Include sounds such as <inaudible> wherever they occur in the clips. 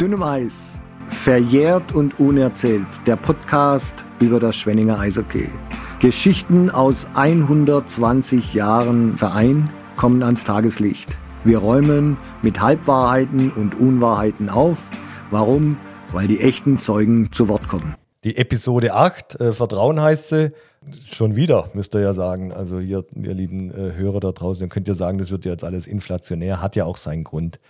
Dünnem Eis. Verjährt und unerzählt. Der Podcast über das Schwenninger Eishockey. Geschichten aus 120 Jahren Verein kommen ans Tageslicht. Wir räumen mit Halbwahrheiten und Unwahrheiten auf. Warum? Weil die echten Zeugen zu Wort kommen. Die Episode 8, äh, Vertrauen heißt sie. Schon wieder, müsst ihr ja sagen. Also hier, ihr lieben äh, Hörer da draußen, ihr könnt ja sagen, das wird ja jetzt alles inflationär, hat ja auch seinen Grund.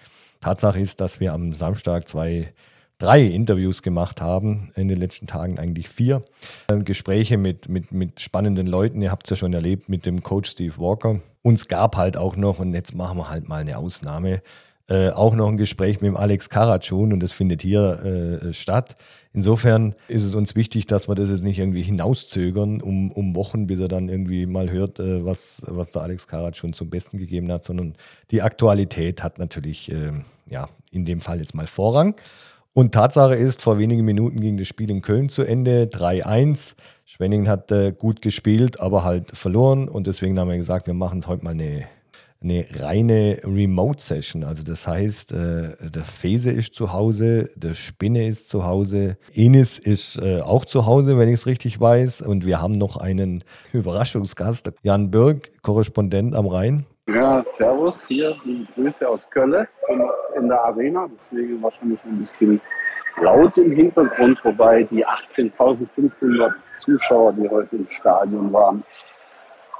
Tatsache ist, dass wir am Samstag zwei, drei Interviews gemacht haben, in den letzten Tagen eigentlich vier. Ähm, Gespräche mit, mit, mit spannenden Leuten, ihr habt es ja schon erlebt, mit dem Coach Steve Walker. Uns gab halt auch noch, und jetzt machen wir halt mal eine Ausnahme, äh, auch noch ein Gespräch mit dem Alex Karatschun und das findet hier äh, statt. Insofern ist es uns wichtig, dass wir das jetzt nicht irgendwie hinauszögern um, um Wochen, bis er dann irgendwie mal hört, äh, was, was der Alex Karat schon zum Besten gegeben hat, sondern die Aktualität hat natürlich äh, ja, in dem Fall jetzt mal Vorrang. Und Tatsache ist, vor wenigen Minuten ging das Spiel in Köln zu Ende, 3-1. Schwenningen hat äh, gut gespielt, aber halt verloren. Und deswegen haben wir gesagt, wir machen es heute mal eine eine reine Remote-Session. Also das heißt, äh, der Fese ist zu Hause, der Spinne ist zu Hause, Enis ist äh, auch zu Hause, wenn ich es richtig weiß. Und wir haben noch einen <laughs> Überraschungsgast, Jan Birk, Korrespondent am Rhein. Ja, servus, hier die Grüße aus Köln in der Arena. Deswegen wahrscheinlich ein bisschen laut im Hintergrund, wobei die 18.500 Zuschauer, die heute im Stadion waren,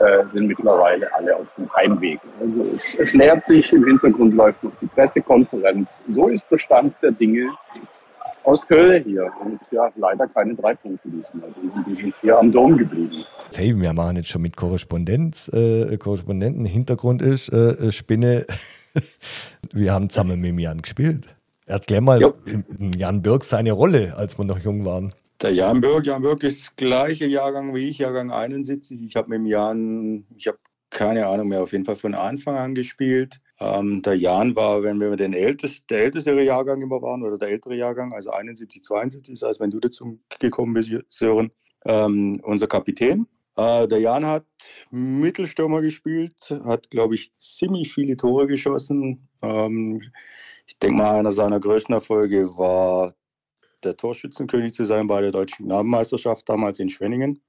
äh, sind mittlerweile alle auf dem Heimweg. Also es, es nähert sich, im Hintergrund läuft noch die Pressekonferenz. So ist der Stand der Dinge aus Köln hier. Und ja, leider keine drei Punkte diesmal. Also die sind hier am Dom geblieben. Hey, wir machen jetzt schon mit Korrespondenz, äh, Korrespondenten. Hintergrund ist, äh, Spinne, <laughs> wir haben zusammen mit Jan gespielt. Erklär mal ja. Jan Birk seine Rolle, als wir noch jung waren. Der Jan Birk, Jan Birk ist gleiche Jahrgang wie ich, Jahrgang 71. Ich habe mit dem Jan, ich habe keine Ahnung mehr, auf jeden Fall von Anfang an gespielt. Ähm, der Jan war, wenn wir den ältest, der älteste Jahrgang immer waren oder der ältere Jahrgang, also 71, 72, das heißt, wenn du dazu gekommen bist, Sören, ähm, unser Kapitän. Äh, der Jan hat Mittelstürmer gespielt, hat, glaube ich, ziemlich viele Tore geschossen. Ähm, ich denke mal, einer seiner größten Erfolge war der Torschützenkönig zu sein bei der deutschen Knabenmeisterschaft damals in Schwenningen.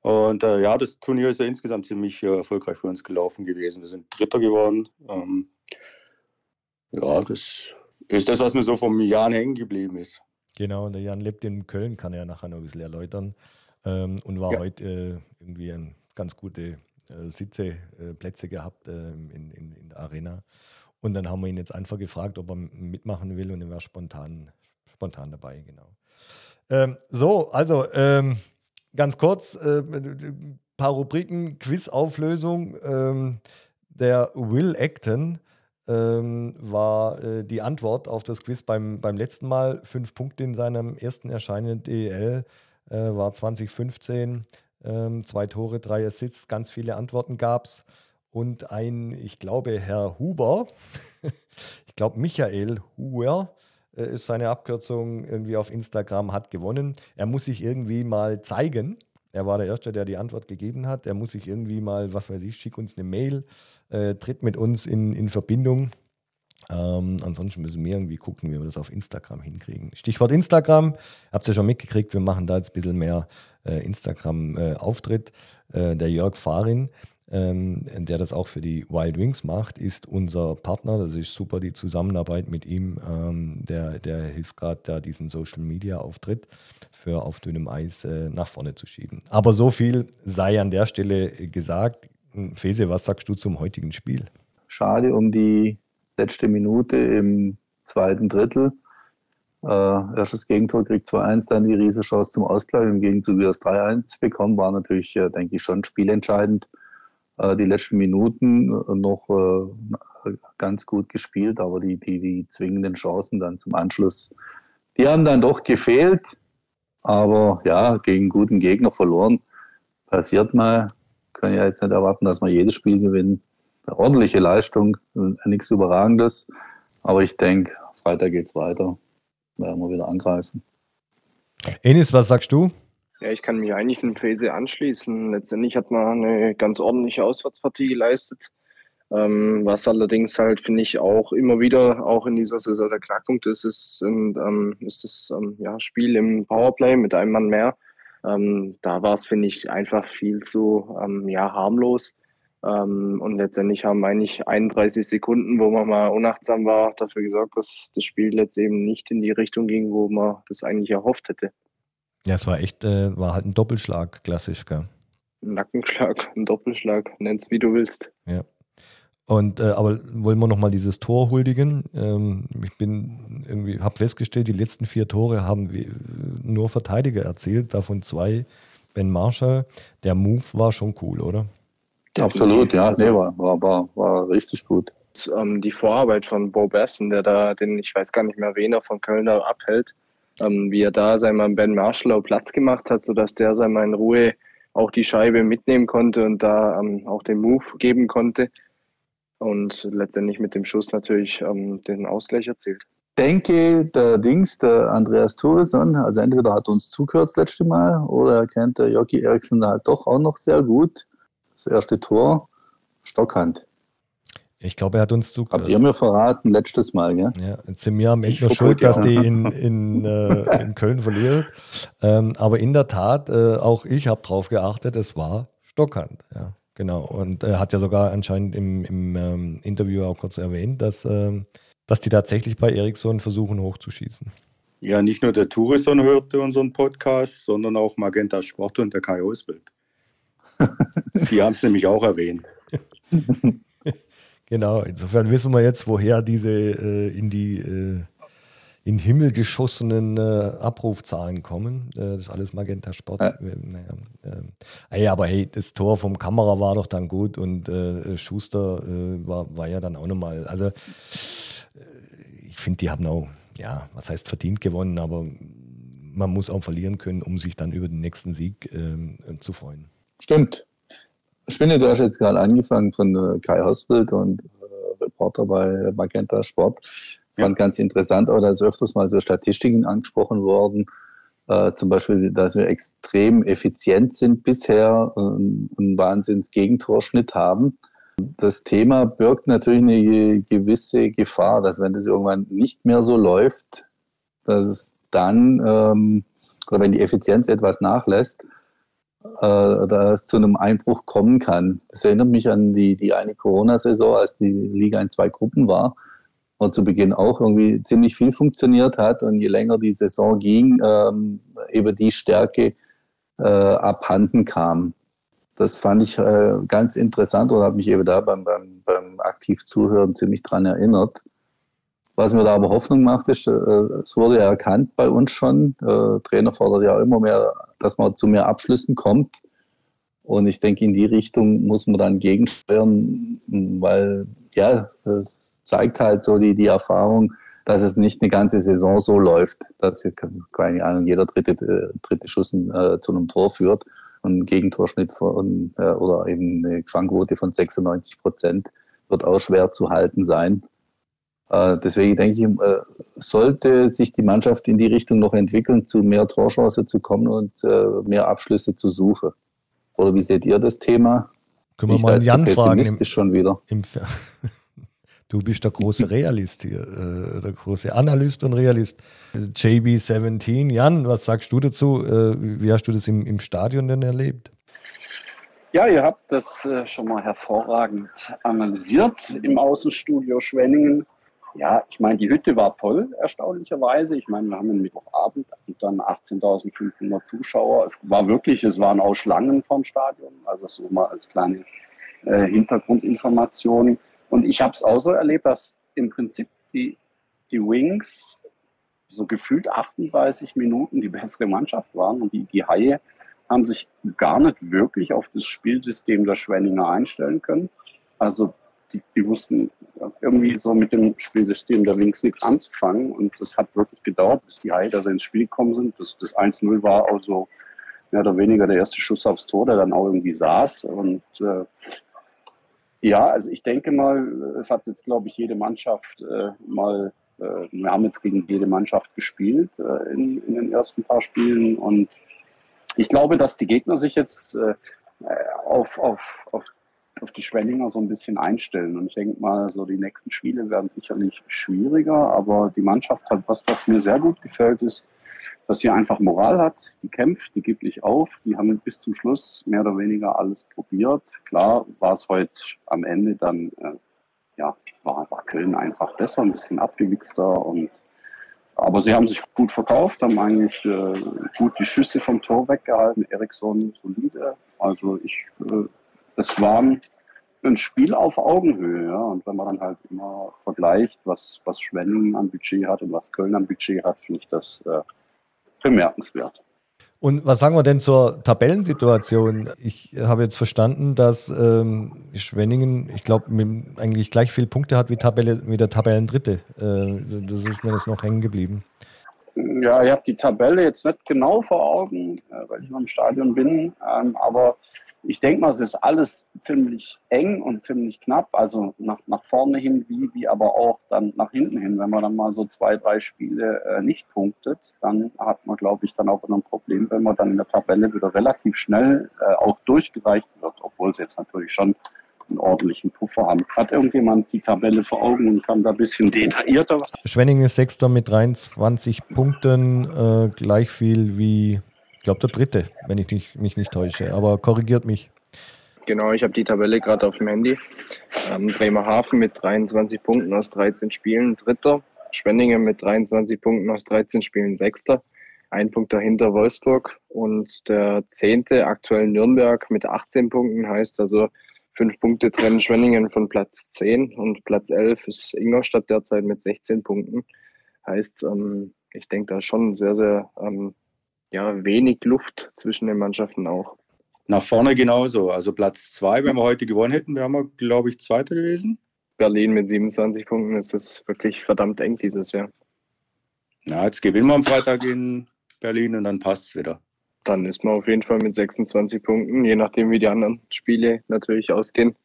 Und äh, ja, das Turnier ist ja insgesamt ziemlich äh, erfolgreich für uns gelaufen gewesen. Wir sind Dritter geworden. Ähm, ja, das ist das, was mir so vom Jan hängen geblieben ist. Genau, und der Jan lebt in Köln, kann er nachher noch ein bisschen erläutern. Ähm, und war ja. heute äh, irgendwie ein ganz gute äh, Sitze, äh, Plätze gehabt äh, in, in, in der Arena. Und dann haben wir ihn jetzt einfach gefragt, ob er mitmachen will und er war spontan spontan dabei, genau. Ähm, so, also ähm, ganz kurz, äh, ein paar Rubriken, Quiz-Auflösung. Ähm, der Will Acton ähm, war äh, die Antwort auf das Quiz beim, beim letzten Mal. Fünf Punkte in seinem ersten Erscheinen in DEL äh, war 2015. Ähm, zwei Tore, drei Assists, ganz viele Antworten gab es. Und ein, ich glaube, Herr Huber, <laughs> ich glaube Michael Huber, ist seine Abkürzung irgendwie auf Instagram, hat gewonnen. Er muss sich irgendwie mal zeigen. Er war der Erste, der die Antwort gegeben hat. Er muss sich irgendwie mal, was weiß ich, schick uns eine Mail, äh, tritt mit uns in, in Verbindung. Ähm, ansonsten müssen wir irgendwie gucken, wie wir das auf Instagram hinkriegen. Stichwort Instagram, habt ihr ja schon mitgekriegt, wir machen da jetzt ein bisschen mehr äh, Instagram-Auftritt. Äh, der Jörg Farin, ähm, der das auch für die Wild Wings macht, ist unser Partner. Das ist super, die Zusammenarbeit mit ihm. Ähm, der, der hilft gerade da diesen Social Media Auftritt für auf dünnem Eis äh, nach vorne zu schieben. Aber so viel sei an der Stelle gesagt. Fese, was sagst du zum heutigen Spiel? Schade um die letzte Minute im zweiten Drittel. Äh, erstes Gegentor kriegt 2-1, dann die Riesenchance zum Ausgleich. Im Gegenzug das 3-1 bekommen, war natürlich, äh, denke ich, schon spielentscheidend die letzten Minuten äh, noch äh, ganz gut gespielt, aber die, die, die zwingenden Chancen dann zum Anschluss, die haben dann doch gefehlt. Aber ja, gegen guten Gegner verloren. Passiert mal. Können ja jetzt nicht erwarten, dass wir jedes Spiel gewinnen. Eine ordentliche Leistung, nichts Überragendes. Aber ich denke, Freitag geht es weiter. Werden wir wieder angreifen. Enis, was sagst du? Ja, ich kann mich eigentlich in Fese anschließen. Letztendlich hat man eine ganz ordentliche Auswärtspartie geleistet. Ähm, was allerdings halt, finde ich, auch immer wieder, auch in dieser Saison der Knackpunkt ist, ist, sind, ähm, ist das ähm, ja, Spiel im Powerplay mit einem Mann mehr. Ähm, da war es, finde ich, einfach viel zu ähm, ja, harmlos. Ähm, und letztendlich haben eigentlich 31 Sekunden, wo man mal unachtsam war, dafür gesorgt, dass das Spiel jetzt eben nicht in die Richtung ging, wo man das eigentlich erhofft hätte. Ja, es war echt, äh, war halt ein Doppelschlag, klassisch, gell? Ein Nackenschlag, ein Doppelschlag, nenn's wie du willst. Ja. Und äh, aber wollen wir nochmal dieses Tor huldigen? Ähm, ich bin irgendwie, habe festgestellt, die letzten vier Tore haben nur Verteidiger erzielt, davon zwei Ben Marshall. Der Move war schon cool, oder? Absolut, ja, nee, war, war, war, war richtig gut. Ähm, die Vorarbeit von Bo Besson, der da, den ich weiß gar nicht mehr, wen er von Kölner abhält, ähm, wie er da sein Ben Marshall Platz gemacht hat, sodass der sein in Ruhe auch die Scheibe mitnehmen konnte und da ähm, auch den Move geben konnte und letztendlich mit dem Schuss natürlich ähm, den Ausgleich erzielt. denke, der Dings, der Andreas Thuresson, also entweder hat uns zugehört das letzte Mal oder er kennt der Jockey Eriksson halt doch auch noch sehr gut. Das erste Tor, Stockhand. Ich glaube, er hat uns zugehört. Habt ihr mir verraten, letztes Mal, gell? Ja, jetzt sind wir am Ende nur schuld, dass die in, <laughs> in, äh, in Köln verlieren. Ähm, aber in der Tat, äh, auch ich habe darauf geachtet, es war Stockhand. Ja. Genau, und er hat ja sogar anscheinend im, im ähm, Interview auch kurz erwähnt, dass, ähm, dass die tatsächlich bei Ericsson versuchen hochzuschießen. Ja, nicht nur der Tourisson hörte unseren Podcast, sondern auch Magenta Sport und der Kai Oswald. <laughs> die haben es nämlich auch erwähnt. <laughs> genau, insofern wissen wir jetzt, woher diese äh, in die äh, in Himmel geschossenen äh, Abrufzahlen kommen. Äh, das ist alles Magenta Sport. Ja. Äh, naja, äh, aber hey, das Tor vom Kamera war doch dann gut und äh, Schuster äh, war, war ja dann auch nochmal. Also ich finde, die haben auch, ja, was heißt verdient gewonnen, aber man muss auch verlieren können, um sich dann über den nächsten Sieg ähm, zu freuen. Stimmt. Ich finde, du hast jetzt gerade angefangen von Kai Hosbild und Reporter bei Magenta Sport. Fand ganz interessant, aber da ist öfters mal so Statistiken angesprochen worden. Äh, zum Beispiel, dass wir extrem effizient sind bisher und einen Wahnsinns-Gegentorschnitt haben. Das Thema birgt natürlich eine gewisse Gefahr, dass wenn das irgendwann nicht mehr so läuft, dass es dann, ähm, oder wenn die Effizienz etwas nachlässt, äh, dass es zu einem Einbruch kommen kann. Das erinnert mich an die, die eine Corona-Saison, als die Liga in zwei Gruppen war und zu Beginn auch irgendwie ziemlich viel funktioniert hat und je länger die Saison ging, ähm, eben die Stärke äh, abhanden kam. Das fand ich äh, ganz interessant und habe mich eben da beim, beim, beim aktiv Zuhören ziemlich dran erinnert. Was mir da aber Hoffnung macht, ist, äh, es wurde ja erkannt bei uns schon, äh, Trainer fordert ja immer mehr, dass man zu mehr Abschlüssen kommt. Und ich denke, in die Richtung muss man dann gegensteuern, weil ja, das zeigt halt so die, die Erfahrung, dass es nicht eine ganze Saison so läuft, dass keine Ahnung, jeder dritte, äh, dritte Schuss äh, zu einem Tor führt und ein Gegentorschnitt von, äh, oder eben eine Fangquote von 96 Prozent wird auch schwer zu halten sein. Äh, deswegen denke ich, äh, sollte sich die Mannschaft in die Richtung noch entwickeln, zu mehr Torchance zu kommen und äh, mehr Abschlüsse zu suchen. Oder wie seht ihr das Thema? Können wir mal Jan fragen. Im, schon wieder. Im, <laughs> Du bist der große Realist hier, äh, der große Analyst und Realist. JB17, Jan, was sagst du dazu? Äh, wie hast du das im, im Stadion denn erlebt? Ja, ihr habt das äh, schon mal hervorragend analysiert im Außenstudio Schwenningen. Ja, ich meine, die Hütte war voll, erstaunlicherweise. Ich meine, wir haben einen Mittwochabend und dann 18.500 Zuschauer. Es war wirklich, es waren auch Schlangen vom Stadion, also so mal als kleine äh, Hintergrundinformation. Und ich habe es auch so erlebt, dass im Prinzip die, die Wings so gefühlt 38 Minuten die bessere Mannschaft waren und die, die Haie haben sich gar nicht wirklich auf das Spielsystem der Schwenninger einstellen können. Also die, die wussten irgendwie so mit dem Spielsystem der Wings nichts anzufangen. Und das hat wirklich gedauert, bis die da ins Spiel gekommen sind. Das, das 1-0 war auch so mehr oder weniger der erste Schuss aufs Tor, der dann auch irgendwie saß. Und äh, ja, also ich denke mal, es hat jetzt, glaube ich, jede Mannschaft äh, mal, äh, wir haben jetzt gegen jede Mannschaft gespielt äh, in, in, den ersten paar Spielen. Und ich glaube, dass die Gegner sich jetzt äh, auf, auf, auf auf die Schwenninger so ein bisschen einstellen. Und ich denke mal, so die nächsten Spiele werden sicherlich schwieriger, aber die Mannschaft hat was, was mir sehr gut gefällt, ist, dass sie einfach Moral hat, die kämpft, die gibt nicht auf, die haben bis zum Schluss mehr oder weniger alles probiert. Klar war es heute am Ende dann, äh, ja, war, war Köln einfach besser, ein bisschen abgewichster und aber sie haben sich gut verkauft, haben eigentlich äh, gut die Schüsse vom Tor weggehalten. Eriksson solide. Also ich, äh, es war ein, Spiel auf Augenhöhe. Ja. Und wenn man dann halt immer vergleicht, was, was Schwenningen an Budget hat und was Köln an Budget hat, finde ich das äh, bemerkenswert. Und was sagen wir denn zur Tabellensituation? Ich habe jetzt verstanden, dass ähm, Schwenningen, ich glaube, eigentlich gleich viele Punkte hat wie, Tabelle, wie der Tabellendritte. Äh, das ist mir das noch hängen geblieben. Ja, ich habe die Tabelle jetzt nicht genau vor Augen, äh, weil ich noch im Stadion bin, ähm, aber ich denke mal, es ist alles ziemlich eng und ziemlich knapp, also nach, nach vorne hin, wie, wie aber auch dann nach hinten hin. Wenn man dann mal so zwei, drei Spiele äh, nicht punktet, dann hat man, glaube ich, dann auch ein Problem, wenn man dann in der Tabelle wieder relativ schnell äh, auch durchgereicht wird, obwohl sie jetzt natürlich schon einen ordentlichen Puffer haben. Hat irgendjemand die Tabelle vor Augen und kann da ein bisschen detaillierter? Schwenning ist Sechster mit 23 Punkten, äh, gleich viel wie glaube, der dritte, wenn ich nicht, mich nicht täusche. Aber korrigiert mich. Genau, ich habe die Tabelle gerade auf dem Handy. Ähm, Bremerhaven mit 23 Punkten aus 13 Spielen, Dritter. Schwenningen mit 23 Punkten aus 13 Spielen, Sechster. Ein Punkt dahinter Wolfsburg. Und der Zehnte, aktuell Nürnberg mit 18 Punkten, heißt also fünf Punkte trennen Schwenningen von Platz 10 und Platz 11 ist Ingolstadt derzeit mit 16 Punkten. Heißt, ähm, ich denke, da schon sehr, sehr ähm, ja, wenig Luft zwischen den Mannschaften auch. Nach vorne genauso. Also Platz zwei, wenn wir heute gewonnen hätten, wären wir, glaube ich, Zweiter gewesen. Berlin mit 27 Punkten ist es wirklich verdammt eng dieses Jahr. Na, jetzt gewinnen wir am Freitag in Berlin und dann passt es wieder. Dann ist man auf jeden Fall mit 26 Punkten, je nachdem wie die anderen Spiele natürlich ausgehen,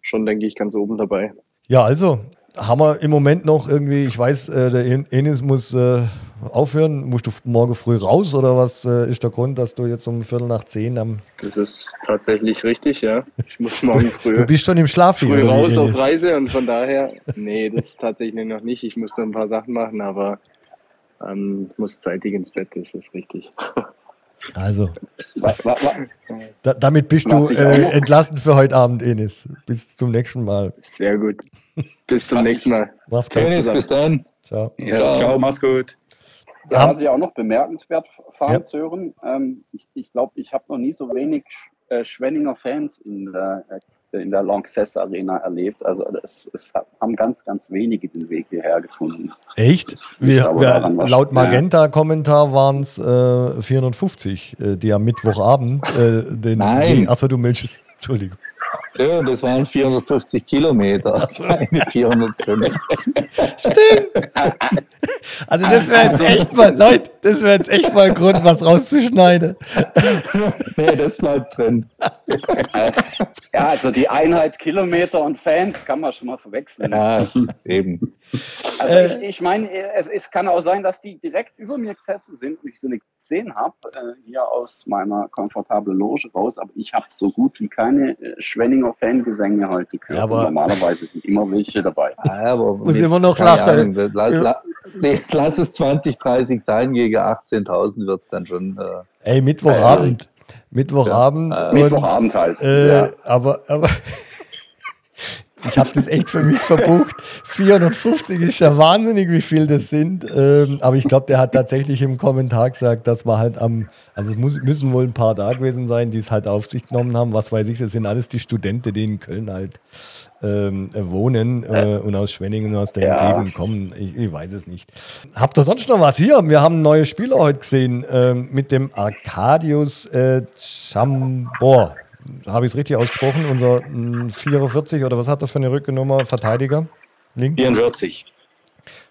schon, denke ich, ganz oben dabei. Ja, also haben wir im Moment noch irgendwie, ich weiß, äh, der Enis muss äh, aufhören. Musst du morgen früh raus oder was äh, ist der Grund, dass du jetzt um Viertel nach zehn am. Das ist tatsächlich richtig, ja. Ich muss morgen früh. Du bist schon im Schlaf früh raus auf Reise und von daher, nee, das ist tatsächlich noch nicht. Ich muss noch ein paar Sachen machen, aber ähm, muss zeitig ins Bett, das ist richtig. <laughs> Also, da, damit bist du äh, entlassen für heute Abend, Enis. Bis zum nächsten Mal. Sehr gut. Bis zum nächsten Mal. Mach's gut. Enis, bis dann. Ciao. Ja, ciao. ciao, mach's gut. Ja, was ich auch noch bemerkenswert fand hören, ähm, ich glaube, ich, glaub, ich habe noch nie so wenig äh, Schwenninger Fans in der, äh, in der Lanxess Arena erlebt. Also es, es, haben ganz, ganz wenige den Weg hierher gefunden. Echt? Wir, wir, laut Magenta-Kommentar waren es äh, 450, äh, die am Mittwochabend äh, den Nein. Achso, du milchst. <laughs> Entschuldigung. So, das waren 450 Kilometer. So. <laughs> Keine 450. Stimmt. Also das wäre jetzt echt mal, Leute, das wäre jetzt echt mal ein Grund, was rauszuschneiden. nee, das bleibt drin. ja, also die Einheit Kilometer und Fans kann man schon mal verwechseln. Ja, eben. Also äh, ich, ich meine, es, es, kann auch sein, dass die direkt über mir gesessen sind und ich so eine gesehen habe, äh, hier aus meiner komfortablen Loge raus, aber ich habe so gut wie keine äh, Schwenninger Fangesänge heute gehört. Ja, aber Normalerweise sind immer welche dabei. Ja, aber Muss immer noch lachen. lass, ja. nee, <laughs> lass, es 20, 30 sein, gegen 18.000 wird es dann schon. Äh, Ey, Mittwochabend. Mittwochabend. Ja, Mittwochabend halt. Äh, aber, aber ich habe das echt für mich verbucht. 450 ist ja wahnsinnig, wie viel das sind. Ähm, aber ich glaube, der hat tatsächlich im Kommentar gesagt, dass wir halt am, also es muss, müssen wohl ein paar da gewesen sein, die es halt auf sich genommen haben. Was weiß ich, das sind alles die Studenten, die in Köln halt ähm, wohnen äh, und aus Schwenningen und aus der ja. Umgebung kommen. Ich, ich, weiß es nicht. Habt ihr sonst noch was hier? Wir haben neue Spieler heute gesehen ähm, mit dem Arcadius äh, Chambor habe ich es richtig ausgesprochen, unser 44 hm, oder was hat das für eine Rückennummer? Verteidiger? Links? 44.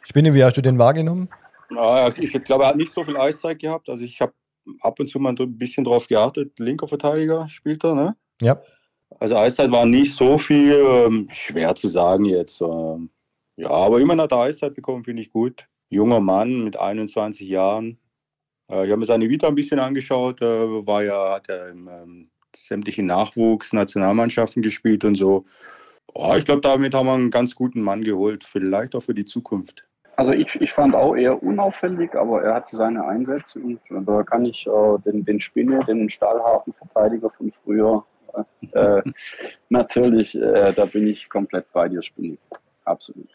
Spinne, wie hast du den wahrgenommen? Ja, ich glaube, er hat nicht so viel Eiszeit gehabt. Also ich habe ab und zu mal ein bisschen drauf geachtet. Linker Verteidiger spielt er, ne? Ja. Also Eiszeit war nicht so viel, ähm, schwer zu sagen jetzt. Ähm, ja, aber immerhin hat er Eiszeit bekommen, finde ich gut. Junger Mann mit 21 Jahren. Äh, ich habe mir seine Vita ein bisschen angeschaut. Äh, war ja, hat er im ähm, sämtliche Nachwuchs-Nationalmannschaften gespielt und so. Oh, ich glaube, damit haben wir einen ganz guten Mann geholt, vielleicht auch für die Zukunft. Also ich, ich fand auch eher unauffällig, aber er hatte seine Einsätze und da kann ich äh, den, den Spinne, den stahlharten Verteidiger von früher, äh, <laughs> natürlich, äh, da bin ich komplett bei dir, Spinne. Absolut.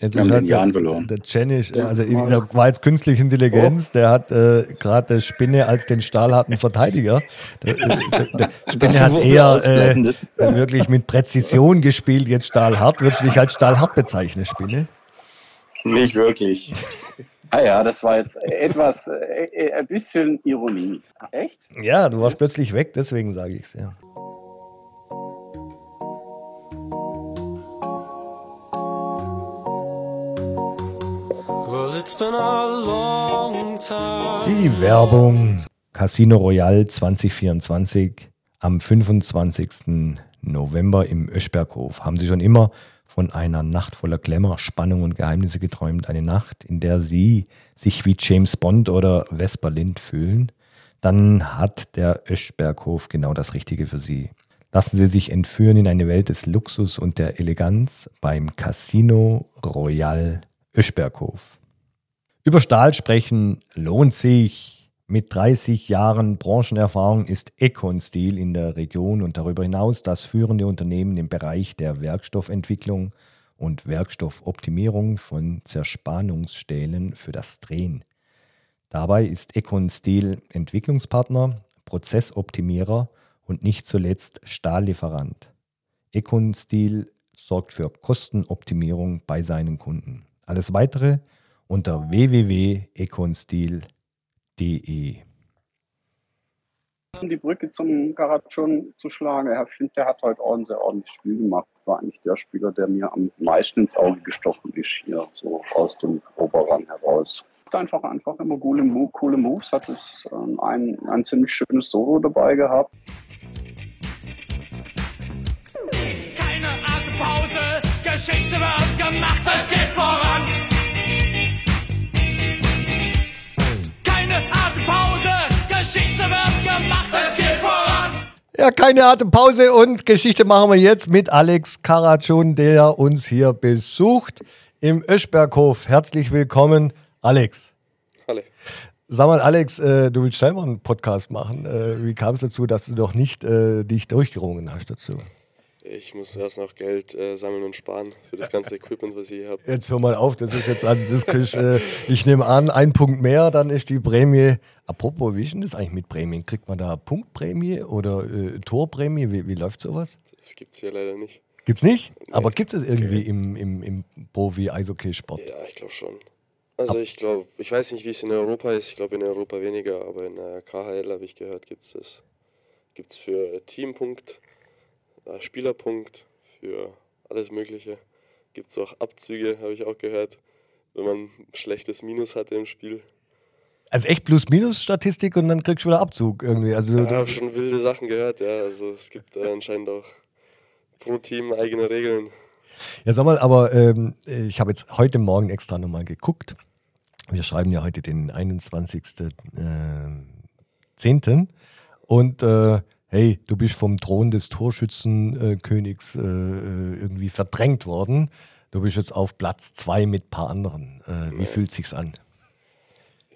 Jetzt haben den Jan verloren. Der, Janisch, also der war jetzt künstliche Intelligenz, oh. der hat äh, gerade der Spinne als den stahlharten Verteidiger. Der, der, <laughs> der Spinne hat eher äh, wirklich mit Präzision gespielt, jetzt stahlhart. Würdest du dich als stahlhart bezeichnen, Spinne? Nicht wirklich. Ah ja, das war jetzt etwas, äh, äh, ein bisschen Ironie. Echt? Ja, du warst plötzlich weg, deswegen sage ich es, ja. Die Werbung. Casino Royale 2024 am 25. November im Öschberghof. Haben Sie schon immer von einer Nacht voller Glamour, Spannung und Geheimnisse geträumt? Eine Nacht, in der Sie sich wie James Bond oder Vesper Lind fühlen? Dann hat der Öschberghof genau das Richtige für Sie. Lassen Sie sich entführen in eine Welt des Luxus und der Eleganz beim Casino Royal Öschberghof. Über Stahl sprechen lohnt sich. Mit 30 Jahren Branchenerfahrung ist Econ Steel in der Region und darüber hinaus das führende Unternehmen im Bereich der Werkstoffentwicklung und Werkstoffoptimierung von Zerspannungsstählen für das Drehen. Dabei ist Econ Steel Entwicklungspartner, Prozessoptimierer und nicht zuletzt Stahllieferant. Econ Steel sorgt für Kostenoptimierung bei seinen Kunden. Alles weitere unter www.econstil.de. Um die Brücke zum Garachon zu schlagen, ich finde, der hat heute auch ein sehr ordentliches Spiel gemacht. War eigentlich der Spieler, der mir am meisten ins Auge gestochen ist, hier so aus dem Oberrang heraus. Einfach, einfach immer coole, coole Moves, hat es ähm, ein, ein ziemlich schönes Solo dabei gehabt. Keine Atempause, Geschichte wird gemacht, es geht voran. Ja, keine Atempause und Geschichte machen wir jetzt mit Alex Karatschun, der uns hier besucht im Öschberghof. Herzlich willkommen, Alex. Hallo. Sag mal, Alex, äh, du willst selber einen Podcast machen. Äh, wie kam es dazu, dass du doch nicht äh, dich durchgerungen hast dazu? Ich muss erst noch Geld äh, sammeln und sparen für das ganze Equipment, was ich hier habe. Jetzt hör mal auf, das ist jetzt also das ist, äh, ich nehme an, ein Punkt mehr, dann ist die Prämie. Apropos, wie ist denn das eigentlich mit Prämien? Kriegt man da Punktprämie oder äh, Torprämie? Wie, wie läuft sowas? Das gibt es hier leider nicht. Gibt's nicht? Nee. Aber gibt es das irgendwie okay. im, im, im Profi-Eishockey-Sport? Ja, ich glaube schon. Also ich glaube, ich weiß nicht, wie es in Europa ist. Ich glaube in Europa weniger, aber in der KHL habe ich gehört, gibt es das. Gibt es für Teampunkt äh, Spielerpunkt für alles Mögliche. Gibt es auch Abzüge, habe ich auch gehört, wenn man ein schlechtes Minus hatte im Spiel. Also echt Plus-Minus-Statistik und dann kriegst du wieder Abzug irgendwie. Also ich habe schon wilde Sachen gehört, ja. Also es gibt äh, anscheinend auch pro Team eigene Regeln. Ja, sag mal, aber ähm, ich habe jetzt heute Morgen extra nochmal geguckt. Wir schreiben ja heute den 21.10. Äh, und äh, hey, du bist vom Thron des Torschützenkönigs äh, äh, irgendwie verdrängt worden. Du bist jetzt auf Platz zwei mit ein paar anderen. Äh, wie fühlt sich's an?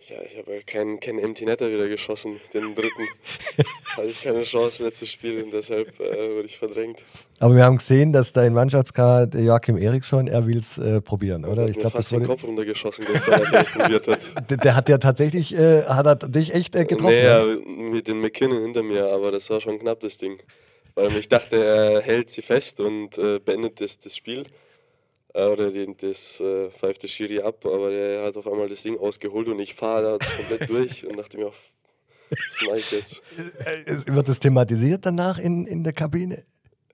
Ja, ich habe ja keinen, keinen Empty Netter wieder geschossen, den dritten. <laughs> Hatte ich keine Chance, letztes Spiel und deshalb äh, wurde ich verdrängt. Aber wir haben gesehen, dass dein Mannschaftskader Joachim Eriksson, er will es äh, probieren, oder? Ich glaube, das den Kopf runtergeschossen gestern, als er es probiert hat. <laughs> Der, der, hat ja tatsächlich, äh, hat er dich echt äh, getroffen? Nee, ja, mit dem McKinnon hinter mir, aber das war schon knapp, das Ding. Weil ich dachte, er hält sie fest und äh, beendet das, das Spiel. Äh, oder den, das äh, pfeift der Schiri ab, aber der hat auf einmal das Ding ausgeholt und ich fahre da komplett <laughs> durch und dachte mir, was mache ich jetzt? Äh, wird das thematisiert danach in, in der Kabine?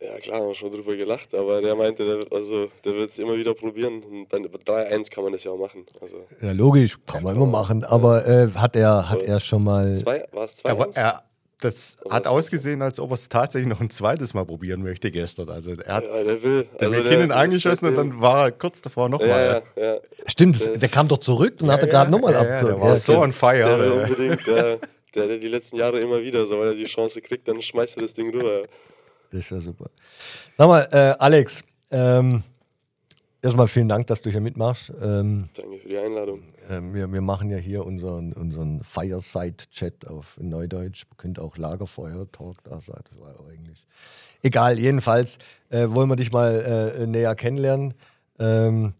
Ja klar, haben wir schon drüber gelacht, aber der meinte, der, also, der wird es immer wieder probieren und dann über 3-1 kann man das ja auch machen. Also, ja, logisch, kann man immer machen, aber äh, hat, er, hat er schon mal... war es 2-1? Das hat ausgesehen, als ob er es tatsächlich noch ein zweites Mal probieren möchte gestern. Also er hat ja, der will. Der also McKinnon angeschossen und dann war er kurz davor nochmal. Ja, ja, Stimmt, der, der kam doch zurück und ja, hatte gerade nochmal ab. der war so on fire. Der will unbedingt, <laughs> der, Der, der die letzten Jahre immer wieder, so, weil er die Chance kriegt, dann schmeißt er das Ding rüber. Das ist ja super. Sag mal, äh, Alex, ähm, erstmal vielen Dank, dass du hier mitmachst. Ähm, Danke für die Einladung. Äh, wir, wir machen ja hier unseren, unseren Fireside-Chat auf Neudeutsch. Könnte auch Lagerfeuer-Talk da sein, das war ja Englisch. Egal, jedenfalls äh, wollen wir dich mal äh, näher kennenlernen. Ähm,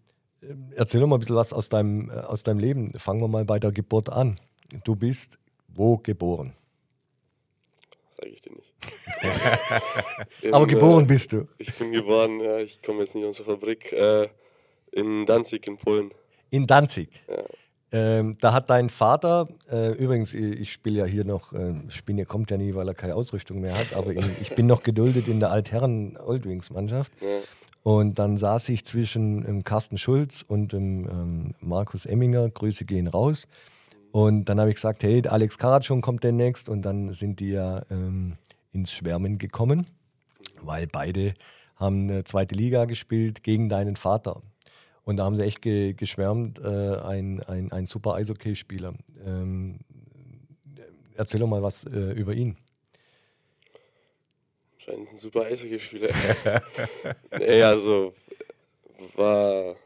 erzähl doch mal ein bisschen was aus deinem, äh, aus deinem Leben. Fangen wir mal bei der Geburt an. Du bist wo geboren? Sage ich dir nicht. <laughs> Aber In, geboren äh, bist du. Ich bin geboren, ja, ich komme jetzt nicht aus der Fabrik, äh, in Danzig in Polen. In Danzig. Ja. Ähm, da hat dein Vater, äh, übrigens, ich spiele ja hier noch, äh, Spinne kommt ja nie, weil er keine Ausrüstung mehr hat, aber in, ich bin noch geduldet in der Altherren Oldwings Mannschaft. Ja. Und dann saß ich zwischen ähm, Carsten Schulz und dem ähm, Markus Emminger, Grüße gehen raus. Und dann habe ich gesagt, hey, Alex Karatschon kommt demnächst. Und dann sind die ja ähm, ins Schwärmen gekommen, weil beide haben eine zweite Liga gespielt gegen deinen Vater. Und da haben sie echt ge geschwärmt, äh, ein, ein, ein super Eishockeyspieler. Ähm, erzähl doch mal was äh, über ihn. Scheint ein super Eishockeyspieler. <laughs> nee, also war,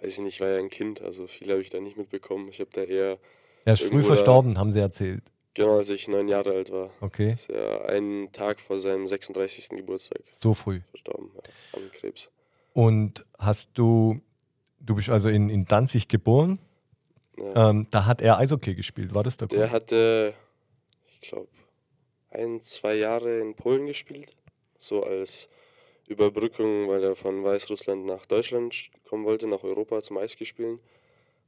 weiß ich nicht, war ja ein Kind, also viel habe ich da nicht mitbekommen. Ich habe da eher, Er ist früh Irgendwo da- verstorben, haben sie erzählt. genau als ich neun Jahre alt war, Okay, ist er einen Tag vor seinem 36. Geburtstag so früh. verstorben ja, an Krebs. Und hast du, du bist also in, in Danzig geboren, Ja. ähm, da hat er Eishockey gespielt, war das der Der Grund? hatte, ich glaube, ein, zwei Jahre in Polen gespielt. So als Überbrückung, weil er von Weißrussland nach Deutschland sch- kommen wollte, nach Europa zum Eishockey spielen.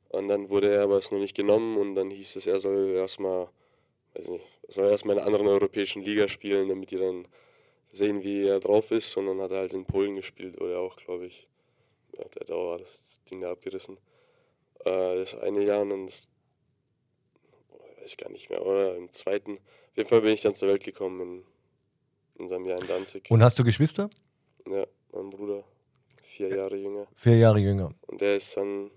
Und dann wurde er aber es noch nicht genommen und dann hieß es, er soll erstmal, weiß nicht, er soll erstmal in einer anderen europäischen Liga spielen, damit die dann sehen, wie er drauf ist. Und dann hat er halt in Polen gespielt, oder auch, glaube ich. Ja, der Dauer das Ding da abgerissen. Äh, das eine Jahr und dann das weiß ich gar nicht mehr, oder im zweiten. Auf jeden Fall bin ich dann zur Welt gekommen in, in seinem Jahr in Danzig. Und hast du Geschwister? ja, mein Bruder, vier Jahre jünger. Vier Jahre jünger. Und der ist dann,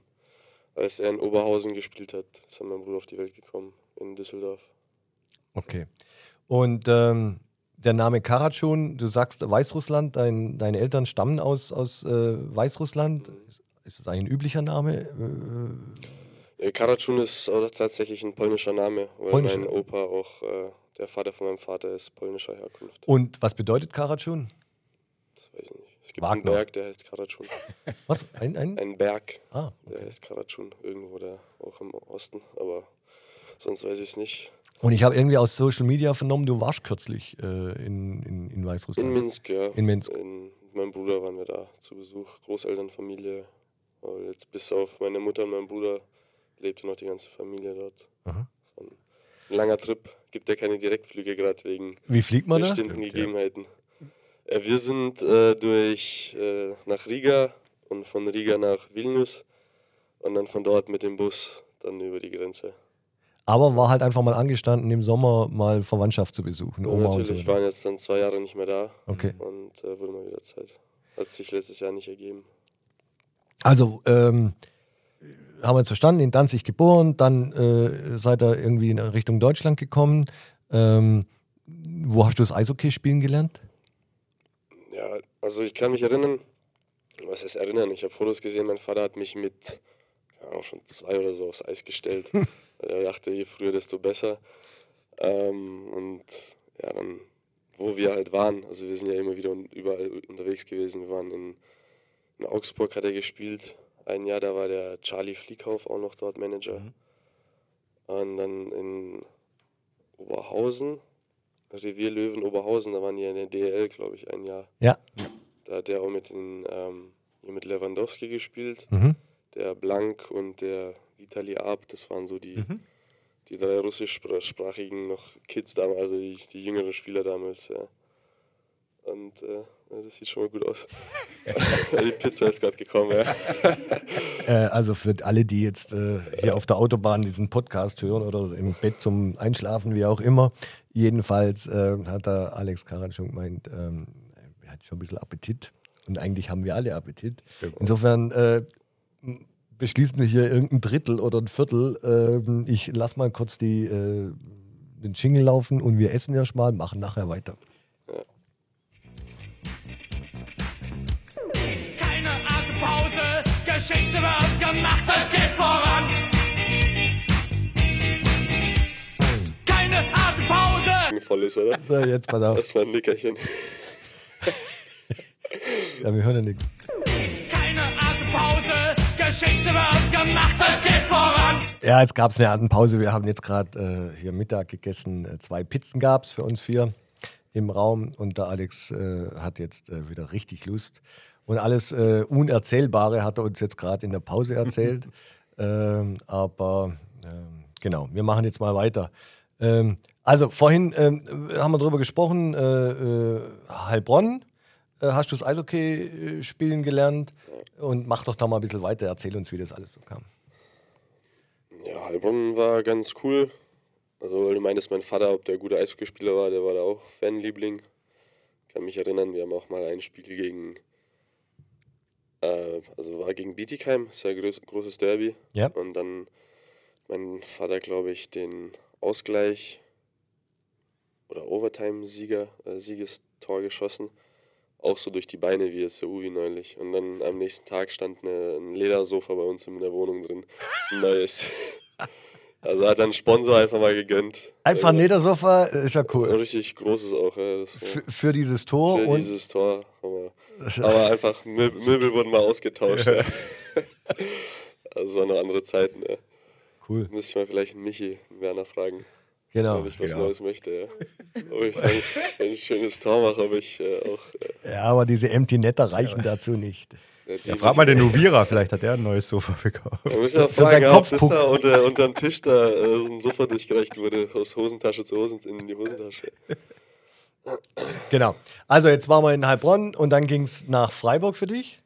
als er in Oberhausen gespielt hat, ist dann mein Bruder auf die Welt gekommen, in Düsseldorf. Okay. Und ähm, der Name Karatschun, du sagst Weißrussland, dein, deine Eltern stammen aus, aus äh, Weißrussland. Ist das ein üblicher Name? Äh, Ja, Karatschun ist tatsächlich ein polnischer Name, weil Polnischer. mein Opa auch, äh, der Vater von meinem Vater ist polnischer Herkunft. Und was bedeutet Karatschun? Das weiß ich nicht. Es gibt Wagner. einen Berg, der heißt Karatschun. <laughs> Was? Ein, ein? Ein Berg, Ah, der heißt Karatschun, irgendwo da, auch im Osten, aber sonst weiß ich es nicht. Und ich habe irgendwie aus Social Media vernommen, du warst kürzlich äh, in, in, in Weißrussland. In Minsk, ja. In Minsk. In, mit meinem Bruder waren wir da zu Besuch, Großelternfamilie. Aber jetzt bis auf meine Mutter und meinen Bruder lebte noch die ganze Familie dort. Aha. War ein langer Trip. Gibt ja keine Direktflüge gerade wegen Wie fliegt man da? bestimmten Gegebenheiten. Ja, wir sind äh, durch äh, nach Riga und von Riga nach Vilnius und dann von dort mit dem Bus dann über die Grenze. Aber war halt einfach mal angestanden, im Sommer mal Verwandtschaft zu besuchen. Ja, Oma und natürlich so. waren jetzt dann zwei Jahre nicht mehr da Okay. und äh, wurde mal wieder Zeit. Hat sich letztes Jahr nicht ergeben. Also, ähm, haben wir jetzt verstanden, in Danzig geboren, dann äh, seid ihr irgendwie in Richtung Deutschland gekommen. Ähm, wo hast du das Eishockey spielen gelernt? Ja, also ich kann mich erinnern, was heißt erinnern? Ich habe Fotos gesehen, mein Vater hat mich mit ja, auch schon zwei oder so aufs Eis gestellt. <laughs> Weil er dachte, je früher, desto besser. Ähm, und ja, dann, wo wir halt waren, also wir sind ja immer wieder un- überall unterwegs gewesen. Wir waren in, in Augsburg, hat er gespielt. Ein Jahr, da war der Charlie Flieghoff auch noch dort Manager. Und dann in Oberhausen, Revier Löwen Oberhausen, da waren die in der DL, glaube ich, ein Jahr. Ja. Da hat er auch mit, den, ähm, mit Lewandowski gespielt, Mhm. Der Blank und der Vitali Ab, das waren so die, Mhm. die drei russischsprachigen noch Kids damals, also die, die jüngeren Spieler damals, ja. Und äh, das sieht schon mal gut aus. <laughs> die Pizza ist gerade gekommen, ja. Äh, also für alle, die jetzt äh, hier auf der Autobahn diesen Podcast hören oder im Bett zum Einschlafen, wie auch immer. Jedenfalls äh, hat der Alex Karan schon gemeint, ähm, er hat schon ein bisschen Appetit. Und eigentlich haben wir alle Appetit. Insofern m- beschließen wir hier irgendein Drittel oder ein Viertel. Ähm, ich lass mal kurz die äh, den Jingle laufen und wir essen erstmal, machen nachher weiter. Keine Atempause, Geschichte wird gemacht, es geht voran. Keine Atempause. Voll ist, oder? So, jetzt pass auf. Das war ein Nickerchen. Ja, wir hören ja nichts. Geschichte wird gemacht, es geht voran. Ja, jetzt gab es eine Atempause. Wir haben jetzt gerade äh, hier Mittag gegessen. Äh, Zwei Pizzen gab es für uns vier im Raum und der Alex äh, hat jetzt äh, wieder richtig Lust. Und alles äh, Unerzählbare hat er uns jetzt gerade in der Pause erzählt. <laughs> ähm, aber ähm, genau, wir machen jetzt mal weiter. Ähm, also vorhin ähm, haben wir darüber gesprochen, äh, Heilbronn, hast du das Eishockey äh, spielen gelernt und mach doch da mal ein bisschen weiter, erzähl uns, wie das alles so kam. Ja, Heilbronn war ganz cool. Also, weil du meintest, mein Vater, ob der gute Eishockeyspieler war, der war da auch Fanliebling. Kann mich erinnern, wir haben auch mal ein Spiel gegen, äh, also war gegen Bietigheim, sehr groß, großes Derby. Ja. Und dann mein Vater, glaube ich, den Ausgleich oder Overtime-Sieger, äh, Siegestor geschossen. Auch so durch die Beine, wie jetzt der Uwi neulich. Und dann am nächsten Tag stand eine, ein Ledersofa bei uns in der Wohnung drin. Ein neues. <laughs> Also hat dann ein Sponsor einfach mal gegönnt. Einfach ein Ledersofa, äh, ist ja Ein cool. richtig großes auch. Ja. Das war Für, für dieses Tor für und dieses Tor. Aber, aber einfach Mö Möbel wurden mal ausgetauscht. Ja. <laughs> Also waren noch andere Zeiten. Ja. cool. Müsste ich mal vielleicht einen Michi Werner fragen, Genau. wenn ich was ja. Neues möchte. Ja. Ob ich ich ein schönes Tor mache, ob ich äh, auch. Äh, Ja, aber diese Empty Netter reichen dazu nicht. die Ja, frag mal den Uvira, vielleicht hat der ein neues Sofa gekauft. Da müssen wir <laughs> fragen, ja, ob das da unter, unterm Tisch da äh, so ein Sofa durchgereicht wurde, aus Hosentasche zu Hosen in die Hosentasche. Genau. Also jetzt waren wir in Heilbronn und dann ging es nach Freiburg für dich.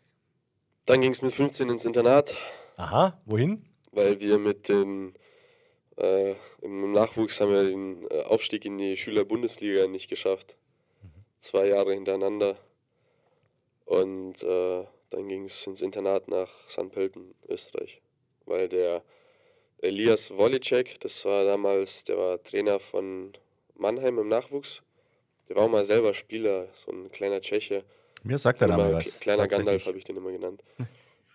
Dann ging es mit 15 ins Internat, Aha, wohin? weil wir mit den äh, im Nachwuchs haben wir den äh, Aufstieg in die Schülerbundesliga nicht geschafft. Zwei Jahre hintereinander. Und äh, dann ging es ins Internat nach St. Pölten, Österreich. Weil der Elias Wolicek, das war damals, der war Trainer von Mannheim im Nachwuchs. Der war auch mal selber Spieler, so ein kleiner Tscheche. Mir sagt der Name Immer was. Kleiner. Gandalf habe ich den immer genannt.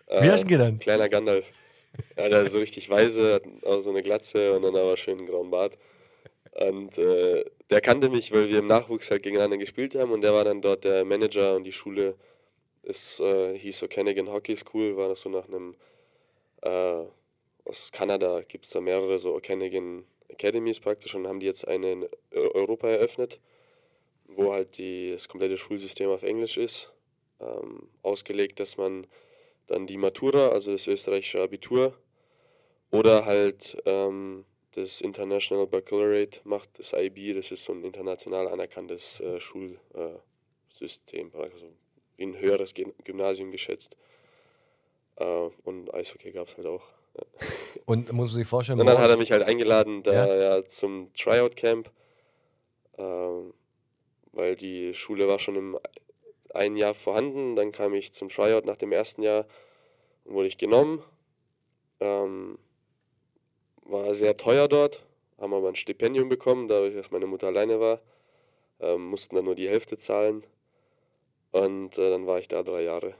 Wie hast du ihn genannt? Kleiner Gandalf. Ist so richtig weise, hat auch so eine Glatze und dann aber schön einen grauen Bart. Und äh, der kannte mich, weil wir im Nachwuchs halt gegeneinander gespielt haben und der war dann dort der Manager und die Schule ist, äh, hieß O'Canagan Hockey School, war das so nach einem, äh, aus Kanada gibt es da mehrere so O'Canagan Academies praktisch und haben die jetzt eine in Eu- Europa eröffnet, wo halt die, das komplette Schulsystem auf Englisch ist, ähm, ausgelegt, dass man dann die Matura, also das österreichische Abitur, oder halt ähm, das International Baccalaureate macht, das IB, das ist so ein international anerkanntes äh, Schulsystem, also wie ein höheres Gym- Gymnasium geschätzt. Äh, und Eishockey gab es halt auch. Und muss man sich vorstellen, Und dann hat er mich halt eingeladen da Ja. ja. zum Tryout Camp, ähm, weil die Schule war schon im ein Jahr vorhanden. Dann kam ich zum Tryout nach dem ersten Jahr wurde ich genommen. Ähm, war sehr teuer dort, haben aber ein Stipendium bekommen, dadurch, dass meine Mutter alleine war. Ähm, mussten dann nur die Hälfte zahlen. Und äh, dann war ich da drei Jahre.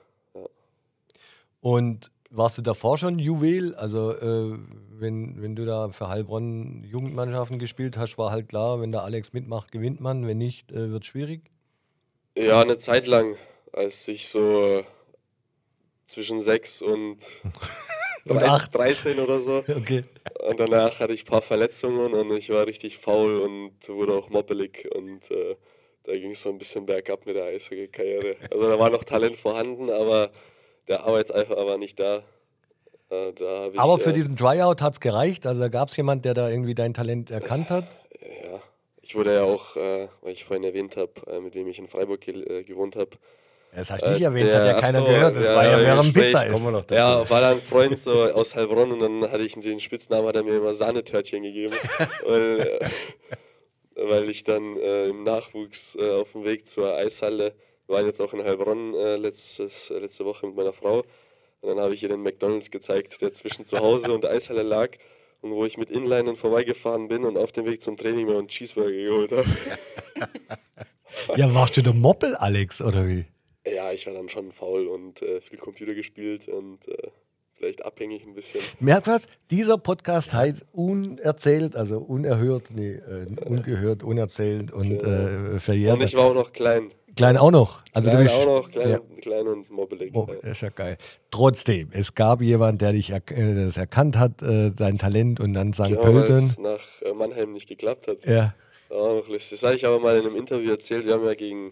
Und warst du davor schon Juwel? Also, äh, wenn, wenn du da für Heilbronn Jugendmannschaften gespielt hast, war halt klar, wenn der Alex mitmacht, gewinnt man. Wenn nicht, äh, wird schwierig. Ja, eine Zeit lang, als ich so zwischen 6 und, <laughs> Und 13, acht. 13 oder so. Okay. Und danach hatte ich ein paar Verletzungen und ich war richtig faul und wurde auch moppelig. Und äh, da ging es so ein bisschen bergab mit der Eishockey-Karriere. Also da war noch Talent vorhanden, aber der Arbeitseifer war nicht da. Äh, da ich, Aber für äh, diesen Tryout hat es gereicht. Also, gab es jemand, der da irgendwie dein Talent erkannt hat? Ja, ich wurde ja auch, äh, weil ich vorhin erwähnt habe, äh, mit dem ich in Freiburg ge äh, gewohnt habe. Das hast du nicht erwähnt, das hat ja keiner so, gehört. Das war ja im während Pizza ist. Noch dazu. Ja, war da ein Freund so aus Heilbronn und dann hatte ich den Spitznamen, hat er mir immer Sahnetörtchen gegeben, <laughs> weil, äh, weil ich dann äh, im Nachwuchs äh, auf dem Weg zur Eishalle, wir waren jetzt auch in Heilbronn äh, letztes, letzte Woche mit meiner Frau und dann habe ich ihr den McDonalds gezeigt, der zwischen zu Hause und Eishalle lag und wo ich mit Inlinern vorbeigefahren bin und auf dem Weg zum Training mir einen Cheeseburger geholt habe. <laughs> Ja, warst du der Moppel, Alex, oder wie? ja, ich war dann schon faul und äh, viel Computer gespielt und äh, vielleicht abhängig ein bisschen. Merkt was? Dieser Podcast heißt unerzählt, also unerhört, nee, äh, ungehört, unerzählt und äh, verjährt. Und ich war auch noch klein. Klein auch noch. Also klein du bist, auch noch, klein, Ja. klein und mobbelig. Oh, ist ja geil. Trotzdem, es gab jemand, der dich erk äh, der das erkannt hat, äh, dein Talent und dann St. Weil Pölten. es nach äh, Mannheim nicht geklappt hat. Ja. Noch lustig. Das habe ich aber mal in einem Interview erzählt. Wir haben ja gegen,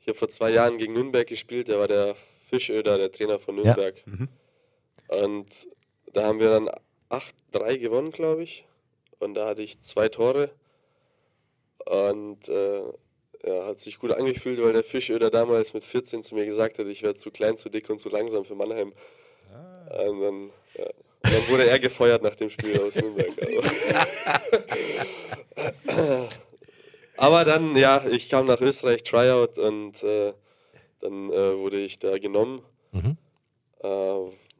ich habe vor zwei Jahren gegen Nürnberg gespielt. Der war der Fischöder, der Trainer von Ja. Nürnberg. Und da haben wir dann 8-3 gewonnen, glaube ich. Und da hatte ich zwei Tore. Und äh, ja, hat sich gut angefühlt, weil der Fischöder damals mit 14 zu mir gesagt hat, ich wäre zu klein, zu dick und zu langsam für Mannheim. Und dann, ja. und dann wurde er gefeuert nach dem Spiel aus Nürnberg. Also. <laughs> Aber dann, ja, ich kam nach Österreich, Tryout und äh, dann äh, wurde ich da genommen, Mhm. äh,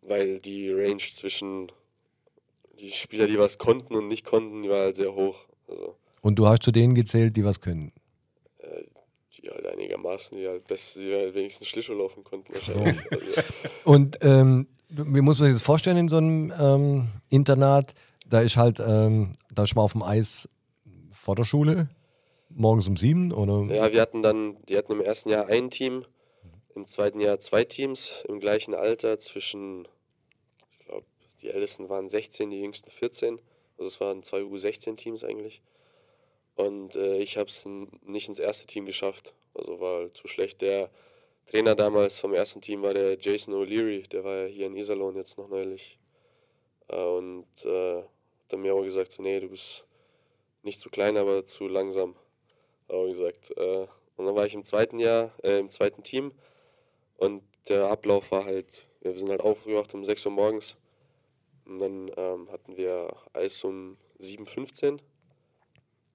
weil die Range zwischen die Spieler, die was konnten und nicht konnten, die war halt sehr hoch. Also Und du hast zu denen gezählt, die was können. Die halt einigermaßen, die halt best, die halt wenigstens Schlittschuh laufen konnten wahrscheinlich. Also, Und ähm, wie muss man sich das vorstellen in so einem ähm, Internat? Da ist halt, ähm, da ist man auf dem Eis vor der Schule, morgens um sieben oder? Ja, wir hatten dann, die hatten im ersten Jahr ein Team, im zweiten Jahr zwei Teams im gleichen Alter zwischen, ich glaube, die ältesten waren 16, die jüngsten 14. Also es waren zwei U16-Teams eigentlich. Und äh, ich habe es nicht ins erste Team geschafft. Also war halt zu schlecht. Der Trainer damals vom ersten Team war der Jason O'Leary, der war ja hier in Iserlohn jetzt noch neulich. Äh, und äh, dann mir auch gesagt, so, nee, du bist nicht zu klein, aber zu langsam. Er gesagt. Äh, und dann war ich im zweiten Jahr, äh, im zweiten Team. Und der Ablauf war halt, wir sind halt aufgewacht um 6 Uhr morgens. Und dann ähm, hatten wir Eis um 7.15 Uhr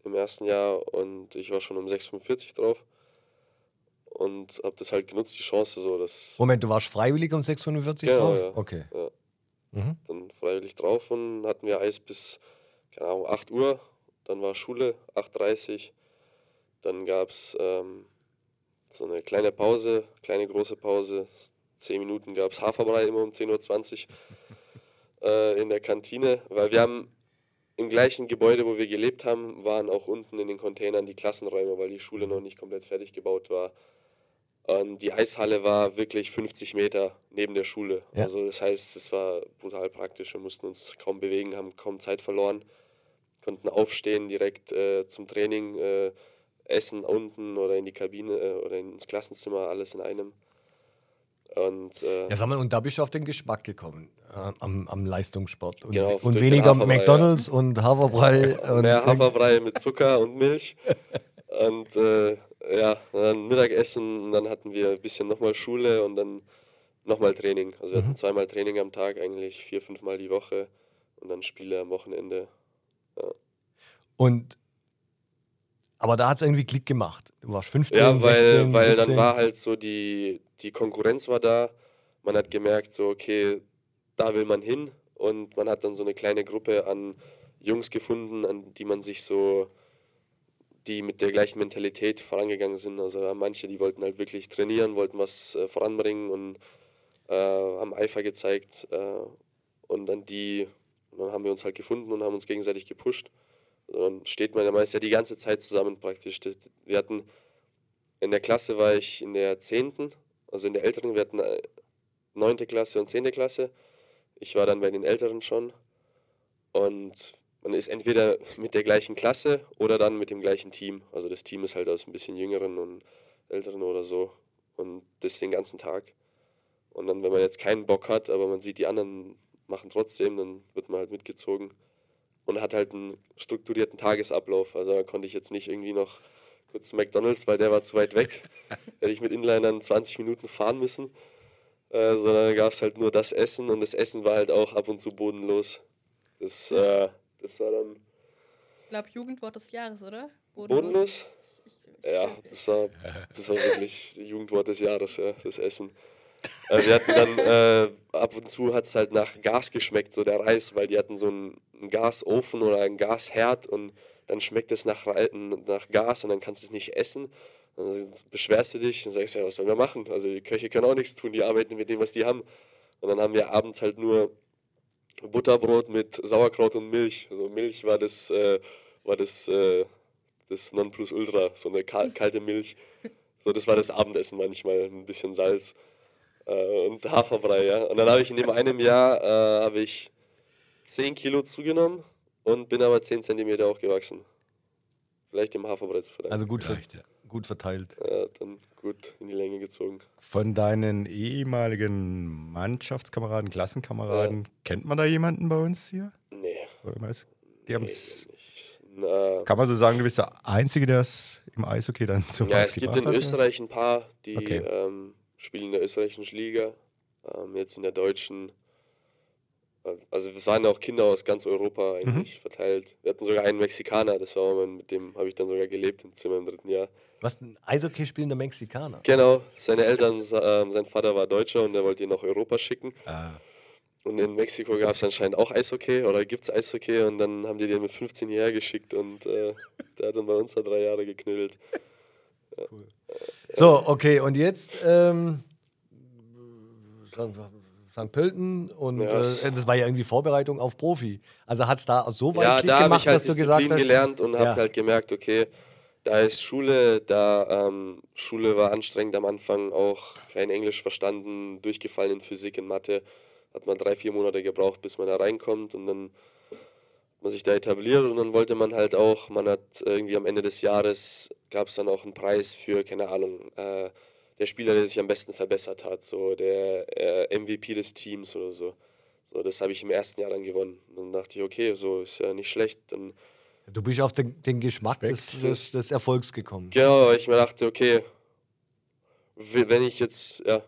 im ersten Jahr und ich war schon um 6.45 Uhr drauf. Und habe das halt genutzt, die Chance so, dass Moment, du warst freiwillig um 6.45 Uhr Genau, drauf? ja. Okay. Ja. Mhm. Dann freiwillig drauf und hatten wir Eis bis, keine Ahnung, 8 Uhr. Dann war Schule, 8.30 Uhr. Dann gab es ähm, so eine kleine Pause, kleine große Pause. Zehn Minuten gab es Haferbrei immer um 10.20 Uhr äh, in der Kantine, weil wir haben im gleichen Gebäude, wo wir gelebt haben, waren auch unten in den Containern die Klassenräume, weil die Schule noch nicht komplett fertig gebaut war. Und die Eishalle war wirklich 50 Meter neben der Schule. Ja. Also das heißt, es war brutal praktisch. Wir mussten uns kaum bewegen, haben kaum Zeit verloren, konnten aufstehen direkt äh, zum Training, äh, essen unten oder in die Kabine äh, oder ins Klassenzimmer, alles in einem. Und äh, Ja, sag mal, und da bist du auf den Geschmack gekommen, äh, am, am Leistungssport. Und, Genau, und weniger McDonalds und Haferbrei. <laughs> und mehr Haferbrei mit Zucker und Milch. <laughs> Und äh, ja, dann Mittagessen und dann hatten wir ein bisschen nochmal Schule und dann nochmal Training. Also wir hatten zweimal Training am Tag eigentlich, vier, fünfmal die Woche und dann Spiele am Wochenende. Und aber da hat es irgendwie Klick gemacht. Du warst 15, Ja, weil, 16, weil 17. dann war halt so die, die Konkurrenz war da. Man hat gemerkt, so, okay, da will man hin. Und man hat dann so eine kleine Gruppe an Jungs gefunden, an die man sich so, die mit der gleichen Mentalität vorangegangen sind. Also da manche, die wollten halt wirklich trainieren, wollten was äh, voranbringen und äh, haben Eifer gezeigt. Äh, und dann die, und dann haben wir uns halt gefunden und haben uns gegenseitig gepusht. Dann steht man ja meist ja die ganze Zeit zusammen praktisch. Wir hatten in der Klasse war ich in der 10., also in der älteren, wir hatten äh, 9. Klasse und 10. Klasse. Ich war dann bei den älteren schon. Und man ist entweder <laughs> mit der gleichen Klasse oder dann mit dem gleichen Team. Also das Team ist halt aus ein bisschen jüngeren und älteren oder so. Und das den ganzen Tag. Und dann, wenn man jetzt keinen Bock hat, aber man sieht, die anderen machen trotzdem, dann wird man halt mitgezogen. Und hat halt einen strukturierten Tagesablauf. Also da konnte ich jetzt nicht irgendwie noch kurz zu McDonalds, weil der war zu weit weg. <laughs> Hätte ich mit Inlinern 20 Minuten fahren müssen. Äh, sondern da gab es halt nur das Essen und das Essen war halt auch ab und zu bodenlos. Das, äh, das war dann Ich glaube, Jugendwort des Jahres, oder? bodenlos. Ja, das war, das war wirklich <laughs> Jugendwort des Jahres, ja, das Essen. Äh, wir hatten dann, äh, ab und zu hat es halt nach Gas geschmeckt, so der Reis, weil die hatten so einen einen Gasofen oder einen Gasherd und dann schmeckt es nach, nach Gas und dann kannst du es nicht essen. Dann beschwerst du dich und sagst, ja, was sollen wir machen? Also die Köche können auch nichts tun, die arbeiten mit dem, was die haben. Und dann haben wir abends halt nur Butterbrot mit Sauerkraut und Milch. Also Milch war das, äh, war das, äh, das Nonplusultra, so eine kalte Milch. So, das war das Abendessen manchmal, ein bisschen Salz äh, und Haferbrei, ja. Und dann habe ich in dem einen Jahr äh, habe ich 10 Kilo zugenommen und bin aber 10 Zentimeter auch gewachsen. Vielleicht dem Haferbrei zu verdanken. Also gut, ver ja. gut verteilt. Ja, dann gut in die Länge gezogen. Von deinen ehemaligen Mannschaftskameraden, Klassenkameraden, ja. kennt man da jemanden bei uns hier? Nee. Oder was? Die nee, haben's Na, Kann man so sagen, du bist der Einzige, der es im Eishockey dann so Ja, es gibt in hat, Österreich ein paar, die okay. ähm, spielen in der österreichischen Liga. Ähm, jetzt in der deutschen also es waren ja auch Kinder aus ganz Europa eigentlich mhm. verteilt. Wir hatten sogar einen Mexikaner, das war mein, mit dem habe ich dann sogar gelebt im Zimmer im dritten Jahr. Was, ein Eishockey spielender Mexikaner? Genau, seine Eltern, äh, sein Vater war Deutscher und der wollte ihn nach Europa schicken. Ah. Und in Mexiko gab es anscheinend auch Eishockey oder gibt es Eishockey und dann haben die den mit 15 hierher geschickt und äh, der hat dann bei uns da drei Jahre geknüllt. Ja. Cool. So, okay, und jetzt ähm, St. Pölten und ja. äh, das war ja irgendwie Vorbereitung auf Profi. Also hat es da so weit ja, da gemacht, ich halt dass Disziplin du gesagt hast? gelernt und ja. habe halt gemerkt, okay, da ist Schule, da ähm, Schule war anstrengend am Anfang, auch kein Englisch verstanden, durchgefallen in Physik, in Mathe. Hat man drei, vier Monate gebraucht, bis man da reinkommt und dann hat man sich da etabliert und dann wollte man halt auch, man hat irgendwie am Ende des Jahres, gab es dann auch einen Preis für, keine Ahnung, äh, der Spieler, der sich am besten verbessert hat, so der äh, MVP des Teams oder so. So, das habe ich im ersten Jahr dann gewonnen. Und dann dachte ich, okay, so ist ja nicht schlecht. Dann du bist auf den, den Geschmack des, des, des, Erfolgs gekommen. Genau, weil ich mir dachte, okay, wenn ich jetzt, ja,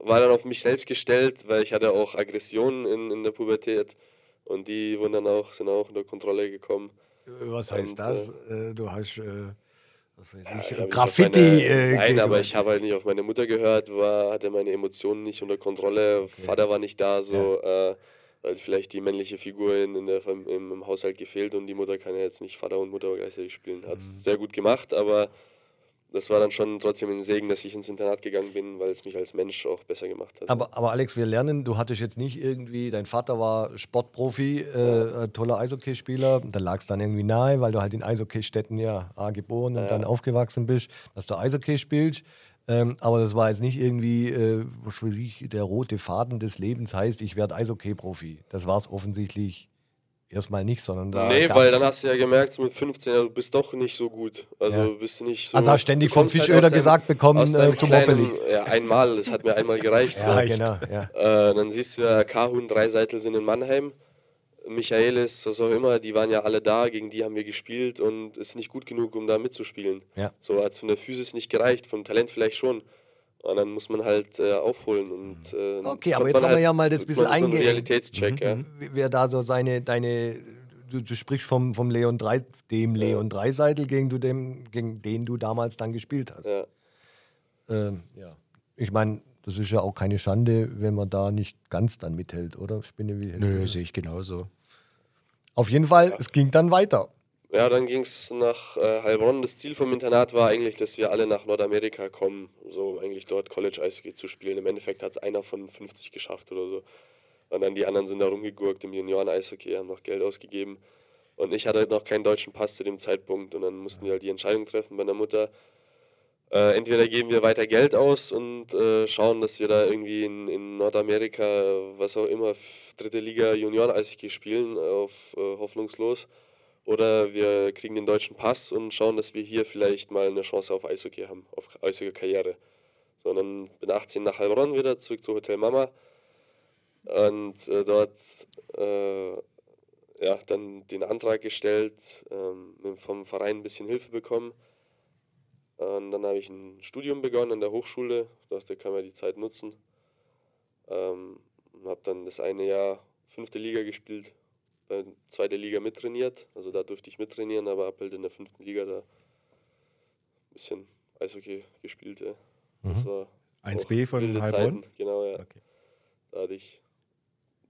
war dann auf mich selbst gestellt, weil ich hatte auch Aggressionen in, in der Pubertät und die wurden dann auch, sind auch unter Kontrolle gekommen. Was heißt und, das? Äh, du hast äh, ja, Graffiti. Meine, äh, nein, aber ich habe halt nicht auf meine Mutter gehört, war, hatte meine Emotionen nicht unter Kontrolle, okay. Vater war nicht da, so, ja. äh, weil vielleicht die männliche Figur in, in der, im, im, Haushalt gefehlt und die Mutter kann ja jetzt nicht Vater und Mutter gleichzeitig spielen. Hat es mhm. sehr gut gemacht, aber das war dann schon trotzdem ein Segen, dass ich ins Internat gegangen bin, weil es mich als Mensch auch besser gemacht hat. Aber, aber Alex, wir lernen, du hattest jetzt nicht irgendwie, dein Vater war Sportprofi, äh, toller Eishockeyspieler, da lag es dann irgendwie nahe, weil du halt in Eishockeystätten ja A, geboren und ja. dann aufgewachsen bist, dass du Eishockey spielst. Ähm, aber das war jetzt nicht irgendwie, äh, was weiß ich, der rote Faden des Lebens heißt, ich werde Eishockey-Profi. Das war es offensichtlich erstmal nicht, sondern da. Nee, weil dann hast du ja gemerkt, mit 15, du bist doch nicht so gut. Also ja. bist nicht so. Also hast ständig vom Fischöder halt gesagt bekommen äh, zum Moppeli. Ja, einmal, das hat mir einmal gereicht. ja, so. genau, ja. Äh, dann siehst du ja, Kahun, drei Seitel sind in Mannheim. Michaelis, was auch immer, die waren ja alle da, gegen die haben wir gespielt und ist nicht gut genug, um da mitzuspielen. Ja. So hat es von der Physis nicht gereicht, vom Talent vielleicht schon. Und dann muss man halt äh, aufholen. Und, äh, okay, aber jetzt haben halt, wir ja mal das bisschen eingehen. So Realitätscheck, mhm. ja. Wer da so seine, deine, du, du sprichst vom, vom Leon 3, dem ja. Leon Dreiseitel, gegen, du dem, gegen den du damals dann gespielt hast. Ja. Ähm, ja. Ich meine, das ist ja auch keine Schande, wenn man da nicht ganz dann mithält, oder? Spinne wie Nö, sehe ich genauso. Auf jeden Fall, ja. es ging dann weiter. Ja, dann ging es nach äh, Heilbronn. Das Ziel vom Internat war eigentlich, dass wir alle nach Nordamerika kommen, so eigentlich dort College Eishockey zu spielen. Im Endeffekt hat es einer von 50 geschafft oder so. Und dann die anderen sind da rumgegurkt im Junioren-Eishockey, haben noch Geld ausgegeben. Und ich hatte noch keinen deutschen Pass zu dem Zeitpunkt. Und dann mussten wir halt die Entscheidung treffen bei der Mutter. Äh, entweder geben wir weiter Geld aus und äh, schauen, dass wir da irgendwie in, in, Nordamerika, was auch immer, dritte Liga Junioren-Eishockey spielen, auf äh, hoffnungslos oder wir kriegen den deutschen Pass und schauen, dass wir hier vielleicht mal eine Chance auf Eishockey haben, auf Eishockey-Karriere. So, dann bin 18 nach Heilbronn wieder, zurück zu Hotel Mama. Und äh, dort äh, ja, dann den Antrag gestellt, ähm, vom Verein ein bisschen Hilfe bekommen. Und dann habe ich ein Studium begonnen an der Hochschule. Ich dachte, kann man die Zeit nutzen. Ähm, und habe dann das eine Jahr fünfte Liga gespielt bei zweiter Liga mittrainiert. Also da durfte ich mittrainieren, aber habe halt in der fünften Liga da ein bisschen Eishockey gespielt. Ja. Das mhm. war 1B von Heilbronn? Genau, ja. Okay. Da hatte ich,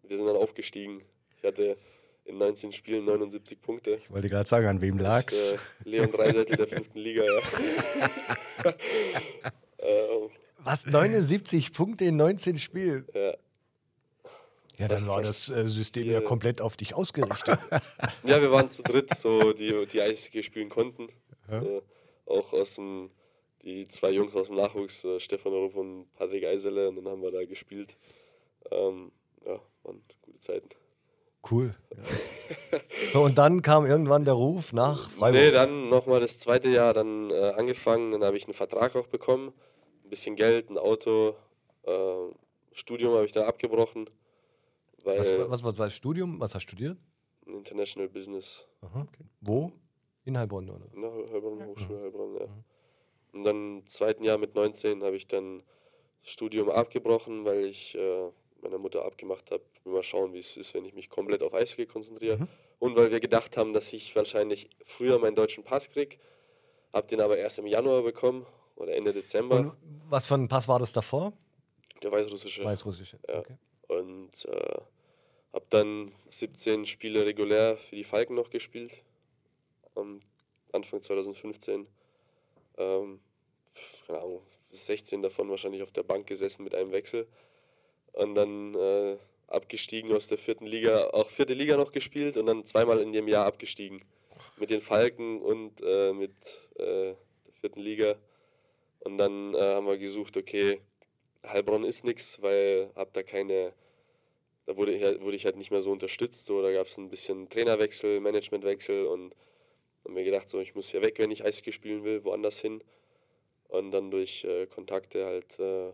wir sind dann aufgestiegen. Ich hatte in 19 Spielen 79 Punkte. Ich wollte gerade sagen, an wem lag's? Äh, Leon Dreiseitel der fünften Liga, ja. <laughs> <laughs> ähm, Was? 79 Punkte in 19 Spielen? ja. Ja, dann war das äh, System ja komplett auf dich ausgerichtet. <laughs> <laughs> ja, wir waren zu dritt, so die, die Eishockey spielen konnten. So, auch aus dem, die zwei Jungs aus dem Nachwuchs, äh, Stefan Rupp und Patrick Eisele, und dann haben wir da gespielt. Ähm, ja, waren gute Zeiten. Cool. So, <laughs> und dann kam irgendwann der Ruf nach Freiburg. Nee, dann nochmal das zweite Jahr dann äh, angefangen, dann habe ich einen Vertrag auch bekommen, ein bisschen Geld, ein Auto, äh, Studium habe ich dann abgebrochen, weil was, was, was war das Studium? Was hast du studiert? International Business Aha. Wo? In Heilbronn, oder? in der Heilbronn, Hochschule Heilbronn, ja. Und dann im zweiten Jahr mit 19 habe ich dann das Studium abgebrochen, weil ich äh, meiner Mutter abgemacht habe, mal schauen, wie es ist, wenn ich mich komplett auf Eishockey konzentriere. Und weil wir gedacht haben, dass ich wahrscheinlich früher meinen deutschen Pass kriege, habe den aber erst im Januar bekommen oder Ende Dezember. Und was für ein Pass war das davor? Der weißrussische. Weißrussische. Ja. Okay. Und äh, habe dann 17 Spiele regulär für die Falken noch gespielt. Am Anfang 2015. Ähm, keine Ahnung, 16 davon wahrscheinlich auf der Bank gesessen mit einem Wechsel. Und dann äh, abgestiegen aus der vierten Liga, auch vierte Liga noch gespielt und dann zweimal in dem Jahr abgestiegen. Mit den Falken und äh, mit äh, der vierten Liga. Und dann äh, haben wir gesucht, okay, Heilbronn ist nix, weil hab da keine, da wurde, ich halt- wurde ich halt nicht mehr so unterstützt. So, da gab es ein bisschen Trainerwechsel, Managementwechsel und haben mir gedacht, so, ich muss hier weg, wenn ich Eishockey spielen will, woanders hin. Und dann durch äh, Kontakte halt äh,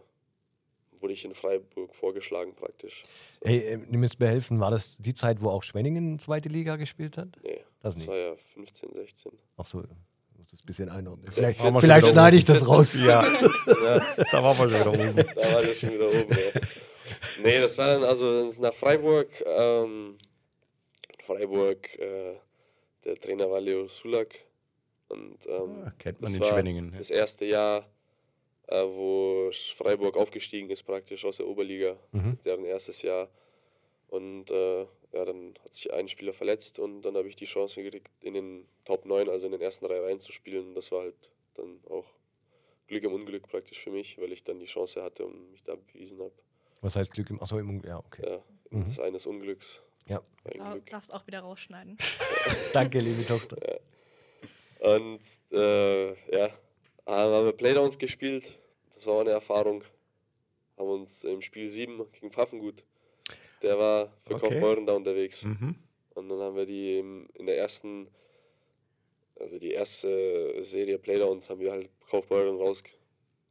wurde ich in Freiburg vorgeschlagen praktisch. Hey, äh, du müsst mir helfen, war das die Zeit, wo auch Schwenningen zweite Liga gespielt hat? Nee, Das das, nicht. war ja 15, 16. Ach so, ich muss das ein bisschen einordnen. Ja, Vielleicht, 14, vielleicht schneide ich das raus. Ja, 15, <laughs> ja. da waren wir schon wieder oben. Da war das schon wieder oben. Ja. Nee, das war dann also nach Freiburg. Ähm, Freiburg, äh, der Trainer war Leo Sulak. Und ähm, Ah, kennt man das in Schwenningen. Das erste Jahr, äh, wo Freiburg aufgestiegen ist, praktisch aus der Oberliga. Mhm. Deren erstes Jahr. Und äh, ja, dann hat sich ein Spieler verletzt und dann habe ich die Chance gekriegt, in den Top 9, also in den ersten drei Reihen zu spielen. Das war halt dann auch Glück im Unglück praktisch für mich, weil ich dann die Chance hatte und mich da bewiesen habe. Was heißt Glück im. Achso, im. Ja, okay. Ja, Mhm. das eines Unglücks. Ja. Du Glück. darfst auch wieder rausschneiden. <laughs> Danke, liebe Tochter. Und äh, ja, haben wir Playdowns gespielt. Das war auch eine Erfahrung. Haben uns im Spiel 7 gegen Pfaffengut. Der war für Okay. Kaufbeuren da unterwegs. Mhm. Und dann haben wir die in der ersten, also die erste Serie Playdowns haben wir halt Kaufbeuren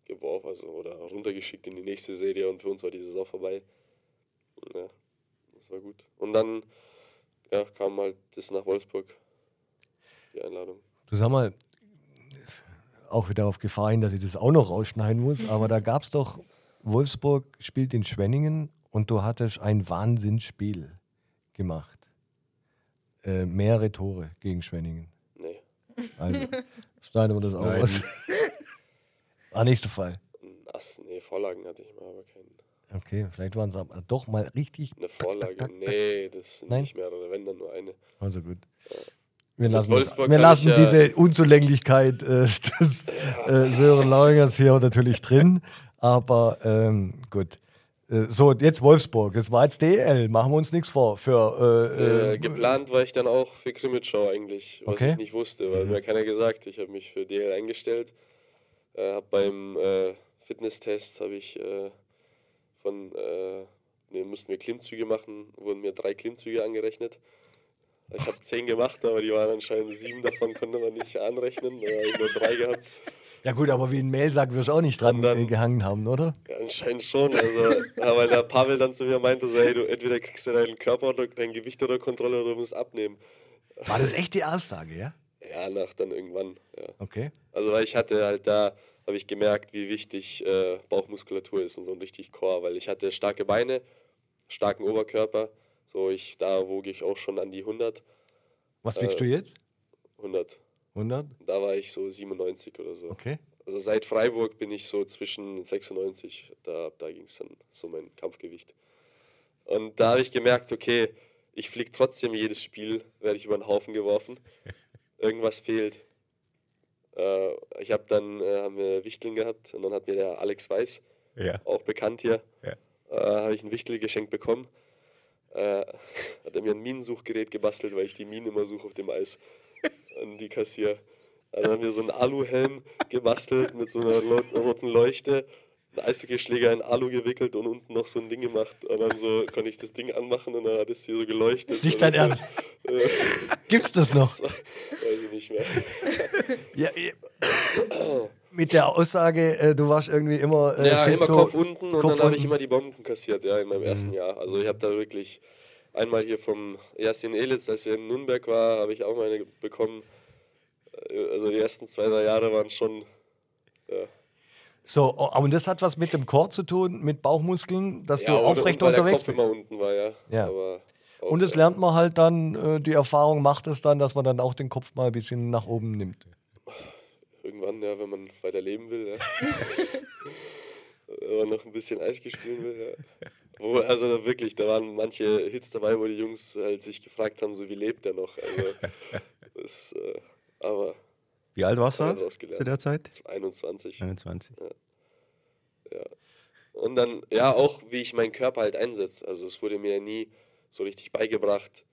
rausgeworfen, also oder runtergeschickt in die nächste Serie und für uns war die Saison vorbei. Ja, das war gut. Und dann ja, kam halt das nach Wolfsburg, die Einladung. Du sag mal, auch wieder auf Gefahr hin, dass ich das auch noch rausschneiden muss, aber da gab es doch, Wolfsburg spielt in Schwenningen und du hattest ein Wahnsinnsspiel gemacht. Äh, mehrere Tore gegen Schwenningen. Nee. Also, schneiden wir das auch Nein. aus. <laughs> ah, nächster Fall. Ass, nee, Vorlagen hatte ich mal, aber keinen. Okay, vielleicht waren es aber doch mal richtig. Eine Vorlage, tak, tak. nee, das sind Nein? nicht mehrere, wenn dann nur eine. Also gut. Wir Mit lassen, das, wir lassen ja- diese Unzulänglichkeit äh, <laughs> des äh, Sören Laungers hier natürlich drin. Aber ähm, gut. Äh, so, jetzt Wolfsburg. Das war jetzt DL. Machen wir uns nichts vor. Für, äh, Äh, äh, geplant war ich dann auch für Krimitschau eigentlich, was Okay. Mhm. ich nicht wusste, weil mir keiner gesagt. Ich habe mich für DL eingestellt. Äh, hab beim äh, Fitnesstest habe ich äh, von, ne, mussten wir Klimmzüge machen, wurden mir drei Klimmzüge angerechnet. Ich habe zehn gemacht, aber die waren anscheinend sieben davon konnte man nicht anrechnen. Da habe ich nur drei gehabt. ja, gut, aber wie ein Mailsack wirst du auch nicht dran dann- gehangen haben, oder? Ja, anscheinend schon. Also, ja, weil der Pavel dann zu mir meinte, so, hey, du entweder kriegst du deinen Körper oder dein Gewicht oder Kontrolle oder du musst abnehmen. War das echt die Aussage, ja? Ja, nach dann irgendwann, ja. Okay. Also weil ich hatte halt da, habe ich gemerkt, wie wichtig äh, Bauchmuskulatur ist und so ein richtig Core, weil ich hatte starke Beine, starken Oberkörper, so ich, da wog ich auch schon an die 100, Was wiegst Äh, du jetzt? 100. 100? Da war ich so 97 oder so. Okay. Also seit Freiburg bin ich so zwischen 96, da, da ging es dann so mein Kampfgewicht. Und da habe ich gemerkt, okay, ich fliege trotzdem jedes Spiel, werde ich über den Haufen geworfen. <laughs> Irgendwas fehlt. Äh, ich habe dann äh, haben wir Wichteln gehabt und dann hat mir der Alex Weiß, Ja. auch bekannt hier, Ja. äh, habe ich ein Wichtel geschenkt bekommen. Äh, <laughs> hat er mir ein Minensuchgerät gebastelt, weil ich die Minen immer suche auf dem Eis. <laughs> Und die kassiere. Dann haben wir so einen Aluhelm gebastelt mit so einer roten Leuchte, einen Eishockeyschläger in Alu gewickelt und unten noch so ein Ding gemacht. Und dann so konnte ich das Ding anmachen und dann hat es hier so geleuchtet. Nicht Und dein so- Ernst? Äh, <laughs> Gibt's das noch? das war- weiß ich nicht mehr. Ja, ja. mit der Aussage, äh, du warst irgendwie immer. Äh, ja, viel immer zu- Kopf unten und Kopf dann habe ich immer die Bomben kassiert, ja, in meinem Mhm. ersten Jahr. Also ich habe da wirklich einmal hier vom Jasin Elitz, als er in Nürnberg war, habe ich auch meine bekommen. Äh, Also die ersten zwei, drei Jahre waren schon. So, oh, und das hat was mit dem Chor zu tun, mit Bauchmuskeln, dass ja, du aufrecht weil unterwegs bist. Kopf immer unten war, ja. Ja. Aber auch, Und das lernt man halt dann, äh, die Erfahrung macht es dann, dass man dann auch den Kopf mal ein bisschen nach oben nimmt. Irgendwann, ja, wenn man weiter leben will, ja. <laughs> wenn man noch ein bisschen Eis spielen will, ja. Wo, also wirklich, da waren manche Hits dabei, wo die Jungs halt sich gefragt haben, so wie lebt er noch. Also, <laughs> das, äh, aber Wie alt warst du Ja, zu der Zeit? 21. 21. Und dann, ja, auch wie ich meinen Körper halt einsetze. Also es wurde mir nie so richtig beigebracht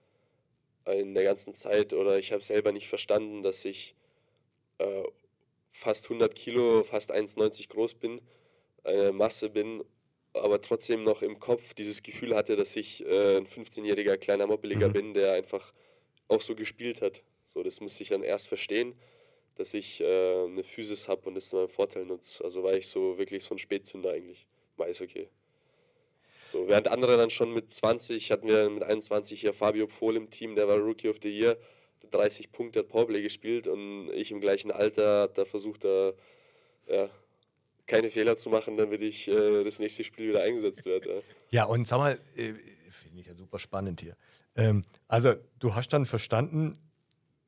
in der ganzen Zeit oder ich habe selber nicht verstanden, dass ich äh, fast 100 Kilo, fast 1,90 groß bin, eine Masse bin, aber trotzdem noch im Kopf dieses Gefühl hatte, dass ich äh, ein 15-jähriger kleiner Moppeliger Mhm. bin, der einfach auch so gespielt hat. So, das musste ich dann erst verstehen, dass ich äh, eine Physis habe und das zu meinem Vorteil nutze. Also war ich so wirklich so ein Spätzünder eigentlich im Eishockey. So, während andere dann schon mit 20, hatten wir mit 21 hier Fabio Pfohl im Team, der war Rookie of the Year, hat 30 Punkte, hat Powerplay gespielt und ich im gleichen Alter habe da versucht, da ja, keine Fehler zu machen, damit ich äh, das nächste Spiel wieder eingesetzt werde. Ja. Ja, und sag mal, äh, finde ich ja super spannend hier. Ähm, also, du hast dann verstanden,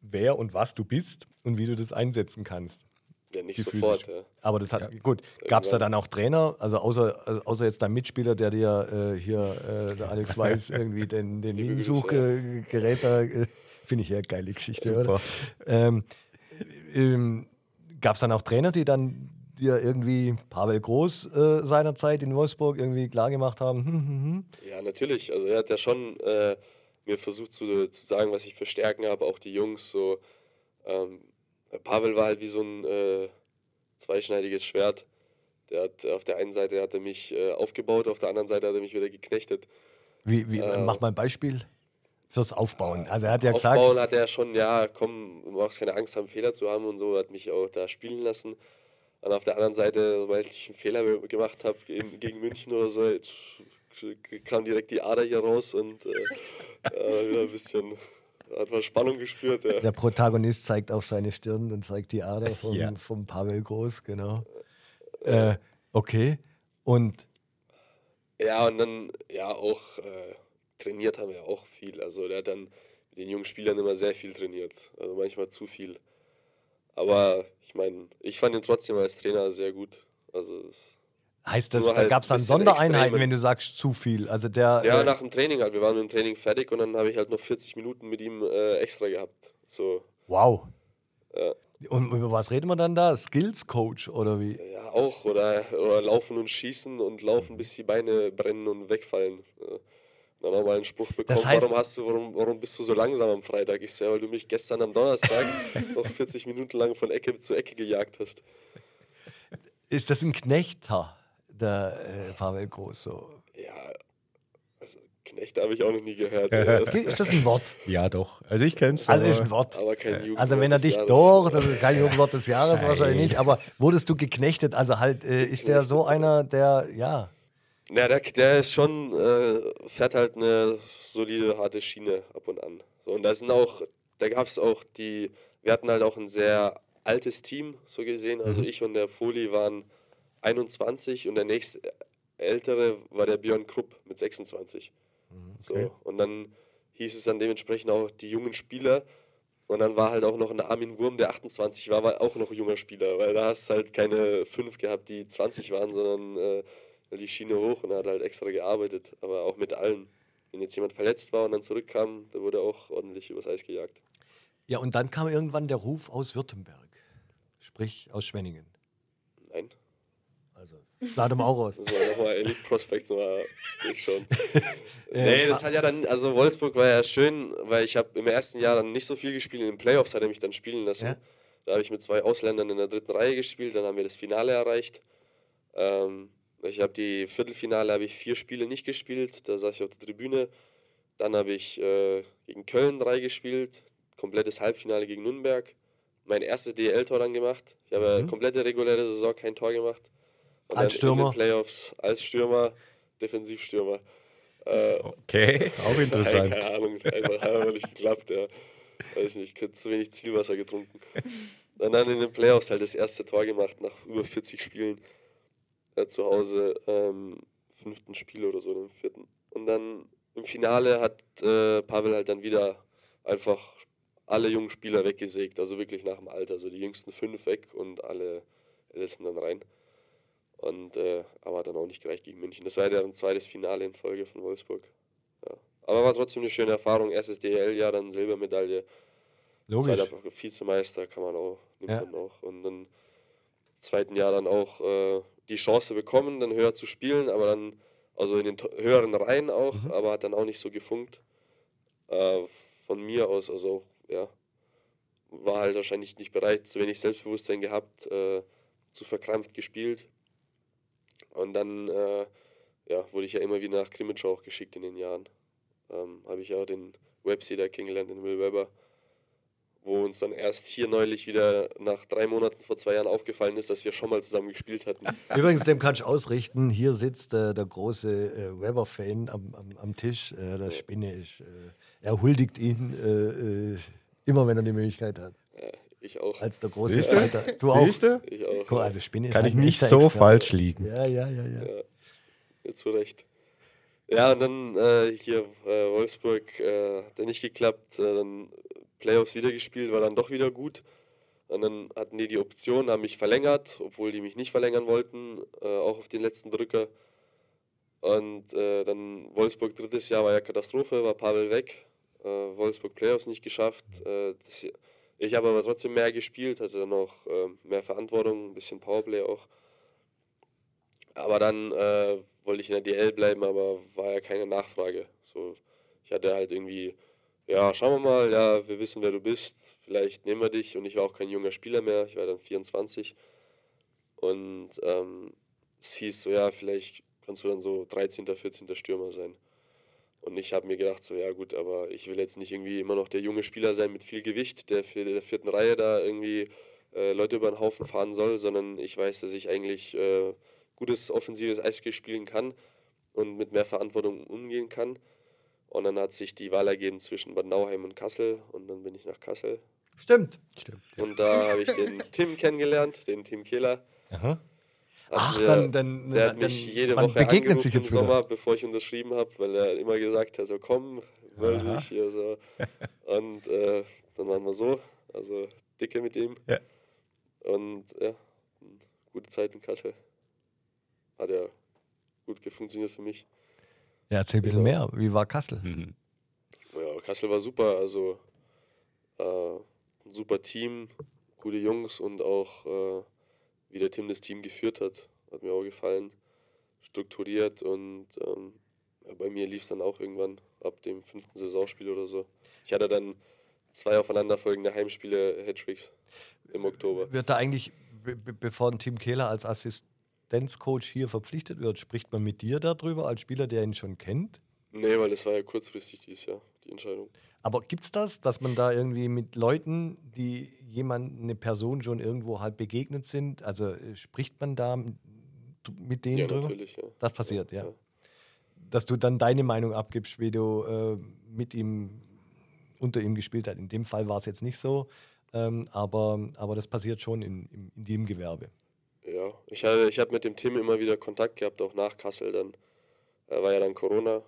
wer und was du bist und wie du das einsetzen kannst. Ja, nicht sofort. Ja. Aber das hat, gut, gab es da dann auch Trainer, also außer, also außer jetzt dein Mitspieler, der dir äh, hier, äh, der Alex <laughs> Weiß, irgendwie den, den Minensuchgerät da, äh, finde ich ja geile Geschichte, Super. oder? Ähm, ähm, gab es dann auch Trainer, die dann dir irgendwie Pavel Groß äh, seinerzeit in Wolfsburg irgendwie klargemacht haben, hm, hm, hm. Ja, natürlich. Also er hat ja schon äh, mir versucht zu, zu sagen, was ich für Stärken habe, auch die Jungs. So, ähm, Pavel war halt wie so ein äh, zweischneidiges Schwert. Der hat auf der einen Seite hat er mich äh, aufgebaut, auf der anderen Seite hat er mich wieder geknechtet. Wie, wie, Äh, mach mal ein Beispiel fürs Aufbauen. Also er hat ja gesagt, Aufbauen hat er schon, ja, komm, du brauchst keine Angst haben, Fehler zu haben und so, hat mich auch da spielen lassen. Und auf der anderen Seite, weil ich einen Fehler gemacht habe gegen, gegen München oder so, jetzt kam direkt die Ader hier raus und äh, äh, wieder ein bisschen, hat man Spannung gespürt. Ja. der Protagonist zeigt auf seine Stirn und zeigt die Ader vom, Ja. vom Pavel Groß, genau. Äh, okay. Und Ja, und dann, ja, auch äh, trainiert haben wir auch viel. Also der hat dann mit den jungen Spielern immer sehr viel trainiert. Also manchmal zu viel. Aber ich meine, ich fand ihn trotzdem als Trainer sehr gut. Also das, heißt das, Nur da halt gab es dann Sondereinheiten, extremen. wenn du sagst zu viel. Also der. ja, äh, nach dem Training halt. Wir waren mit dem Training fertig und dann habe ich halt noch 40 Minuten mit ihm äh, extra gehabt. So, wow. ja. Und über was reden wir dann da? Skills Coach oder wie? ja, auch. Oder, oder laufen und schießen und laufen, bis die Beine brennen und wegfallen. Ja. Dann haben wir einen Spruch bekommen, heißt- warum hast du, warum, warum bist du so langsam am Freitag? Ich so, ja, weil du mich gestern am Donnerstag <laughs> noch 40 Minuten lang von Ecke zu Ecke gejagt hast. Ist das ein Knechter, der äh, Pavel Groß? So? Ja, also Knecht habe ich auch noch nie gehört. <laughs> Das, Ist das ein Wort? Ja, doch. Also ich kenne es. Also ist ein Wort. aber kein Jugendwort Also wenn er dich Jahres. doch, das ist kein Jugendwort des Jahres Nein. wahrscheinlich nicht, aber wurdest du geknechtet? Also halt, äh, ist der so einer, der, ja, Ja, der, der ist schon, äh, fährt halt eine solide, harte Schiene ab und an. So, und da sind auch, da gab es auch die, wir hatten halt auch ein sehr altes Team, so gesehen. Also ich und der Foli waren 21 und der nächste ältere war der Björn Krupp mit 26. So, und dann hieß es dann dementsprechend auch die jungen Spieler. Und dann war halt auch noch ein Armin Wurm, der 28 war, war auch noch junger Spieler, weil da hast du halt keine fünf gehabt, die 20 waren, sondern äh, die Schiene hoch und er hat halt extra gearbeitet, aber auch mit allen. wenn jetzt jemand verletzt war und dann zurückkam, da wurde auch ordentlich übers Eis gejagt. Ja, und dann kam irgendwann der Ruf aus Württemberg, sprich aus Schwenningen. Lade mal auch raus. Das war nochmal Elite Prospects nochmal durchschauen. <laughs> nee, das hat ja dann, also Wolfsburg war ja schön, weil ich habe im ersten Jahr dann nicht so viel gespielt. In den Playoffs hat er mich dann spielen lassen. Ja. Da habe ich mit zwei Ausländern in der dritten Reihe gespielt, dann haben wir das Finale erreicht. Ähm, ich habe die Viertelfinale habe ich vier Spiele nicht gespielt, da saß ich auf der Tribüne. Dann habe ich äh, gegen Köln drei gespielt, komplettes Halbfinale gegen Nürnberg. Mein erstes DL-Tor dann gemacht. Ich habe Mhm. komplette reguläre Saison kein Tor gemacht. Und Als dann in Stürmer? den Playoffs als Stürmer, Defensivstürmer. Äh, Okay, auch <laughs> interessant. keine Ahnung, einfach hat einfach nicht geklappt, ja. Weiß nicht, ich hätte zu wenig Zielwasser getrunken. Und dann in den Playoffs halt das erste Tor gemacht nach über 40 Spielen äh, zu Hause, ähm, fünften Spiel oder so, im vierten. Und dann im Finale hat äh, Pavel halt dann wieder einfach alle jungen Spieler weggesägt, also wirklich nach dem Alter, also die jüngsten fünf weg und alle ältesten dann rein. Und äh, aber hat dann auch nicht gereicht gegen München. Das war ja deren zweites Finale in Folge von Wolfsburg. Ja. Aber war trotzdem eine schöne Erfahrung. Erstes DL-Jahr, dann Silbermedaille. Logisch. Zweiter Vizemeister kann man auch, nimmt Ja. man auch. Und dann im zweiten Jahr dann auch äh, die Chance bekommen, dann höher zu spielen, aber dann, also in den höheren Reihen auch, Mhm. aber hat dann auch nicht so gefunkt. Äh, von mir aus, also auch, ja, war halt wahrscheinlich nicht bereit, zu wenig Selbstbewusstsein gehabt, äh, zu verkrampft gespielt. Und dann äh, ja, wurde ich ja immer wieder nach Krimitschau auch geschickt in den Jahren. Ähm, Habe ich ja auch den Webseeder kennengelernt, den Will Weber, wo uns dann erst hier neulich wieder nach drei Monaten vor zwei Jahren aufgefallen ist, dass wir schon mal zusammen gespielt hatten. <laughs> Übrigens, dem kannst du ausrichten, hier sitzt äh, der große äh, Weber-Fan am, am, am Tisch. Äh, der Spinne ist, äh, er huldigt ihn äh, äh, immer, wenn er die Möglichkeit hat. Ja, ich auch. Als der große Siehste? Fighter. Du auch. Siehste? Ich auch. Guck, also Spinne Kann ein ich nicht so Experte. falsch liegen. Ja, ja, ja, ja. Ja, ja, zu Recht. Ja, und dann äh, hier äh, Wolfsburg äh, hat dann nicht geklappt. Äh, dann Playoffs wieder gespielt, war dann doch wieder gut. Und dann hatten die die Option, haben mich verlängert, obwohl die mich nicht verlängern wollten, äh, auch auf den letzten Drücker. Und äh, dann Wolfsburg drittes Jahr war ja Katastrophe, war Pavel weg. Äh, Wolfsburg Playoffs nicht geschafft. Äh, das, ich habe aber trotzdem mehr gespielt, hatte dann auch äh, mehr Verantwortung, ein bisschen Powerplay auch. Aber dann äh, wollte ich in der DL bleiben, aber war ja keine Nachfrage. So, ich hatte halt irgendwie, ja, schauen wir mal, ja, wir wissen, wer du bist, vielleicht nehmen wir dich. Und ich war auch kein junger Spieler mehr, ich war dann 24. Und ähm, es hieß so, ja, vielleicht kannst du dann so 13., 14. Stürmer sein. Und ich habe mir gedacht, so, ja gut, aber ich will jetzt nicht irgendwie immer noch der junge Spieler sein mit viel Gewicht, der für der vierten Reihe da irgendwie äh, Leute über den Haufen fahren soll, sondern ich weiß, dass ich eigentlich äh, gutes offensives Eishockey spielen kann und mit mehr Verantwortung umgehen kann. Und dann hat sich die Wahl ergeben zwischen Bad Nauheim und Kassel und dann bin ich nach Kassel. Stimmt. Stimmt. Und da habe ich den <laughs> Tim kennengelernt, den Tim Kehler. Aha. Ach, mir- dann, dann, Der dann, hat mich jede man Woche begegnet sich im jetzt wieder. Sommer, bevor ich unterschrieben habe, weil er immer gesagt hat, so komm, melde Aha. dich hier so. <laughs> Und äh, dann waren wir so, also dicke mit ihm. Ja. Und ja, gute Zeit in Kassel. Hat ja gut funktioniert für mich. Ja, erzähl ein bisschen Genau. mehr. Wie war Kassel? Mhm. Ja, Kassel war super, also äh, ein super Team, gute Jungs und auch äh, wie der Tim das Team geführt hat, hat mir auch gefallen. Strukturiert und ähm, bei mir lief es dann auch irgendwann ab dem fünften Saisonspiel oder so. Ich hatte dann zwei aufeinanderfolgende Heimspiele Hattricks im Oktober. Wird da eigentlich, be be bevor ein Tim Kehler als Assistenzcoach hier verpflichtet wird, spricht man mit dir darüber als Spieler, der ihn schon kennt? Nee, weil das war ja kurzfristig dieses Jahr, die Entscheidung. Aber gibt es das, dass man da irgendwie mit Leuten, die jemand, eine Person schon irgendwo halt begegnet sind, also äh, spricht man da mit denen Ja, drüber? natürlich, ja. Das passiert, ja. ja. Dass du dann deine Meinung abgibst, wie du äh, mit ihm, unter ihm gespielt hast. In dem Fall war es jetzt nicht so, ähm, aber, aber das passiert schon in, in, in dem Gewerbe. Ja, ich habe ich hab mit dem Tim immer wieder Kontakt gehabt, auch nach Kassel dann. Äh, war ja dann Corona,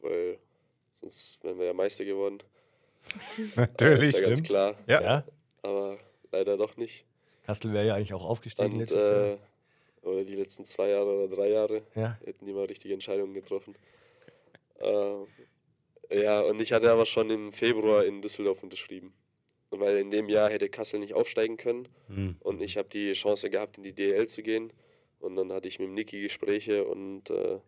weil sonst wären wir ja Meister geworden. <laughs> Natürlich, ist ja ganz stimmt. klar, Ja. Ja? aber leider doch nicht. Kassel wäre ja eigentlich auch aufgestiegen Und, letztes äh, Jahr. oder die letzten zwei Jahre oder drei Jahre Ja. hätten die mal richtige Entscheidungen getroffen. Äh, ja, und ich hatte aber schon im Februar in Düsseldorf unterschrieben. Weil in dem Jahr hätte Kassel nicht aufsteigen können. Hm. Und ich habe die Chance gehabt, in die DL zu gehen. Und dann hatte ich mit Niki Gespräche und äh,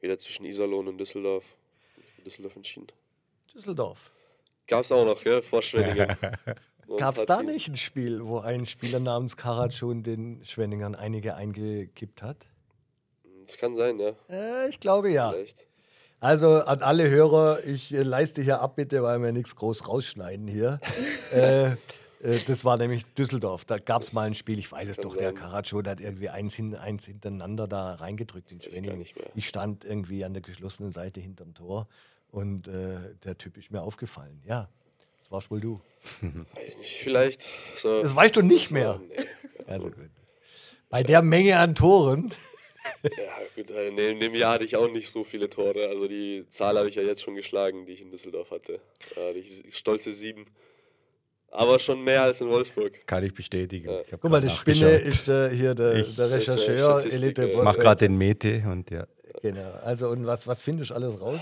wieder zwischen Iserlohn und Düsseldorf. Für Düsseldorf entschieden. Düsseldorf. Gab es auch noch, gell? Vor Schwenningen. <laughs> Gab es da nicht ein Spiel, wo ein Spieler namens Karatschun den Schwenningern einige eingekippt hat? Das kann sein, ja. Äh, ich glaube ja. Vielleicht. Also an alle Hörer, ich äh, leiste hier ab, bitte, weil wir nichts groß rausschneiden hier. <laughs> äh, äh, das war nämlich Düsseldorf. Da gab es mal ein Spiel, ich weiß es doch, der sein. Karatschun hat irgendwie eins, hin, eins hintereinander da reingedrückt in Schwenningen. Ich stand irgendwie an der geschlossenen Seite hinterm Tor und äh, der Typ ist mir aufgefallen. Ja, das warst wohl du. <laughs> Weiß nicht, vielleicht. So. Das weißt du nicht so, mehr. Nee. <laughs> Also gut. Bei der Menge an Toren. <laughs> Ja, gut, äh, in dem, Jahr hatte ich auch nicht so viele Tore. Also die Zahl habe ich ja jetzt schon geschlagen, die ich in Düsseldorf hatte. Die s- stolze sieben. Aber schon mehr als in Wolfsburg. Kann ich bestätigen. Ja. Ich Guck mal, der Spinne ist äh, hier der, Ich- der Rechercheur, Elite Ich mache gerade den Mete und ja. Genau. Also, und was, was findest du alles raus?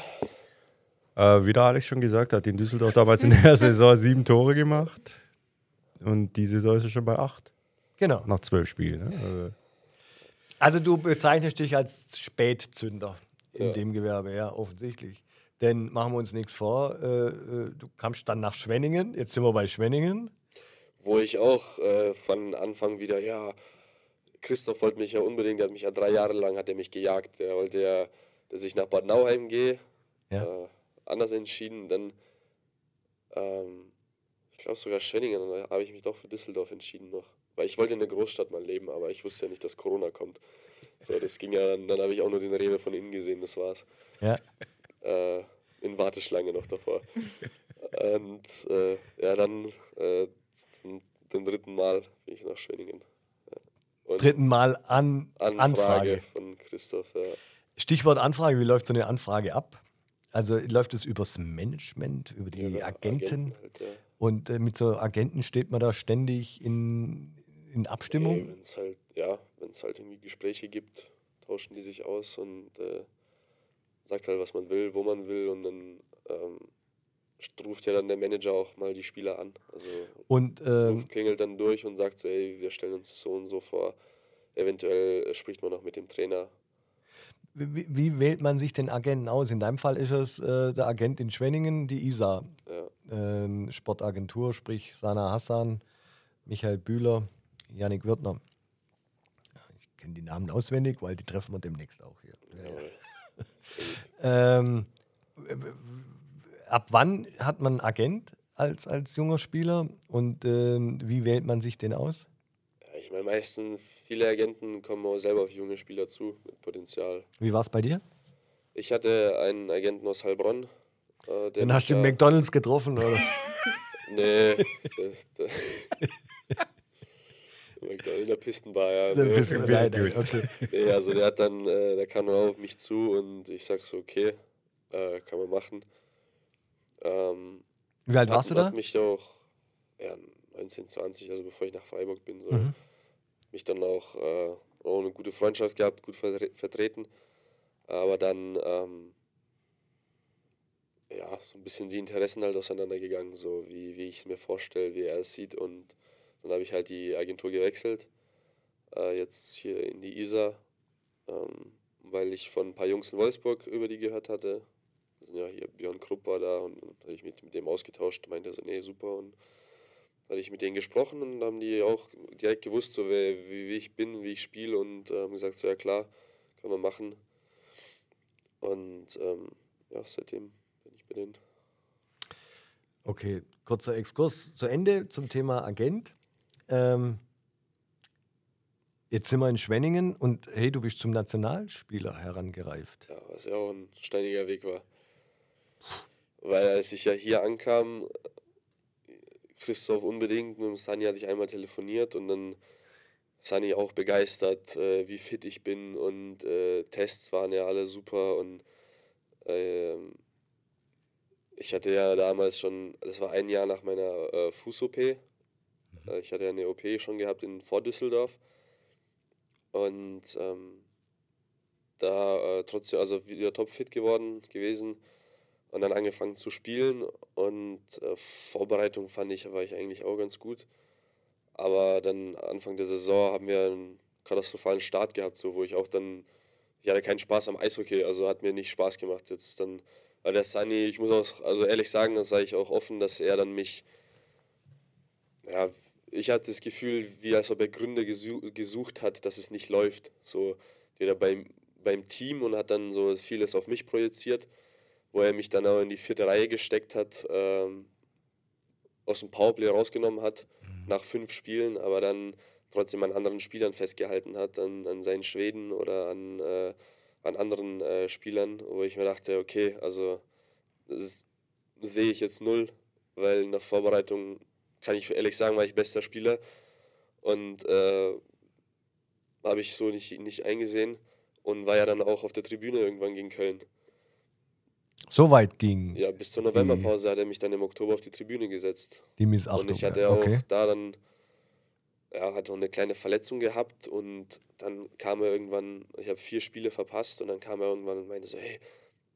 Äh, wie der Alex schon gesagt hat, in Düsseldorf damals in der <laughs> Saison sieben Tore gemacht. Und die Saison ist er schon bei acht. Genau. Nach zwölf Spielen. Ne? Also, du bezeichnest dich als Spätzünder in Ja. dem Gewerbe, ja, offensichtlich. Denn machen wir uns nichts vor, äh, äh, du kamst dann nach Schwenningen, jetzt sind wir bei Schwenningen. Wo ich auch äh, von Anfang wieder, ja, Christoph wollte mich ja unbedingt, der hat mich ja drei Jahre lang, hat er mich gejagt. Der wollte ja, dass ich nach Bad Nauheim gehe. Ja. Äh, anders entschieden. Dann, ähm, ich glaube sogar Schwenningen, dann habe ich mich doch für Düsseldorf entschieden noch. Weil ich wollte in der Großstadt mal leben, aber ich wusste ja nicht, dass Corona kommt. So, das ging ja, dann, dann habe ich auch nur den Rewe von innen gesehen, das war's. Ja. Äh, in Warteschlange noch davor. Und äh, ja, dann äh, zum, zum dritten Mal bin ich nach Schwenningen. Und Dritten Mal an Anfrage, Anfrage. von Christoph. Ja. Stichwort Anfrage, wie läuft so eine Anfrage ab? Also läuft es übers Management, über die Ja, Agenten? halt, ja. Und äh, mit so Agenten steht man da ständig in, in Abstimmung? Nee, wenn es halt, ja, wenn es halt irgendwie Gespräche gibt, tauschen die sich aus und äh, sagt halt, was man will, wo man will und dann ähm, ruft ja dann der Manager auch mal die Spieler an. Also Und ähm, klingelt dann durch und sagt so, ey, wir stellen uns so und so vor. Eventuell äh, spricht man noch mit dem Trainer. Wie, wie wählt man sich den Agenten aus? In deinem Fall ist es äh, der Agent in Schwenningen, die ISA, Ja. ähm, Sportagentur, sprich Sana Hassan, Michael Bühler, Yannick Wirtner. Ich kenne die Namen auswendig, weil die treffen wir demnächst auch hier. <laughs> Ähm, w- w- ab wann hat man einen Agent als, als junger Spieler und ähm, wie wählt man sich den aus? Ich meine, meistens viele Agenten kommen auch selber auf junge Spieler zu mit Potenzial. Wie war es bei dir? Ich hatte einen Agenten aus Heilbronn. Äh, der Den hast du im da- McDonalds getroffen, oder? <laughs> <laughs> Nee. <laughs> das, das in der Pistenbar, ja. Bist du nein, nein, okay. Nee, also der hat dann, äh, der kam dann auch auf mich zu und ich sag so, okay, äh, kann man machen. Ähm, Wie alt hat, warst du da? Hat mich auch, ja, 19, 20, also bevor ich nach Freiburg bin, so, Mhm. mich dann auch, äh, auch eine gute Freundschaft gehabt, gut vertre vertreten. Aber dann, ähm, ja, so ein bisschen die Interessen halt auseinandergegangen, so wie, wie ich es mir vorstelle, wie er es sieht. Und dann habe ich halt die Agentur gewechselt, äh, jetzt hier in die ISA, ähm, weil ich von ein paar Jungs in Wolfsburg über die gehört hatte. Sind ja hier Björn Krupp war da und dann habe ich mich mit dem ausgetauscht, meinte er so, nee, super. Und hatte ich mit denen gesprochen und haben die auch direkt gewusst, so wie, wie ich bin, wie ich spiele und äh, haben gesagt, so ja klar, kann man machen. Und ähm, ja, seitdem bin ich bei denen. Okay, kurzer Exkurs zu Ende zum Thema Agent. Ähm, jetzt sind wir in Schwenningen und hey, du bist zum Nationalspieler herangereift. Ja, was ja auch ein steiniger Weg war. Weil als ich ja hier ankam, Christoph unbedingt, mit dem Sani hatte ich einmal telefoniert und dann Sani auch begeistert, äh, wie fit ich bin und äh, Tests waren ja alle super und ähm, ich hatte ja damals schon, das war ein Jahr nach meiner äh, Fuß-OP, äh, ich hatte ja eine OP schon gehabt in vor Düsseldorf und ähm, da äh, trotzdem, also wieder topfit geworden gewesen und dann angefangen zu spielen. Und äh, Vorbereitung fand ich, war ich eigentlich auch ganz gut. Aber dann Anfang der Saison haben wir einen katastrophalen Start gehabt, so wo ich auch dann, ich hatte keinen Spaß am Eishockey, also hat mir nicht Spaß gemacht. Jetzt dann, weil der Sunny, ich muss auch, also ehrlich sagen, das sage ich auch offen, dass er dann mich, ja, ich hatte das Gefühl, wie als ob er Gründe gesu gesucht hat, dass es nicht läuft, so wieder beim, beim Team und hat dann so vieles auf mich projiziert, wo er mich dann auch in die vierte Reihe gesteckt hat, ähm, aus dem Powerplay rausgenommen hat nach fünf Spielen, aber dann trotzdem an anderen Spielern festgehalten hat, an, an seinen Schweden oder an, äh, an anderen äh, Spielern, wo ich mir dachte, okay, also das sehe ich jetzt null, weil in der Vorbereitung kann ich ehrlich sagen, war ich bester Spieler und äh, habe ich so nicht, nicht eingesehen und war ja dann auch auf der Tribüne irgendwann gegen Köln. So weit ging. Ja, bis zur Novemberpause hat er mich dann im Oktober auf die Tribüne gesetzt. Die Missachtung. Und ich hatte ja, auch okay. da dann, ja, hatte auch eine kleine Verletzung gehabt und dann kam er irgendwann, ich habe vier Spiele verpasst und dann kam er irgendwann und meinte so, hey,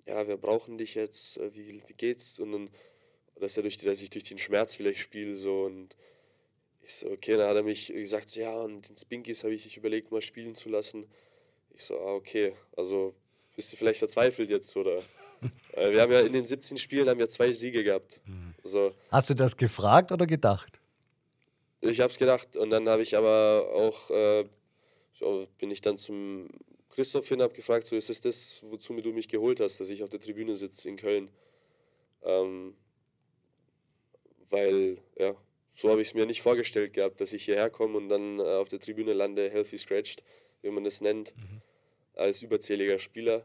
ja, wir brauchen dich jetzt, äh, wie, wie geht's? Und dann, dass, er durch dass ich durch den Schmerz vielleicht spiele so und ich so, okay, dann hat er mich gesagt, so, ja, und den Spinkies habe ich überlegt, mal spielen zu lassen. Ich so, ah, okay, also bist du vielleicht verzweifelt jetzt, oder? Äh, wir haben ja in den 17 Spielen haben wir zwei Siege gehabt. So, Hast du das gefragt oder gedacht? ich habe es gedacht und dann habe ich aber auch, äh, bin ich dann zum Christoph hin, habe gefragt, so ist es das, wozu du mich geholt hast, dass ich auf der Tribüne sitze in Köln. Ähm, weil, ja, so habe ich es mir nicht vorgestellt gehabt, dass ich hierher komme und dann äh, auf der Tribüne lande, healthy scratched, wie man das nennt, als überzähliger Spieler.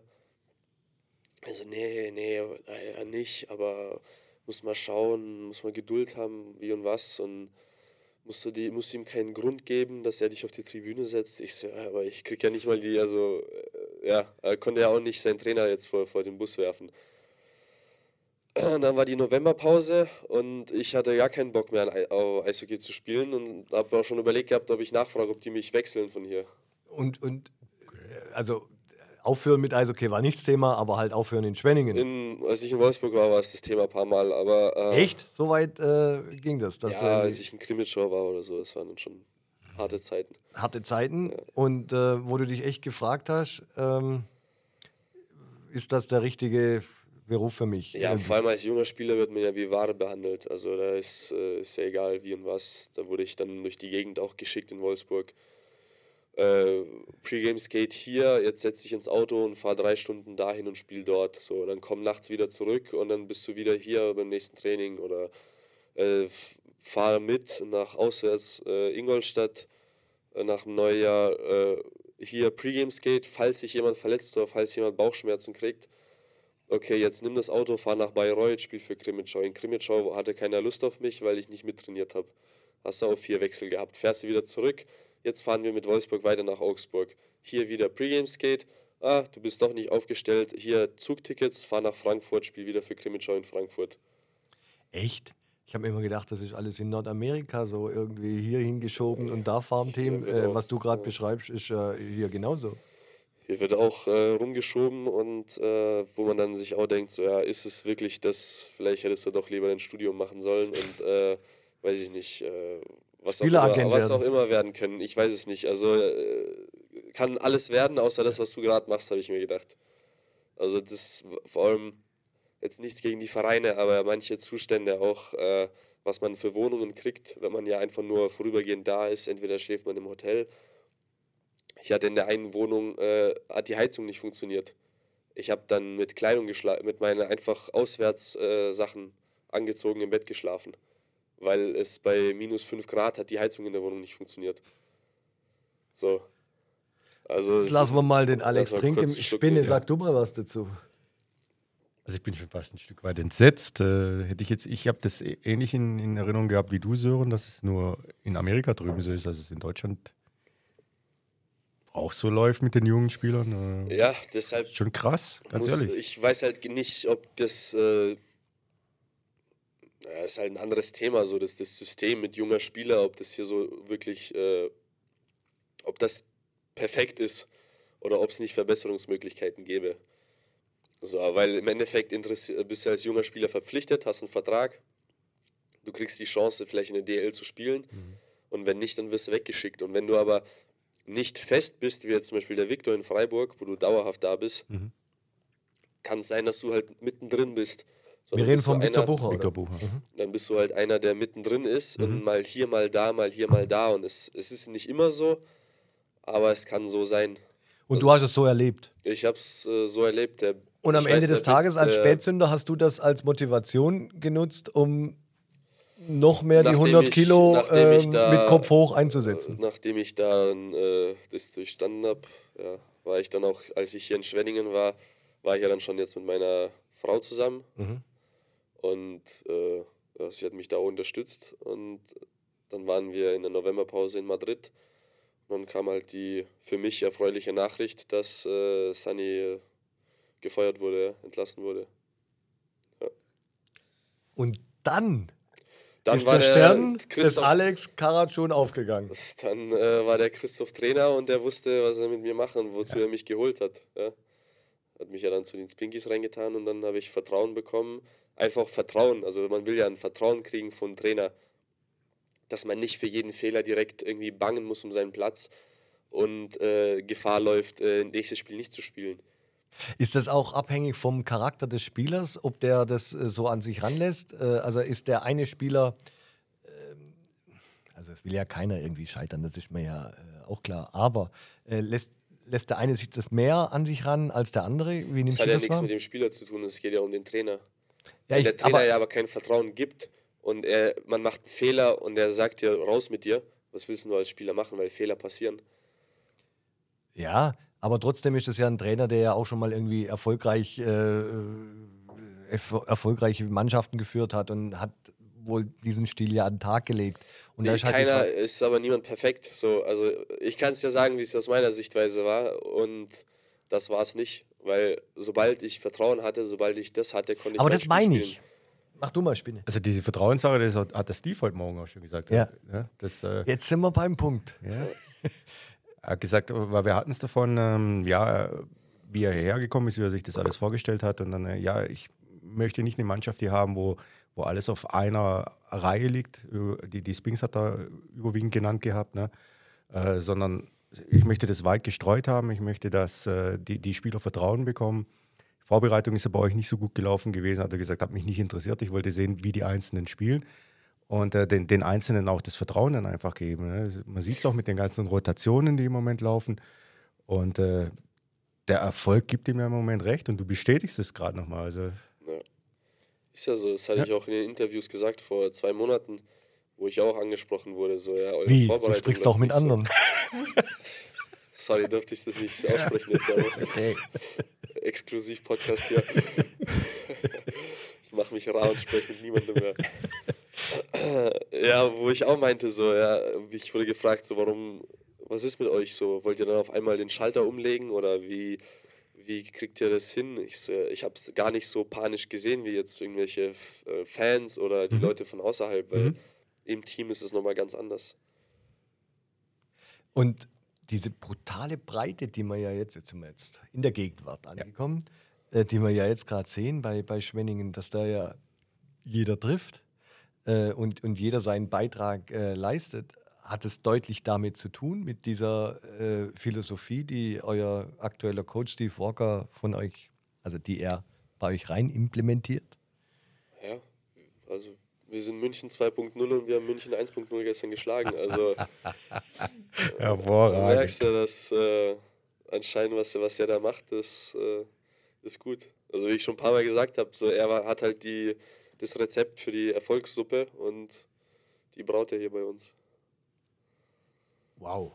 Also, nee, nee, ja, nicht, aber muss mal schauen, muss mal Geduld haben, wie und was und musst du, die, musst ihm keinen Grund geben, dass er dich auf die Tribüne setzt. Ich so, aber ich krieg ja nicht mal die, also, äh, ja, er konnte ja auch nicht seinen Trainer jetzt vor, vor den Bus werfen. Und <clears throat> dann war die Novemberpause und ich hatte gar keinen Bock mehr an Eishockey zu spielen und habe auch schon überlegt gehabt, ob ich nachfrage, ob die mich wechseln von hier. Und, und äh, also aufhören mit Eishockey war nichts Thema, aber halt aufhören in Schwenningen. In, als ich in Wolfsburg war, war es das Thema ein paar Mal, aber. Äh, Echt? So weit äh, ging das? Dass ja, du als ich in Krimitschau war oder so, das waren dann schon harte Zeiten. harte Zeiten und äh, wo du dich echt gefragt hast, ähm, ist das der richtige Beruf für mich? Ja, Irgendwie. vor allem als junger Spieler wird man ja wie Ware behandelt. Also da ist, äh, ist ja egal wie und was. Da wurde ich dann durch die Gegend auch geschickt in Wolfsburg. Äh, Pre-Game Skate hier, jetzt setz dich ins Auto und fahr drei Stunden dahin und spiel dort. So, dann komm nachts wieder zurück und dann bist du wieder hier beim nächsten Training oder äh, fahr mit nach auswärts äh, Ingolstadt äh, nach dem Neujahr äh, hier Pre-Game Skate, falls sich jemand verletzt oder falls jemand Bauchschmerzen kriegt okay, jetzt nimm das Auto, fahr nach Bayreuth, spiel für Krimitschau. In Krimitschau hatte keiner Lust auf mich, weil ich nicht mittrainiert habe. Hast du auch vier Wechsel gehabt. Fährst du wieder zurück, jetzt fahren wir mit Wolfsburg weiter nach Augsburg. Hier wieder Pre-Game Skate. Ah, du bist doch nicht aufgestellt. Hier Zugtickets, fahr nach Frankfurt, spiel wieder für Krimitschau in Frankfurt. Echt? Ich habe immer gedacht, das ist alles in Nordamerika so irgendwie hier hingeschoben und da Farmteam. Wird Äh, was du gerade beschreibst, ist äh, hier genauso. Hier wird auch äh, rumgeschoben und äh, wo man dann sich auch denkt, so ja, ist es wirklich das, vielleicht hättest du doch lieber ein Studium machen sollen und äh, weiß ich nicht, äh, was, auch immer, was auch werden. immer werden können. Ich weiß es nicht. Also äh, kann alles werden, außer das, was du gerade machst, habe ich mir gedacht. Also das vor allem jetzt nichts gegen die Vereine, aber manche Zustände auch, äh, was man für Wohnungen kriegt, wenn man ja einfach nur vorübergehend da ist. Entweder schläft man im Hotel. Ich hatte in der einen Wohnung, äh, hat die Heizung nicht funktioniert. Ich habe dann mit Kleidung geschlafen, mit meinen einfach Auswärtssachen äh, angezogen im Bett geschlafen. Weil es bei minus 5 Grad hat die Heizung in der Wohnung nicht funktioniert. So. Also Jetzt lassen wir mal den Alex trinken. Spinne, nehmen. sag du mal was dazu. Also ich bin schon fast ein Stück weit entsetzt. Äh, hätte ich jetzt, ich habe das ähnlich in, in Erinnerung gehabt wie du, Sören, dass es nur in Amerika drüben so ist, dass es in Deutschland auch so läuft mit den jungen Spielern. Äh, Ja, deshalb. Schon krass, ganz muss, ehrlich. Ich weiß halt nicht, ob das. Äh, ja, ist halt ein anderes Thema, so dass das System mit junger Spieler, ob das hier so wirklich. Äh, ob das perfekt ist. oder ob es nicht Verbesserungsmöglichkeiten gäbe. So, weil im Endeffekt bist du als junger Spieler verpflichtet, hast einen Vertrag, du kriegst die Chance, vielleicht in der DL zu spielen und wenn nicht, dann wirst du weggeschickt. Und wenn du aber nicht fest bist, wie jetzt zum Beispiel der Viktor in Freiburg, wo du dauerhaft da bist, Mhm. kann es sein, dass du halt mittendrin bist. Wir reden vom Viktor einer- Bucher. Viktor Oder? Bucher. dann bist du halt einer, der mittendrin ist Mhm. und mal hier, mal da, mal hier, mal da. Und es, es ist nicht immer so, aber es kann so sein. Und du hast es so erlebt. Ich habe es äh, so erlebt. Der, Und am Ende weiß, des Tages als der- Spätzünder hast du das als Motivation genutzt, um noch mehr die Nachdem 100 ich- Kilo ähm, da- mit Kopf hoch einzusetzen. Nachdem ich dann äh, das durchstanden habe, ja, war ich dann auch, als ich hier in Schwenningen war, war ich ja dann schon jetzt mit meiner Frau zusammen. Mhm. Und äh, ja, sie hat mich da auch unterstützt. Und dann waren wir in der Novemberpause in Madrid. Und dann kam halt die für mich erfreuliche Nachricht, dass äh, Sunny äh, gefeuert wurde, ja, entlassen wurde. Und dann, Dann ist war der Stern des Alex Karat schon aufgegangen. dann äh, war der Christoph Trainer und der wusste, was er mit mir machen, wozu er mich geholt hat. Ja. Hat mich ja dann zu den Spinkies reingetan und dann habe ich Vertrauen bekommen. Einfach Vertrauen. Also man will ja ein Vertrauen kriegen von Trainer, dass man nicht für jeden Fehler direkt irgendwie bangen muss um seinen Platz und äh, Gefahr läuft, äh, nächstes Spiel nicht zu spielen. Ist das auch abhängig vom Charakter des Spielers, ob der das äh, so an sich ranlässt? Äh, also ist der eine Spieler, ähm, also es will ja keiner irgendwie scheitern, das ist mir ja äh, auch klar, aber äh, lässt, lässt der eine sich das mehr an sich ran als der andere? Wie Das hat ja nichts mit dem Spieler zu tun, es geht ja um den Trainer. Ja, ich- der Trainer aber- ja aber kein Vertrauen gibt und er, man macht einen Fehler und er sagt dir, raus mit dir, was willst du als Spieler machen, weil Fehler passieren? Ja, aber trotzdem ist es ja ein Trainer, der ja auch schon mal irgendwie erfolgreich, äh, erfol- erfolgreiche Mannschaften geführt hat und hat wohl diesen Stil ja an den Tag gelegt. Und da Nee, ist halt keiner ist aber niemand perfekt. So, also ich kann es ja sagen, wie es aus meiner Sichtweise war und das war es nicht, weil sobald ich Vertrauen hatte, sobald ich das hatte, konnte ich aber das meine spielen. ich. Mach du mal, Spinne. Also diese Vertrauenssache, das hat, hat der Steve heute Morgen auch schon gesagt. Ja. ja das, äh, Jetzt sind wir beim Punkt. Ja. Er hat gesagt, weil wir hatten es davon, ähm, ja, wie er hergekommen ist, wie er sich das alles vorgestellt hat. Und dann, äh, ja, ich möchte nicht eine Mannschaft hier haben, wo, wo alles auf einer Reihe liegt. Äh, Die, die Spinks hat er überwiegend genannt gehabt, ne? äh, sondern ich möchte das weit gestreut haben. Ich möchte, dass äh, die, die Spieler Vertrauen bekommen. Vorbereitung ist ja bei euch nicht so gut gelaufen gewesen, hat er gesagt, hat mich nicht interessiert. Ich wollte sehen, wie die Einzelnen spielen und äh, den, den Einzelnen auch das Vertrauen dann einfach geben. Ne? Man sieht es auch mit den ganzen Rotationen, die im Moment laufen. Und äh, der Erfolg gibt ihm ja im Moment recht und du bestätigst es gerade nochmal. Also, Ja. Ist ja so, das hatte Ja. ich auch in den Interviews gesagt vor zwei Monaten, wo ich auch angesprochen wurde. So, ja, eure Wie? Du Vorbereitung sprichst läuft auch mit so. anderen. <laughs> Sorry, durfte ich das nicht aussprechen jetzt, aber Exklusiv-Podcast hier. <laughs> ich mache mich rar und spreche mit niemandem mehr. <clears throat> ja, wo ich auch meinte, so, ja, ich wurde gefragt, so, warum, was ist mit euch so? Wollt ihr dann auf einmal den Schalter umlegen oder wie, wie kriegt ihr das hin? Ich, so, ich habe es gar nicht so panisch gesehen wie jetzt irgendwelche äh, Fans oder die Leute von außerhalb, weil Mhm. Im Team ist es nochmal ganz anders. Und diese brutale Breite, die wir ja jetzt, jetzt sind wir jetzt in der Gegenwart angekommen, äh, die wir ja jetzt gerade sehen bei, bei Schwenningen, dass da ja jeder trifft äh, und, und jeder seinen Beitrag äh, leistet, hat es deutlich damit zu tun, mit dieser äh, Philosophie, die euer aktueller Coach Steve Walker von euch, also die er bei euch rein implementiert? Ja, also wir sind München 2.0 und wir haben München 1.0 gestern geschlagen. Also <laughs> du Hervorragend. merkst ja, dass äh, anscheinend, was, er- was er da macht, das äh, ist gut. Also wie ich schon ein paar Mal gesagt habe, so er war, hat halt die, das Rezept für die Erfolgssuppe und die braut er hier bei uns. Wow.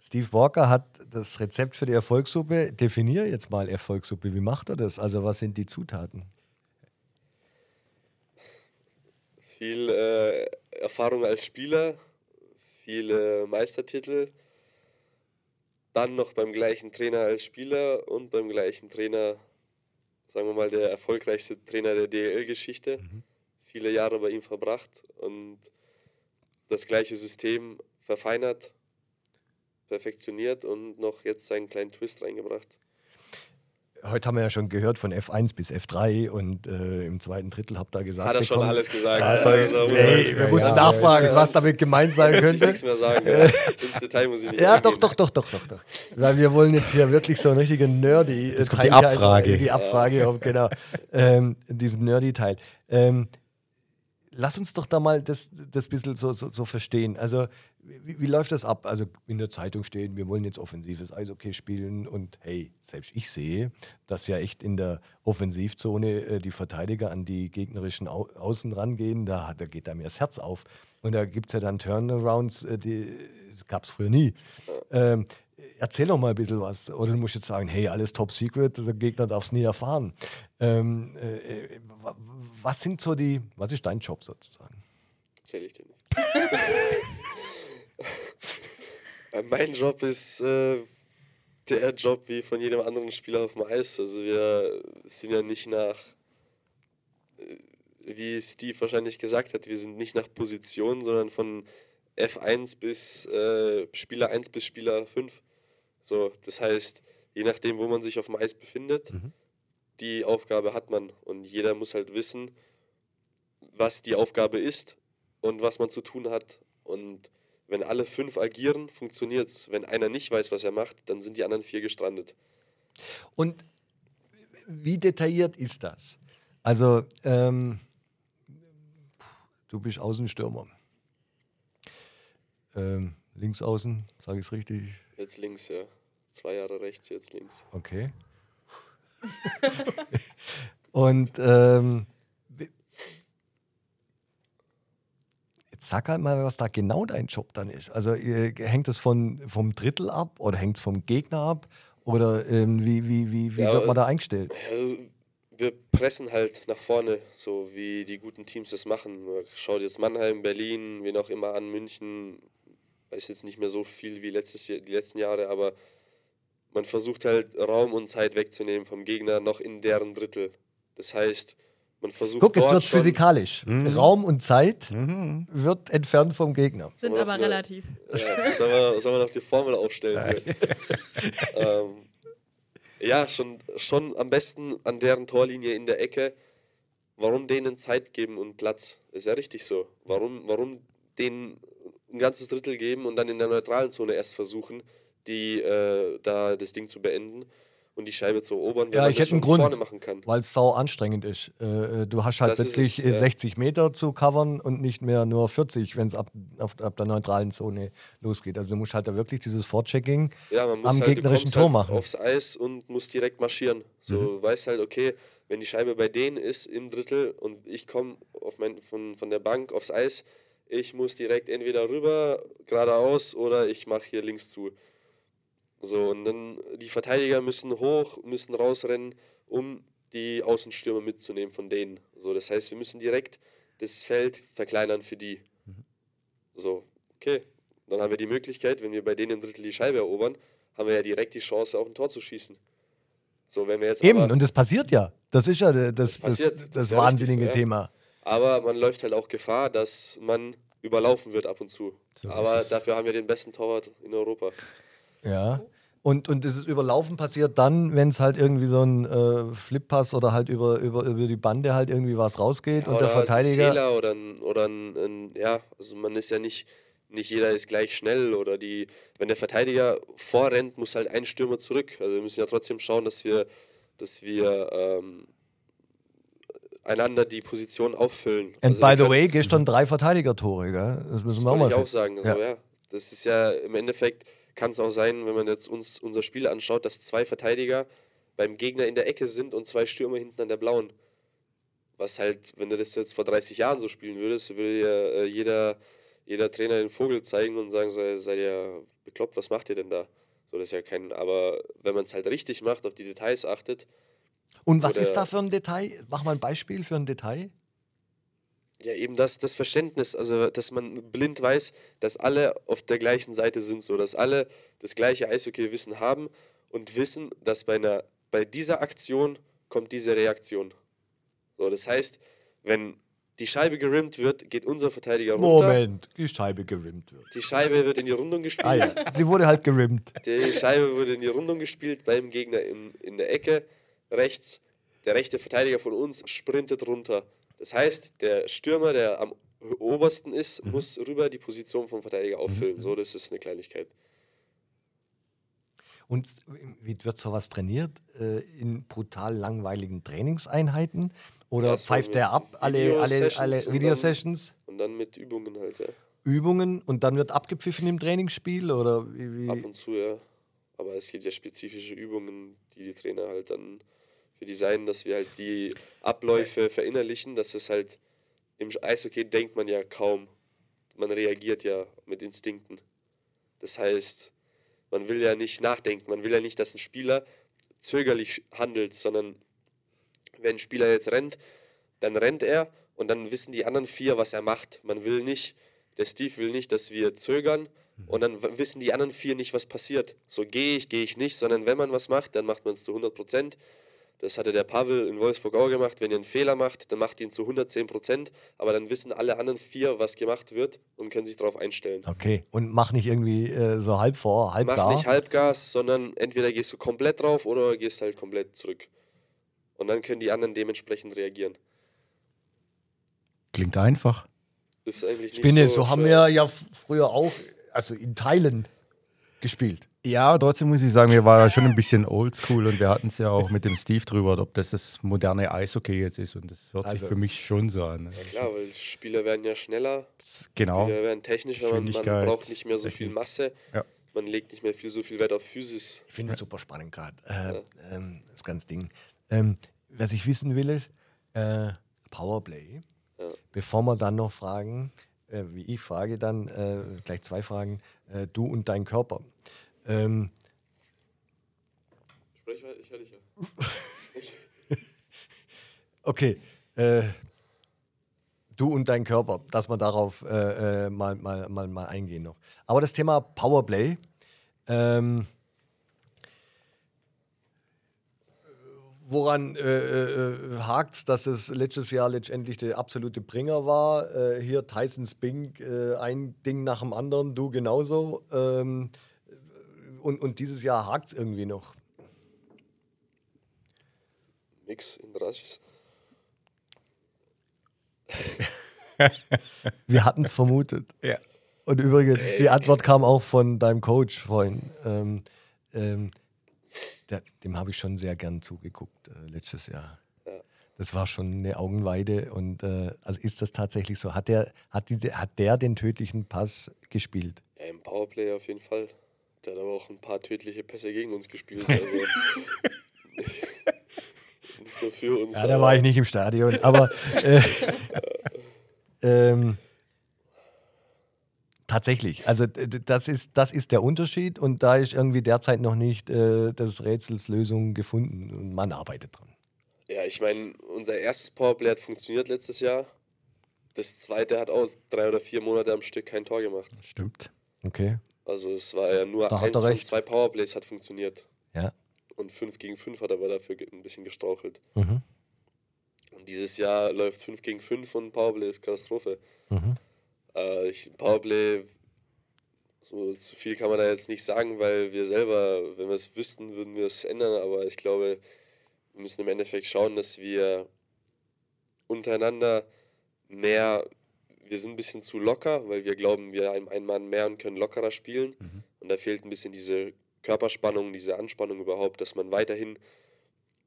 Steve Walker hat das Rezept für die Erfolgssuppe. Definier jetzt mal Erfolgssuppe. Wie macht er das? Also, was sind die Zutaten? Viel äh, Erfahrung als Spieler, viele Meistertitel, dann noch beim gleichen Trainer als Spieler und beim gleichen Trainer, sagen wir mal, der erfolgreichste Trainer der DL-Geschichte. Viele Jahre bei ihm verbracht und das gleiche System verfeinert perfektioniert und noch jetzt seinen kleinen Twist reingebracht. Heute haben wir ja schon gehört von F1 bis F3 und äh, im zweiten Drittel habt ihr gesagt. Hat er schon bekommen- alles gesagt. Hat er, Also, ey, wir ja, mussten ja, nachfragen, ja. was damit gemeint sein Muss ich könnte. nichts mehr sagen. Ja. <laughs> Ins Detail muss ich nicht Ja, doch, doch, doch, doch, doch, doch. Weil wir wollen jetzt hier wirklich so einen richtigen nerdy Jetzt kommt die Teil Abfrage. Die Abfrage, ja. genau. Ähm, diesen nerdy Teil. Ähm, lass uns doch da mal das, das bisschen so, so, so verstehen. Also, wie, wie läuft das ab? Also, in der Zeitung stehen, wir wollen jetzt offensives Eishockey spielen und hey, selbst ich sehe, dass ja echt in der Offensivzone äh, die Verteidiger an die gegnerischen Au Außen rangehen. Da, da geht einem ja das Herz auf. Und da gibt es ja dann Turnarounds, äh, die gab es früher nie. Ähm, erzähl doch mal ein bisschen was. Oder du musst jetzt sagen, hey, alles top secret, der Gegner darf es nie erfahren. Ähm, äh, äh, wa- was sind so die, was ist dein Job sozusagen? Erzähl ich dir nicht. <laughs> Äh, mein Job ist äh, der Job wie von jedem anderen Spieler auf dem Eis. Also wir sind ja nicht nach, äh, wie Steve wahrscheinlich gesagt hat, wir sind nicht nach Position, sondern von F1 bis äh, Spieler 1 bis Spieler 5. So, das heißt, je nachdem, wo man sich auf dem Eis befindet, die Aufgabe hat man. Und jeder muss halt wissen, was die Aufgabe ist und was man zu tun hat. Und wenn alle fünf agieren, funktioniert es. Wenn einer nicht weiß, was er macht, dann sind die anderen vier gestrandet. Und wie detailliert ist das? Also, ähm, du bist Außenstürmer. Ähm, links außen, sage ich es richtig? Jetzt links, ja. Zwei Jahre rechts, jetzt links. Okay. <laughs> Und ähm, jetzt sag halt mal, was da genau dein Job dann ist. Also äh, hängt von, vom Drittel ab oder hängt es vom Gegner ab? Oder ähm, wie, wie, wie, wie Ja, wird man da eingestellt? Also, wir pressen halt nach vorne, so wie die guten Teams das machen. Schaut jetzt Mannheim, Berlin, wen auch immer an, München. Weiß jetzt nicht mehr so viel wie letztes Jahr, die letzten Jahre, aber man versucht halt Raum und Zeit wegzunehmen vom Gegner noch in deren Drittel. Das heißt, man versucht Guck, jetzt wird es physikalisch. Mhm. Raum und Zeit wird entfernt vom Gegner. Sind aber relativ. Ja, sollen, wir, sollen wir noch die Formel aufstellen? <laughs> ähm, ja, schon, schon am besten an deren Torlinie in der Ecke. Warum denen Zeit geben und Platz? Ist ja richtig so. Warum, warum denen ein ganzes Drittel geben und dann in der neutralen Zone erst versuchen, die äh, da das Ding zu beenden und die Scheibe zu erobern, wenn Ja, man ich hätte einen schon Grund, vorne machen kann. weil es sau anstrengend ist. Äh, äh, du hast halt Das plötzlich es, äh, ja. 60 Meter zu covern und nicht mehr nur 40, wenn es ab, auf, ab der neutralen Zone losgeht. Also du musst halt da wirklich dieses Vorchecking Ja, am halt, gegnerischen Tor halt machen. aufs Eis und muss direkt marschieren. So Mhm. weißt halt, okay, wenn die Scheibe bei denen ist im Drittel und ich komme von, von der Bank aufs Eis, ich muss direkt entweder rüber, geradeaus oder ich mache hier links zu. So, und dann die Verteidiger müssen hoch, müssen rausrennen, um die Außenstürmer mitzunehmen von denen. So, das heißt, wir müssen direkt das Feld verkleinern für die. So, okay. Dann haben wir die Möglichkeit, wenn wir bei denen im Drittel die Scheibe erobern, haben wir ja direkt die Chance, auch ein Tor zu schießen. So, wenn wir jetzt Eben, und das passiert ja. Das ist ja das, das, das, passiert, das, das ja wahnsinnige richtig ja. Thema. aber man läuft halt auch Gefahr, dass man überlaufen wird ab und zu. So aber dafür haben wir den besten Torwart in Europa. Ja. Und, und dieses Überlaufen passiert dann, wenn es halt irgendwie so ein äh, Flippass oder halt über, über, über die Bande halt irgendwie was rausgeht und oder der halt ein Verteidiger. Fehler oder ein, oder ein, ein, ja, also man ist ja nicht, nicht jeder ist gleich schnell oder die, wenn der Verteidiger vorrennt, muss halt ein Stürmer zurück. Also wir müssen ja trotzdem schauen, dass wir, dass wir ähm, einander die Position auffüllen. And also by the way, gestern drei Verteidiger-Tore, gell? Das müssen Das wir auch mal ich auch sagen. Also, ja. Das ist ja im Endeffekt, kann es auch sein, wenn man jetzt uns unser Spiel anschaut, dass zwei Verteidiger beim Gegner in der Ecke sind und zwei Stürmer hinten an der blauen. Was halt, wenn du das jetzt vor 30 Jahren so spielen würdest, würde ja äh, jeder, jeder Trainer den Vogel zeigen und sagen, so, seid ihr bekloppt, was macht ihr denn da? So, das ist ja kein, aber wenn man es halt richtig macht, auf die Details achtet, Und was ist da für ein Detail? Mach mal ein Beispiel für ein Detail. Ja, eben das, das Verständnis, also dass man blind weiß, dass alle auf der gleichen Seite sind, so dass alle das gleiche Eishockey-Wissen haben und wissen, dass bei, einer, bei dieser Aktion kommt diese Reaktion. So, das heißt, wenn die Scheibe gerimmt wird, geht unser Verteidiger runter. Moment, die Scheibe gerimmt wird. Die Scheibe wird in die Rundung gespielt. Ah ja, sie wurde halt gerimmt. Die Scheibe wurde in die Rundung gespielt beim Gegner in, in der Ecke rechts. Der rechte Verteidiger von uns sprintet runter. Das heißt, der Stürmer, der am obersten ist, Mhm. muss rüber die Position vom Verteidiger auffüllen. So, das ist eine Kleinigkeit. Und wie wird sowas trainiert? Äh, in brutal langweiligen Trainingseinheiten? Oder war pfeift der ab alle, alle, Video-Sessions alle und dann- Videosessions, Und dann mit Übungen halt, ja. Übungen und dann wird abgepfiffen im Trainingsspiel? Oder wie, Ab wie? und zu, ja. Aber es gibt ja spezifische Übungen, die die Trainer halt dann für die sein, dass wir halt die Abläufe verinnerlichen. dass es halt im Eishockey denkt man ja kaum. Man reagiert ja mit Instinkten. Das heißt, man will ja nicht nachdenken. Man will ja nicht, dass ein Spieler zögerlich handelt, sondern wenn ein Spieler jetzt rennt, dann rennt er und dann wissen die anderen vier, was er macht. Man will nicht, der Steve will nicht, dass wir zögern und dann wissen die anderen vier nicht, was passiert. So gehe ich, gehe ich nicht, sondern wenn man was macht, dann macht man es zu 100 Prozent. Das hatte der Pavel in Wolfsburg auch gemacht. Wenn ihr einen Fehler macht, dann macht ihr ihn zu 110 Prozent, aber dann wissen alle anderen vier, was gemacht wird und können sich darauf einstellen. Okay, und mach nicht irgendwie äh, so halb vor, halb Mach gar. nicht Halbgas, sondern entweder gehst du komplett drauf oder gehst halt komplett zurück. Und dann können die anderen dementsprechend reagieren. Klingt einfach. Ist eigentlich nicht Spinne, so, so haben wir ja früher auch, also in Teilen gespielt. Ja, trotzdem muss ich sagen, wir waren ja schon ein bisschen oldschool und wir hatten es ja auch mit dem Steve drüber, ob das das moderne Eishockey jetzt ist und das hört Also- sich für mich schon so an. ne? Klar, weil Spieler werden ja schneller, Genau. Spieler werden technischer, man, man braucht nicht mehr so viel Technik. Masse, Ja. man legt nicht mehr viel, so viel Wert auf Physis. Ich finde es super spannend gerade, äh, ähm, das ganze Ding. Ähm, was ich wissen will, äh, Powerplay. Ja. Bevor wir dann noch fragen, äh, wie ich frage, dann äh, gleich zwei Fragen, äh, du und dein Körper. Ähm, weiter, ich höre dich ja. <laughs> okay, äh, du und dein Körper, dass wir darauf äh, äh, mal, mal, mal, mal eingehen noch. Aber das Thema Powerplay, ähm, woran äh, äh, hakt es, dass es letztes Jahr letztendlich der absolute Bringer war? Äh, hier Tyson Spink, äh, ein Ding nach dem anderen, du genauso. Ähm, und, und dieses Jahr hakt es irgendwie noch. Nix in Rasches. <laughs> Wir hatten es vermutet. Ja. Und übrigens, die Antwort kam auch von deinem Coach vorhin. Ähm, ähm, der, dem habe ich schon sehr gern zugeguckt äh, letztes Jahr. Das war schon eine Augenweide. Und äh, also ist das tatsächlich so? Hat der, hat, die, hat der den tödlichen Pass gespielt? Ja, im Powerplay auf jeden Fall. Der hat aber auch ein paar tödliche Pässe gegen uns gespielt. Also <laughs> nicht nur für uns. Ja, da war ich nicht im Stadion. Aber äh, <laughs> ähm, tatsächlich, also das ist, das ist der Unterschied und da ist irgendwie derzeit noch nicht äh, des Rätsels Lösung gefunden und man arbeitet dran. Ja, ich meine, unser erstes Powerplay hat funktioniert letztes Jahr. Das zweite hat auch drei oder vier Monate am Stück kein Tor gemacht. Stimmt. Okay, Also es war ja nur Da eins von zwei Powerplays hat funktioniert. ja. Und 5 gegen 5 hat er aber dafür ein bisschen gestrauchelt. Mhm. Und dieses Jahr läuft 5 gegen 5 und Powerplay ist Katastrophe. Mhm. Äh, ich, Powerplay, so zu viel kann man da jetzt nicht sagen, weil wir selber, wenn wir es wüssten, würden wir es ändern. Aber ich glaube, wir müssen im Endeffekt schauen, dass wir untereinander mehr, wir sind ein bisschen zu locker, weil wir glauben, wir haben einen Mann mehr und können lockerer spielen. Und da fehlt ein bisschen diese Körperspannung, diese Anspannung überhaupt, dass man weiterhin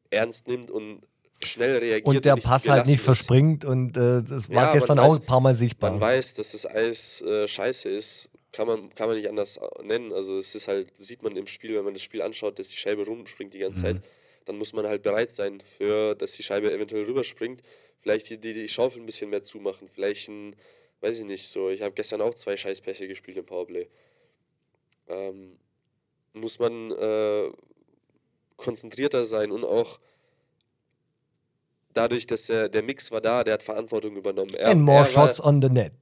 ernst nimmt und schnell reagiert. Und der nicht Pass halt nicht ist. verspringt und äh, das Ja, war man gestern weiß- auch ein paar Mal sichtbar. Man weiß, dass das Eis äh, scheiße ist, kann man, kann man nicht anders äh, nennen. Also es ist halt, sieht man im Spiel, wenn man das Spiel anschaut, dass die Scheibe rumspringt die ganze Mhm. Zeit. Dann muss man halt bereit sein, für, dass die Scheibe eventuell rüberspringt. Vielleicht die, die, die Schaufel ein bisschen mehr zumachen. Vielleicht ein, weiß ich nicht, so. Ich habe gestern auch zwei Scheißpässe gespielt im Powerplay. Ähm, muss man äh, konzentrierter sein und auch dadurch, dass der, der Mix war da, der hat Verantwortung übernommen. Er, And more er war- shots on the net.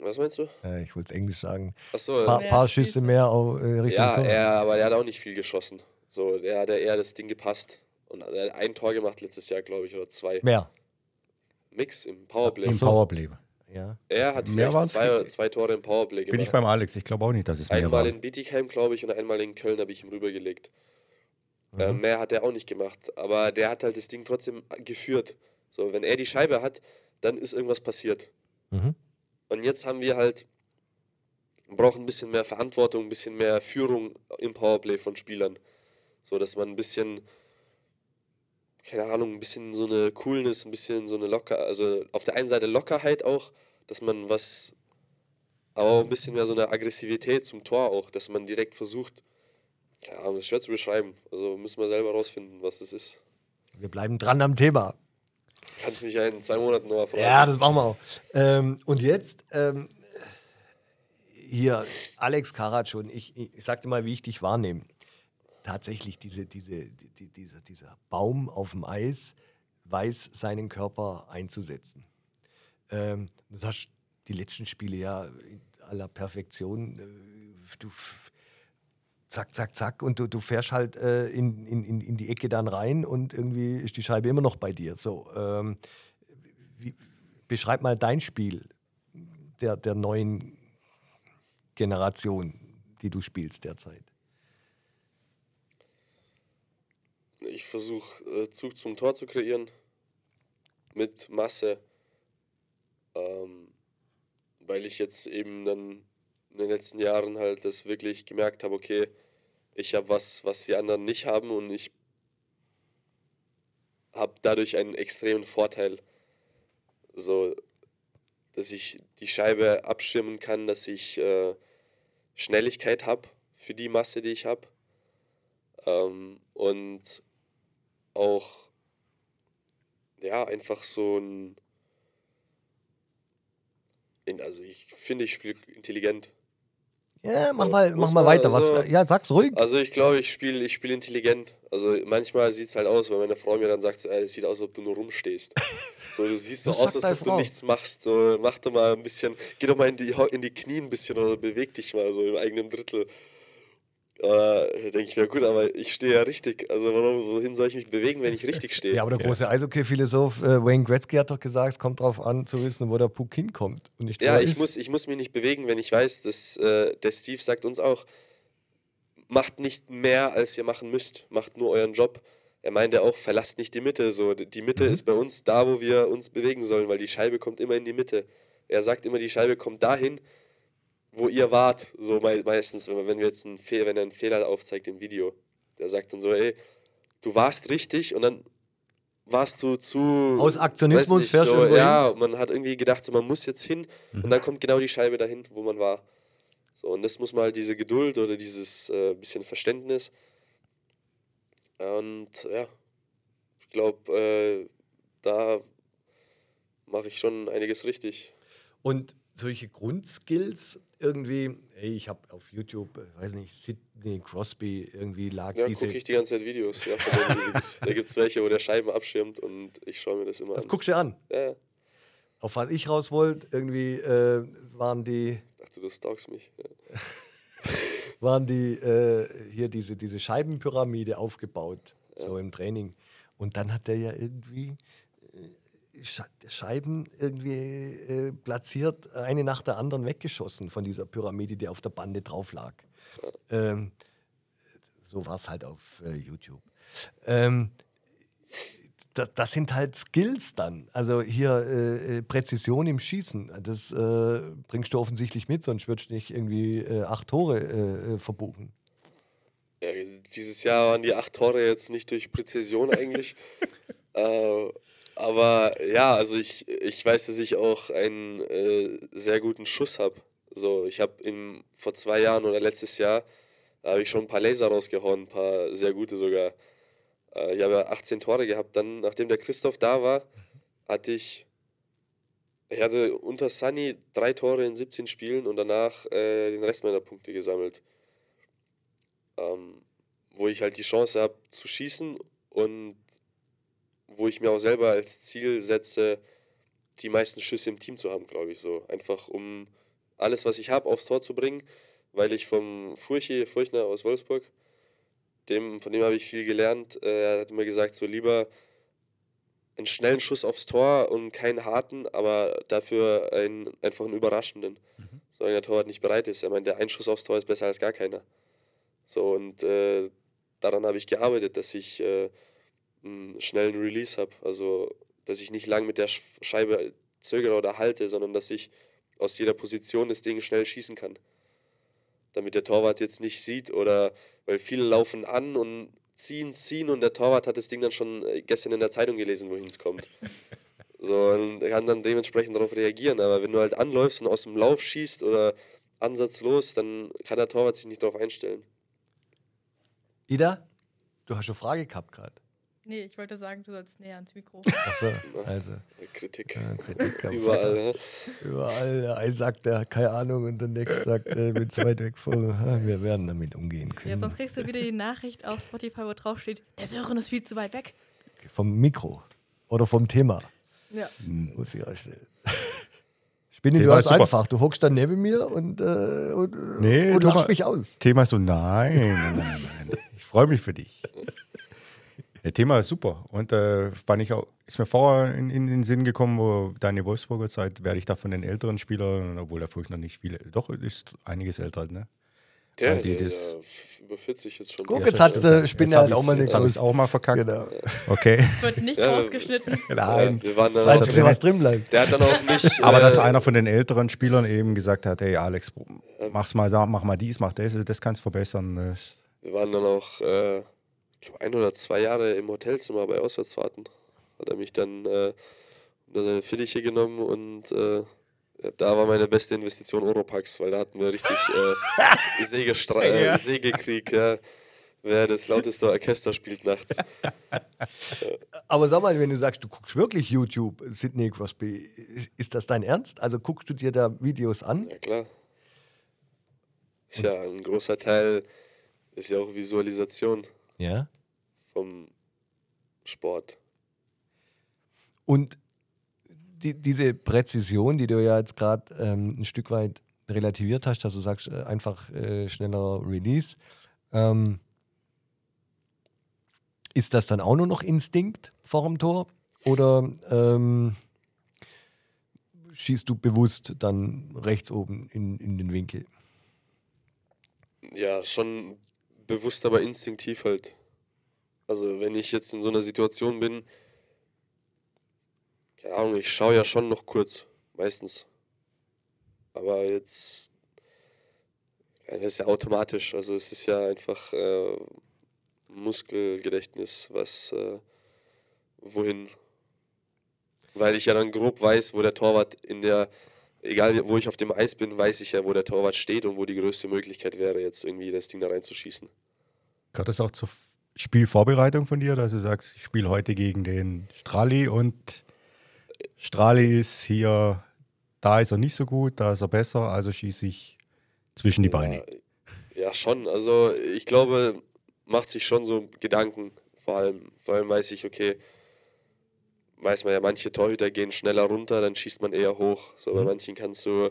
Was meinst du? Äh, ich wollte es Englisch sagen. Achso, Paar, Mehr paar Schüsse. Mehr auf, äh, Richtung ja, Tor. er, aber der hat auch nicht viel geschossen. So, der hat ja eher das Ding gepasst. Und er hat ein Tor gemacht letztes Jahr, glaube ich, oder zwei. Mehr. Mix im Powerplay. Im Powerplay. Ja. Er hat Mehr vielleicht zwei, zwei Tore im Powerplay Bin ich gemacht. beim Alex. Ich glaube auch nicht, dass es mehr Einmal war. in Bietigheim, glaube ich, und einmal in Köln habe ich ihm rübergelegt. Mhm. Äh, mehr hat er auch nicht gemacht. Aber der hat halt das Ding trotzdem geführt. So, wenn er die Scheibe hat, dann ist irgendwas passiert. Mhm. Und jetzt haben wir halt, brauchen ein bisschen mehr Verantwortung, ein bisschen mehr Führung im Powerplay von Spielern. So, dass man ein bisschen, keine Ahnung, ein bisschen so eine Coolness, ein bisschen so eine locker, also auf der einen Seite Lockerheit auch, dass man was, aber auch ein bisschen mehr so eine Aggressivität zum Tor auch, dass man direkt versucht, keine Ahnung, das ist schwer zu beschreiben. Also müssen wir selber rausfinden, was das ist. Wir bleiben dran am Thema. Kannst mich ja in zwei Monaten nochmal fragen. Ja, das machen wir auch. Ähm, und jetzt ähm, hier Alex Karatsch und ich, ich, ich sagte mal, wie ich dich wahrnehme. Tatsächlich, diese, diese, die, die, dieser, dieser Baum auf dem Eis weiß seinen Körper einzusetzen. Ähm, das hast die letzten Spiele ja in aller Perfektion. Äh, du zack, zack, zack und du, du fährst halt äh, in, in, in in die Ecke dann rein und irgendwie ist die Scheibe immer noch bei dir. So, ähm, wie, beschreib mal dein Spiel der, der neuen Generation, die du spielst derzeit. Ich versuche äh, Zug zum Tor zu kreieren. Mit Masse, ähm, weil ich jetzt eben dann in den letzten Jahren halt das wirklich gemerkt habe, okay, ich habe was, was die anderen nicht haben und ich habe dadurch einen extremen Vorteil, so dass ich die Scheibe abschirmen kann, dass ich äh, Schnelligkeit habe für die Masse, die ich habe ähm, und auch ja einfach so ein in, also ich finde ich spiele intelligent. Ja, mach mal, mach mal weiter. Was, also- ja, sag's ruhig. also ich glaube ich spiele ich spiele intelligent. Also manchmal sieht es halt aus weil meine Frau mir dann sagt so, ey, das sieht aus als ob du nur rumstehst. <laughs> So du siehst so Was aus als ob du nichts machst. So mach doch mal ein bisschen geh doch mal in die in die Knie ein bisschen oder beweg dich mal so im eigenen Drittel äh, denke ich mir, gut, aber ich stehe ja richtig. Also warum, wohin soll ich mich bewegen, wenn ich richtig stehe? <laughs> Ja, aber der große Eishockey-Philosoph äh, Wayne Gretzky hat doch gesagt, es kommt darauf an, zu wissen, wo der Puck hinkommt. Und nicht, Ja, ich ist. muss, ich muss mich nicht bewegen, wenn ich weiß, dass äh, der Steve sagt uns auch, macht nicht mehr, als ihr machen müsst. Macht nur euren Job. Er meinte auch, verlasst nicht die Mitte. So, die Mitte Mhm. ist bei uns da, wo wir uns bewegen sollen, weil die Scheibe kommt immer in die Mitte. Er sagt immer, die Scheibe kommt dahin, wo ihr wart. So mei meistens, wenn, wir jetzt einen Fehler, wenn er einen Fehler aufzeigt im Video. Der sagt dann so, ey, du warst richtig und dann warst du zu. Aus Aktionismus fährst so, Ja, man hat irgendwie gedacht, so, man muss jetzt hin Mhm. und dann kommt genau die Scheibe dahin, wo man war. So, und das muss mal halt diese Geduld oder dieses äh, bisschen Verständnis. Und ja, ich glaube, äh, da mache ich schon einiges richtig. Und solche Grundskills irgendwie, ey, ich habe auf YouTube, äh, weiß nicht, Sidney Crosby irgendwie lag Ja, diese. gucke ich die ganze Zeit Videos. Ja, <laughs> da gibt es welche, wo der Scheiben abschirmt und ich schaue mir das immer Das an. guckst du an. Ja, ja. Auf was ich raus wollte, irgendwie äh, waren die, Ich dachte, du stalkst mich. Ja. <laughs> waren die äh, hier diese, diese Scheibenpyramide aufgebaut, so im Training. Und dann hat der ja irgendwie Scheiben irgendwie äh, platziert, eine nach der anderen weggeschossen von dieser Pyramide, die auf der Bande drauf lag. Ähm, so war es halt auf äh, YouTube. Ähm, das, das sind halt Skills dann. Also hier äh, äh, Präzision im Schießen, das äh, bringst du offensichtlich mit, sonst würdest du nicht irgendwie äh, acht Tore verbuchen. Ja, dieses Jahr waren die acht Tore jetzt nicht durch Präzision eigentlich. <laughs> äh, aber ja, also ich, ich weiß, dass ich auch einen äh, sehr guten Schuss habe. So, ich habe vor zwei Jahren oder letztes Jahr habe ich schon ein paar Laser rausgehauen, ein paar sehr gute sogar. Äh, ich habe ja 18 Tore gehabt. Dann, nachdem der Christoph da war, hatte ich ich hatte unter Sunny drei Tore in 17 Spielen und danach äh, den Rest meiner Punkte gesammelt ähm, wo ich halt die Chance habe zu schießen und wo ich mir auch selber als Ziel setze, die meisten Schüsse im Team zu haben, glaube ich so. Einfach um alles, was ich habe, aufs Tor zu bringen, weil ich vom Furchi, Furchner aus Wolfsburg, dem, von dem habe ich viel gelernt. Äh, er hat immer gesagt, so lieber einen schnellen Schuss aufs Tor und keinen harten, aber dafür einen, einfach einen überraschenden. Mhm. Solange der Torwart nicht bereit ist. Er meint, der ein Schuss aufs Tor ist besser als gar keiner. So, und äh, daran habe ich gearbeitet, dass ich äh, einen schnellen Release habe. Also, dass ich nicht lang mit der Scheibe zögere oder halte, sondern dass ich aus jeder Position das Ding schnell schießen kann. Damit der Torwart jetzt nicht sieht oder, weil viele laufen an und ziehen, ziehen und der Torwart hat das Ding dann schon äh, gestern in der Zeitung gelesen, wohin es kommt. <laughs> So, und kann dann dementsprechend darauf reagieren. Aber wenn du halt anläufst und aus dem Lauf schießt oder ansatzlos, dann kann der Torwart sich nicht darauf einstellen. Ida, du hast eine Frage gehabt gerade. Nee, ich wollte sagen, du sollst näher ans Mikro. Achso, also. Kritik. Ja, Kritik Überall, ne? Überall. Der eine sagt, er hat keine Ahnung und der nächste sagt, er äh, bin zu weit weg von. Wir werden damit umgehen können. Ja, sonst kriegst du wieder die Nachricht auf Spotify, wo drauf steht, der Sören ist viel zu weit weg. Vom Mikro. Oder vom Thema. Ja. Hm, muss ich ausstellen. Spinni, du hast einfach. Du hockst dann neben mir und, äh, und, nee, und lachst mich aus. Thema so, nein, nein, nein, nein. Ich freue mich für dich. Das Thema ist super. Und äh, fand ich auch, ist mir vorher in, in, den Sinn gekommen, wo deine Wolfsburger Zeit, werde ich da von den älteren Spielern, obwohl er vielleicht noch nicht viele, doch ist einiges älter, ne? Der, die der, das, der über 40 jetzt schon. Guck, jetzt hat der Spinner halt auch mal nichts. Jetzt auch mal verkackt. Genau. Okay. <laughs> Wird nicht ja, rausgeschnitten. <laughs> Nein. Ja, wir waren dann das was drin bleibt. Der hat dann auch nicht. <laughs> Aber äh, dass einer von den älteren Spielern eben gesagt hat: Hey, Alex, mach's mal, mach mal dies, mach das, das kannst du verbessern. Das wir waren dann auch. Äh, ich glaube, ein oder zwei Jahre im Hotelzimmer bei Auswärtsfahrten. Hat er mich dann äh, unter seine Fittiche genommen und äh, da war meine beste Investition Oropax, weil da hatten wir richtig äh, <laughs> Sägestra äh, Sägekrieg, ja. Wer das lauteste Orchester spielt nachts. Aber sag mal, wenn du sagst, du guckst wirklich YouTube, Sidney Crosby, ist das dein Ernst? Also guckst du dir da Videos an? Ja, klar. Ist ja ein großer Teil, ist ja auch Visualisation ja. vom Sport. Und die, diese Präzision, die du ja jetzt gerade ähm, ein Stück weit relativiert hast, dass du sagst, äh, einfach äh, schneller Release, ähm, ist das dann auch nur noch Instinkt vor dem Tor? Oder ähm, schießt du bewusst dann rechts oben in, in den Winkel? Ja, schon bewusst, aber instinktiv halt. Also wenn ich jetzt in so einer Situation bin, keine Ahnung, ich schaue ja schon noch kurz, meistens. Aber jetzt, ja, das ist ja automatisch. Also es ist ja einfach äh, Muskelgedächtnis, was äh, wohin. Weil ich ja dann grob weiß, wo der Torwart in der, egal wo ich auf dem Eis bin, weiß ich ja, wo der Torwart steht und wo die größte Möglichkeit wäre, jetzt irgendwie das Ding da reinzuschießen. Gehört das auch zur Spielvorbereitung von dir, dass du sagst, ich spiele heute gegen den Strali und Strali ist hier, da ist er nicht so gut, da ist er besser, also schieße ich zwischen die ja, Beine. Ja, schon. Also ich glaube, macht sich schon so Gedanken. Vor allem, vor allem weiß ich, okay, weiß man ja, manche Torhüter gehen schneller runter, dann schießt man eher hoch. So, bei mhm. manchen kannst du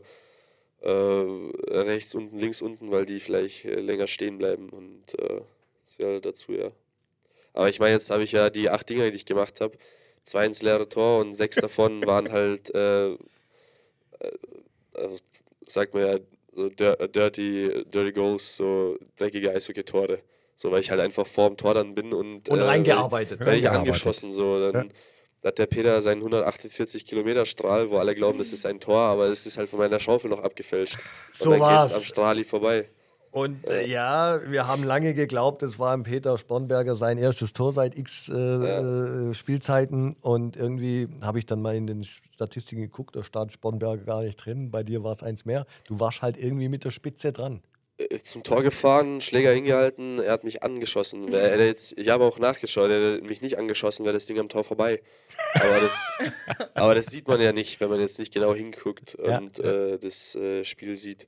äh, rechts unten, links unten, weil die vielleicht äh, länger stehen bleiben. Und äh, das dazu, ja. Aber ich meine, jetzt habe ich ja die acht Dinger, die ich gemacht habe, zwei ins leere Tor und sechs davon waren halt, äh, äh, also sagt man ja, so dirty, dirty Goals, so dreckige Eishockey-Tore. So, weil ich halt einfach vorm Tor dann bin und. Und äh, reingearbeitet. Werde ich angeschossen, so. Dann ja. hat der Peter seinen 148 Kilometer Strahl, wo alle glauben, das ist ein Tor, aber es ist halt von meiner Schaufel noch abgefälscht. So und dann war's. geht's am Strahli vorbei. Und äh, ja, wir haben lange geglaubt, es war im Peter Spornberger sein erstes Tor seit x äh, ja. Äh, Spielzeiten. Und irgendwie habe ich dann mal in den Statistiken geguckt, da stand Spornberger gar nicht drin. Bei dir war es eins mehr. Du warst halt irgendwie mit der Spitze dran. Äh, zum Tor gefahren, Schläger hingehalten, er hat mich angeschossen. Er jetzt, ich habe auch nachgeschaut, er hätte mich nicht angeschossen, wäre das Ding am Tor vorbei. Aber das, aber das sieht man ja nicht, wenn man jetzt nicht genau hinguckt und ja. äh, das äh, Spiel sieht.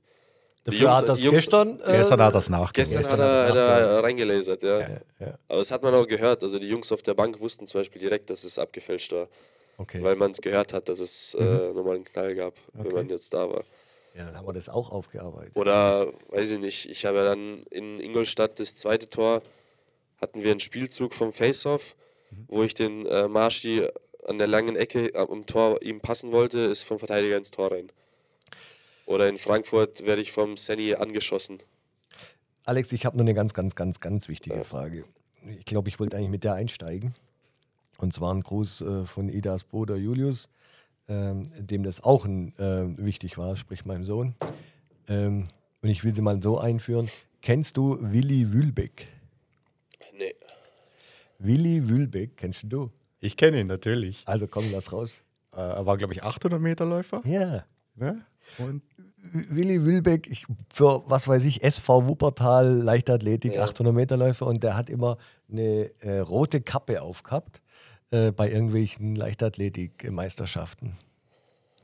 Dafür Jungs, hat das Jungs, gestern. Äh, gestern hat das nachgeschaut. Gestern, hat er, hat er reingelasert, ja. Ja, ja. Aber das hat man auch gehört. Also die Jungs auf der Bank wussten zum Beispiel direkt, dass es abgefälscht war. Okay. Weil man es gehört hat, dass es äh, mhm. äh, nochmal einen Knall gab, okay. wenn man jetzt da war. Ja, dann haben wir das auch aufgearbeitet. Oder, weiß ich nicht, ich habe ja dann in Ingolstadt das zweite Tor, hatten wir einen Spielzug vom Face-Off, mhm. wo ich den äh, Marschi an der langen Ecke am Tor ihm passen wollte, ist vom Verteidiger ins Tor rein. Oder in Frankfurt werde ich vom Senny angeschossen. Alex, ich habe noch eine ganz, ganz, ganz, ganz wichtige Frage. Ich glaube, ich wollte eigentlich mit der einsteigen. Und zwar ein Gruß äh, von Idas Bruder Julius, ähm, dem das auch ein, äh, wichtig war, sprich meinem Sohn. Ähm, und ich will sie mal so einführen. Kennst du Willi Wühlbeck? Nee. Willi Wühlbeck, kennst du? Ich kenne ihn natürlich. Also komm, lass raus. Äh, er war, glaube ich, 800 Meter Läufer. Ja. Ne? Und Willi Wühlbeck, ich, für was weiß ich, SV Wuppertal, Leichtathletik, Ja. 800 Meter Läufer und der hat immer eine äh, rote Kappe aufgehabt äh, bei irgendwelchen Leichtathletik-Meisterschaften.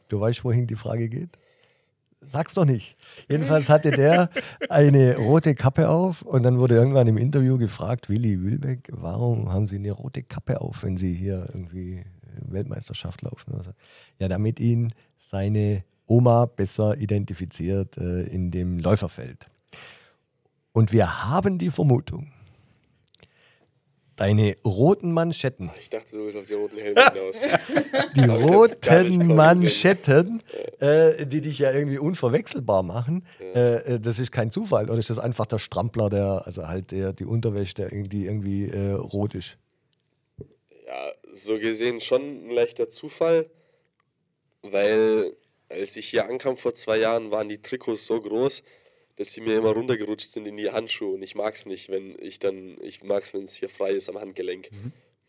Du weißt, wohin die Frage geht? Sag's doch nicht. Jedenfalls hatte der <laughs> eine rote Kappe auf und dann wurde irgendwann im Interview gefragt, Willi Wühlbeck, warum haben Sie eine rote Kappe auf, wenn Sie hier irgendwie Weltmeisterschaft laufen? Also, ja, damit ihn seine Oma besser identifiziert äh, in dem Läuferfeld. Und wir haben die Vermutung, deine roten Manschetten, Ich dachte, du willst auf die roten Helme hinaus. <laughs> <laughs> die roten Manschetten, äh, die dich ja irgendwie unverwechselbar machen, äh, äh, das ist kein Zufall. Oder ist das einfach der Strampler, der, also halt der, die Unterwäsche, der irgendwie, irgendwie äh, rot ist? Ja, so gesehen schon ein leichter Zufall, weil als ich hier ankam vor zwei Jahren, waren die Trikots so groß, dass sie mir immer runtergerutscht sind in die Handschuhe und ich mag es nicht, wenn ich dann, ich mag es, wenn es hier frei ist am Handgelenk.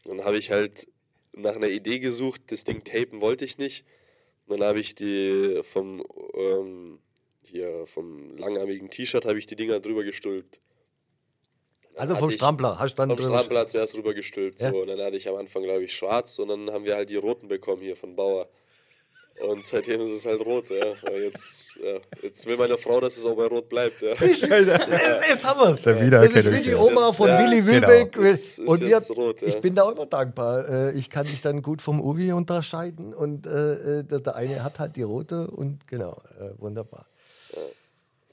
Dann habe ich halt nach einer Idee gesucht, das Ding tapen wollte ich nicht. Dann habe ich die vom, ähm, hier vom langarmigen T-Shirt habe ich die Dinger drüber gestülpt. Dann Also vom Strampler. Hast du dann vom drüber- Strampler zuerst rübergestülpt. Ja. So. Und dann hatte ich am Anfang, glaube ich, schwarz und dann haben wir halt die roten bekommen hier von Bauer. Und seitdem ist es halt rot, ja. Jetzt, ja. jetzt will meine Frau, dass es auch bei Rot bleibt. Ja. Jetzt, jetzt haben wir es. Der Das ist wie die. Oma von Ja, Willi genau. Wühlbeck. Ist- ist und wir, jetzt rot, ja. ich bin da auch immer dankbar. Äh, Ich kann dich dann gut vom Uwi unterscheiden. Und äh, äh, der, eine hat halt die rote und genau, äh, wunderbar.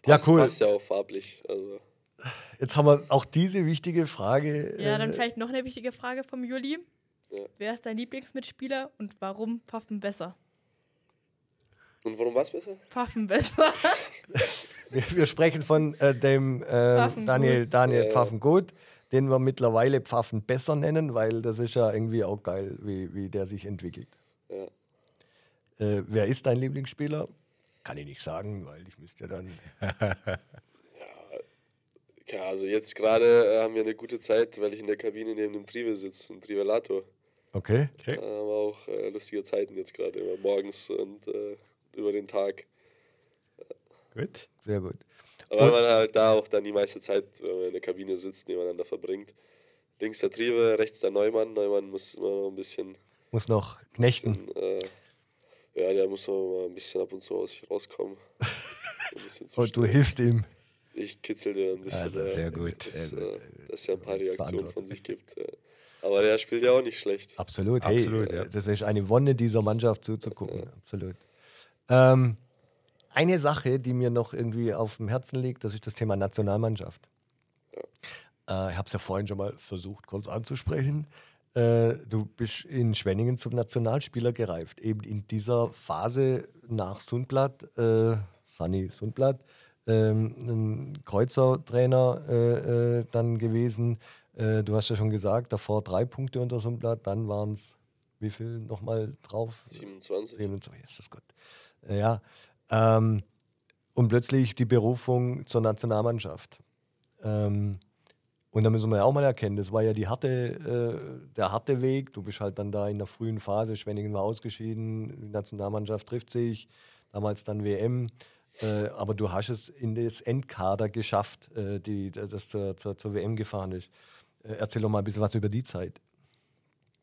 Ja, Passt, cool. Passt ja auch farblich. Also, Jetzt haben wir auch diese wichtige Frage. Ja, dann äh, vielleicht noch eine wichtige Frage vom Juli. Ja. Wer ist dein Lieblingsmitspieler und warum Pfaffen besser? Und warum war es besser? Pfaffen besser. <laughs> Wir, wir sprechen von äh, dem äh. Daniel, Daniel Ja. Pfaffengut, den wir mittlerweile Pfaffen besser nennen, weil das ist ja irgendwie auch geil, wie, wie der sich entwickelt. Ja. Äh, wer ist dein Lieblingsspieler? Kann ich nicht sagen, weil ich müsste ja dann. <laughs> Ja, also jetzt gerade äh, haben wir eine gute Zeit, weil ich in der Kabine neben dem Trive sitze, ein Trivelator. Okay. Da haben wir auch äh, lustige Zeiten jetzt gerade, immer morgens und äh, über den Tag. Gut. Sehr gut. Aber weil man halt da auch dann die meiste Zeit, wenn man in der Kabine sitzt, nebeneinander verbringt. Links der Triebe, rechts der Neumann. Neumann muss immer noch ein bisschen. Muss noch knechten. bisschen äh, ja, der muss noch mal ein bisschen ab und zu aus sich rauskommen. <laughs> Und du hilfst ihm. Ich kitzel den ein bisschen. Also, äh, sehr gut, Dass, sehr gut, äh, dass er ein paar Reaktionen von sich gibt. äh. Aber der spielt ja auch nicht schlecht. Absolut. Hey, Absolut, ja. äh, Das ist eine Wonne dieser Mannschaft zuzugucken. Absolut. Ähm, eine Sache, die mir noch irgendwie auf dem Herzen liegt, das ist das Thema Nationalmannschaft. Äh, ich habe es ja vorhin schon mal versucht, kurz anzusprechen. Äh, du bist in Schwenningen zum Nationalspieler gereift. Eben in dieser Phase nach Sundblatt, äh, Sunny Sundblatt, ähm, ein Kreuzertrainer äh, äh, dann gewesen. Äh, du hast ja schon gesagt, davor drei Punkte unter Sundblatt, dann waren es wie viel nochmal drauf? 27. 27, ist das gut. Ja. Ähm, und plötzlich die Berufung zur Nationalmannschaft. Ähm, und da müssen wir ja auch mal erkennen, das war ja die harte, äh, der harte Weg. Du bist halt dann da in der frühen Phase, Schwenningen war ausgeschieden, die Nationalmannschaft trifft sich, damals dann WM. Äh, aber du hast es in das Endkader geschafft, äh, die, das zur, zur, zur WM gefahren ist. Äh, erzähl doch mal ein bisschen was über die Zeit.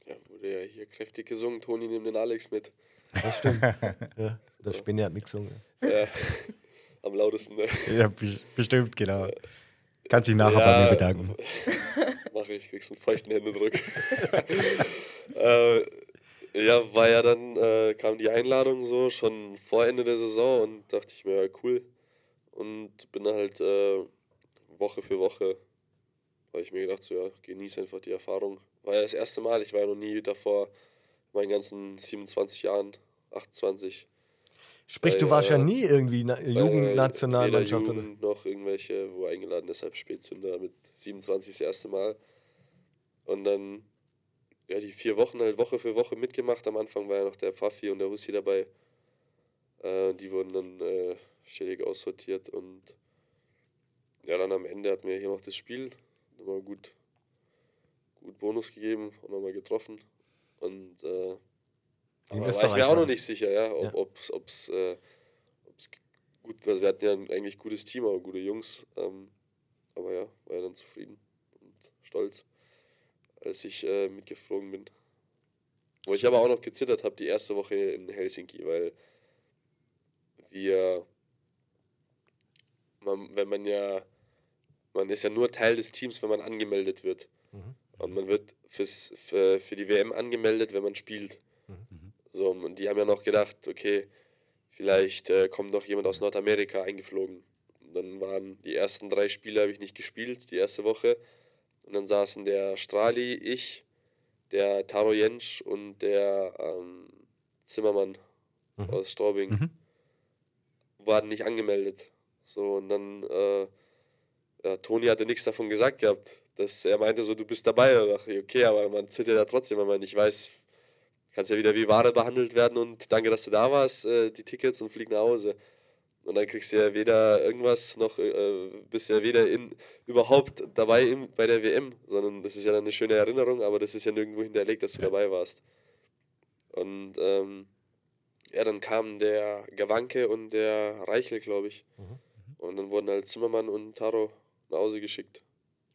Ja, wurde ja hier kräftig gesungen. Toni nimmt den Alex mit. Das stimmt. <laughs> ja, der Spinne hat mitgesungen. Ja, am lautesten. Ne? <laughs> Ja, be- bestimmt, genau. Kannst dich nachher bei mir bedanken. <laughs> Mach ich, kriegst einen feuchten Händedruck. <laughs> äh, ja, war ja dann, äh, kam die Einladung so schon vor Ende der Saison und dachte ich mir, ja, cool. Und bin halt äh, Woche für Woche, habe ich mir gedacht, so ja, genieße einfach die Erfahrung. War ja das erste Mal, ich war ja noch nie davor meinen ganzen 27 Jahren, 28. Sprich, du warst ja äh, nie irgendwie na Jugendnationalmannschaft oder? Jugend noch irgendwelche, wo eingeladen, deshalb Spätzünder mit 27 das erste Mal. Und dann, ja, die vier Wochen halt Woche für Woche mitgemacht. Am Anfang war ja noch der Pfaffi und der Hussi dabei. Äh, die wurden dann äh, ständig aussortiert und ja, dann am Ende hatten wir hier noch das Spiel. Nochmal gut, gut Bonus gegeben und nochmal getroffen. Und äh, In aber war ich Österreich mir auch noch nicht sicher, ja, ob Ja. ob's, ob's, äh, ob's gut, also wir hatten ja ein eigentlich gutes Team, aber gute Jungs. Ähm, aber ja, war ja dann zufrieden und stolz, als ich äh, mitgeflogen bin. Wo ich aber auch noch gezittert habe, die erste Woche in Helsinki, weil wir, man, wenn man ja, man ist ja nur Teil des Teams, wenn man angemeldet wird. Und man wird fürs, für, für die WM angemeldet, wenn man spielt. So, und die haben ja noch gedacht, okay, vielleicht äh, kommt noch jemand aus Nordamerika eingeflogen. Und dann waren die ersten drei Spiele, habe ich nicht gespielt, die erste Woche. Und dann saßen der Strali, ich, der Taro Jentsch und der ähm, Zimmermann aus Straubing. Waren nicht angemeldet. So, und dann, äh, ja, Toni hatte nichts davon gesagt gehabt. Dass er meinte so, du bist dabei. Da dachte ich, okay, aber man zittert ja trotzdem, wenn man nicht weiß, kannst ja wieder wie Ware behandelt werden und danke, dass du da warst, äh, die Tickets und flieg nach Hause. Und dann kriegst du ja weder irgendwas noch, äh, bist ja weder in, überhaupt dabei im, bei der WM, sondern das ist ja dann eine schöne Erinnerung, aber das ist ja nirgendwo hinterlegt, dass du dabei warst. Und ähm, ja, dann kamen der Gawanke und der Reichel, glaube ich. Und dann wurden halt Zimmermann und Taro nach Hause geschickt.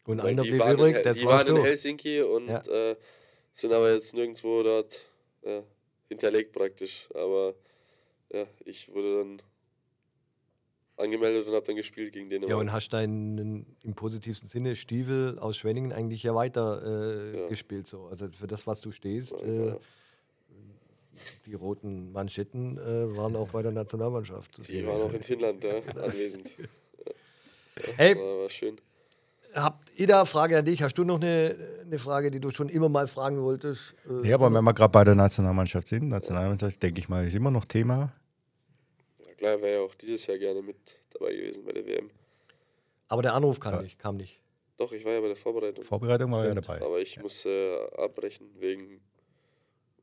Und einer die blieb übrig, in, Die waren in. Helsinki und Ja. äh, sind aber jetzt nirgendwo dort ja, hinterlegt praktisch. Aber ja, ich wurde dann angemeldet und habe dann gespielt gegen Dänemark. Ja, und hast deinen im positivsten Sinne Stiefel aus Schwenningen eigentlich ja weiter äh, Ja. gespielt. So. Also für das, was du stehst, Ja, äh, ja. die roten Manschetten äh, waren auch bei der Nationalmannschaft. die waren auch in Finnland <laughs> anwesend. Hey. War, war schön. Habt Ida, Frage an dich. Hast du noch eine, eine Frage, die du schon immer mal fragen wolltest? Äh, Ja, aber wenn wir gerade bei der Nationalmannschaft sind, Nationalmannschaft, denke ich mal, ist immer noch Thema. Ja, klar, wäre ja auch dieses Jahr gerne mit dabei gewesen bei der WM. aber der Anruf kam nicht, kam nicht. Doch, ich war ja bei der Vorbereitung. Vorbereitung war ja dabei. Aber ich musste äh, abbrechen wegen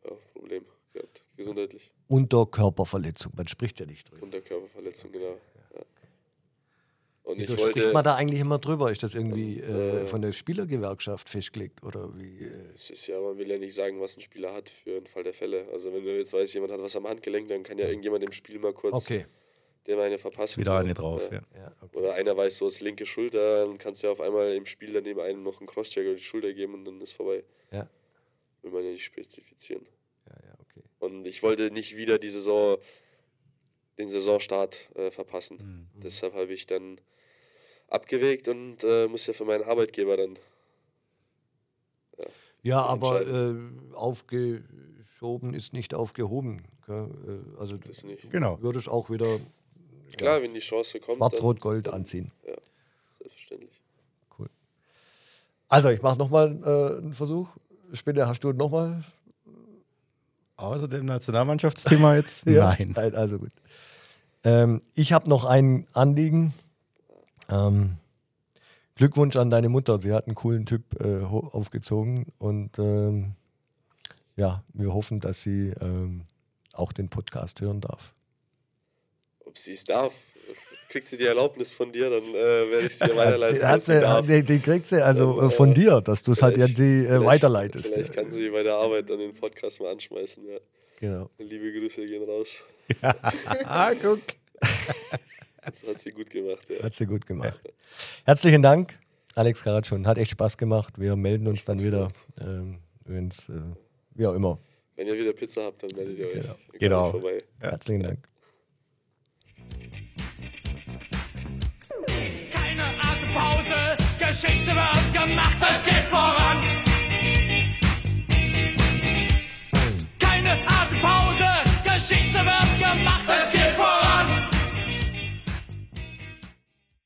ja, Problem gehabt, gesundheitlich. Unterkörperverletzung, man spricht ja nicht drüber. Unterkörperverletzung, genau. Ja. Und Wieso ich wollte, spricht man da eigentlich immer drüber? Ist das irgendwie Und, äh, äh, von der Spielergewerkschaft festgelegt? Oder wie? Äh, es ist ja, man will ja nicht sagen, was ein Spieler hat für einen Fall der Fälle. Also wenn du jetzt weißt, jemand hat was am Handgelenk, dann kann ja irgendjemand im Spiel mal kurz okay. dem eine verpassen. Wieder eine drauf, ja. Ja, okay. Oder einer weiß, so ist linke Schulter, dann kannst du ja auf einmal im Spiel daneben einem noch einen Crosscheck über die Schulter geben und dann ist vorbei. Ja. Will man ja nicht spezifizieren. Ja, ja, okay. Und ich wollte nicht wieder die Saison, den Saisonstart äh, verpassen. Mhm. Deshalb habe ich dann abgewegt und äh, muss ja für meinen Arbeitgeber dann. Ja, aber entscheiden. äh, aufgeschoben ist nicht aufgehoben. Gell? Äh, Also Das nicht. Genau. du würdest auch wieder Klar, wenn die Chance kommt. Schwarz-Rot-Gold anziehen. Ja, selbstverständlich. Also ich mache nochmal äh, einen Versuch. Spinne, hast du nochmal? Außer dem Nationalmannschaftsthema jetzt? <laughs> Nein. Nein, also gut. Ähm, ich habe noch ein Anliegen. Ähm, Glückwunsch an deine Mutter. Sie hat einen coolen Typ äh, aufgezogen und ähm, ja, wir hoffen, dass sie ähm, auch den Podcast hören darf. Ob sie es darf, kriegt sie die Erlaubnis von dir, dann äh, werde ich es dir weiterleiten. Hat sie sie, die kriegt sie also Dann, äh, von äh, dir, dass du es halt vielleicht- irgendwie äh, vielleicht- weiterleitest. Vielleicht kann sie bei der Arbeit dann den Podcast mal anschmeißen. Ja. Genau. Liebe Grüße gehen raus. <laughs> ah, guck. <laughs> Das hat sie gut gemacht. Ja. Hat sie gut gemacht. Herzlichen Dank, Alex gerade schon. Hat echt Spaß gemacht. Wir melden uns dann wieder, ähm, wenn es, äh, wie auch immer. Wenn ihr wieder Pizza habt, dann meldet ihr euch. Genau. genau. Vorbei. Ja. Herzlichen Dank. Keine Atempause, Geschichte wird gemacht, es geht voran. Keine Atempause, Geschichte wird gemacht, es geht voran.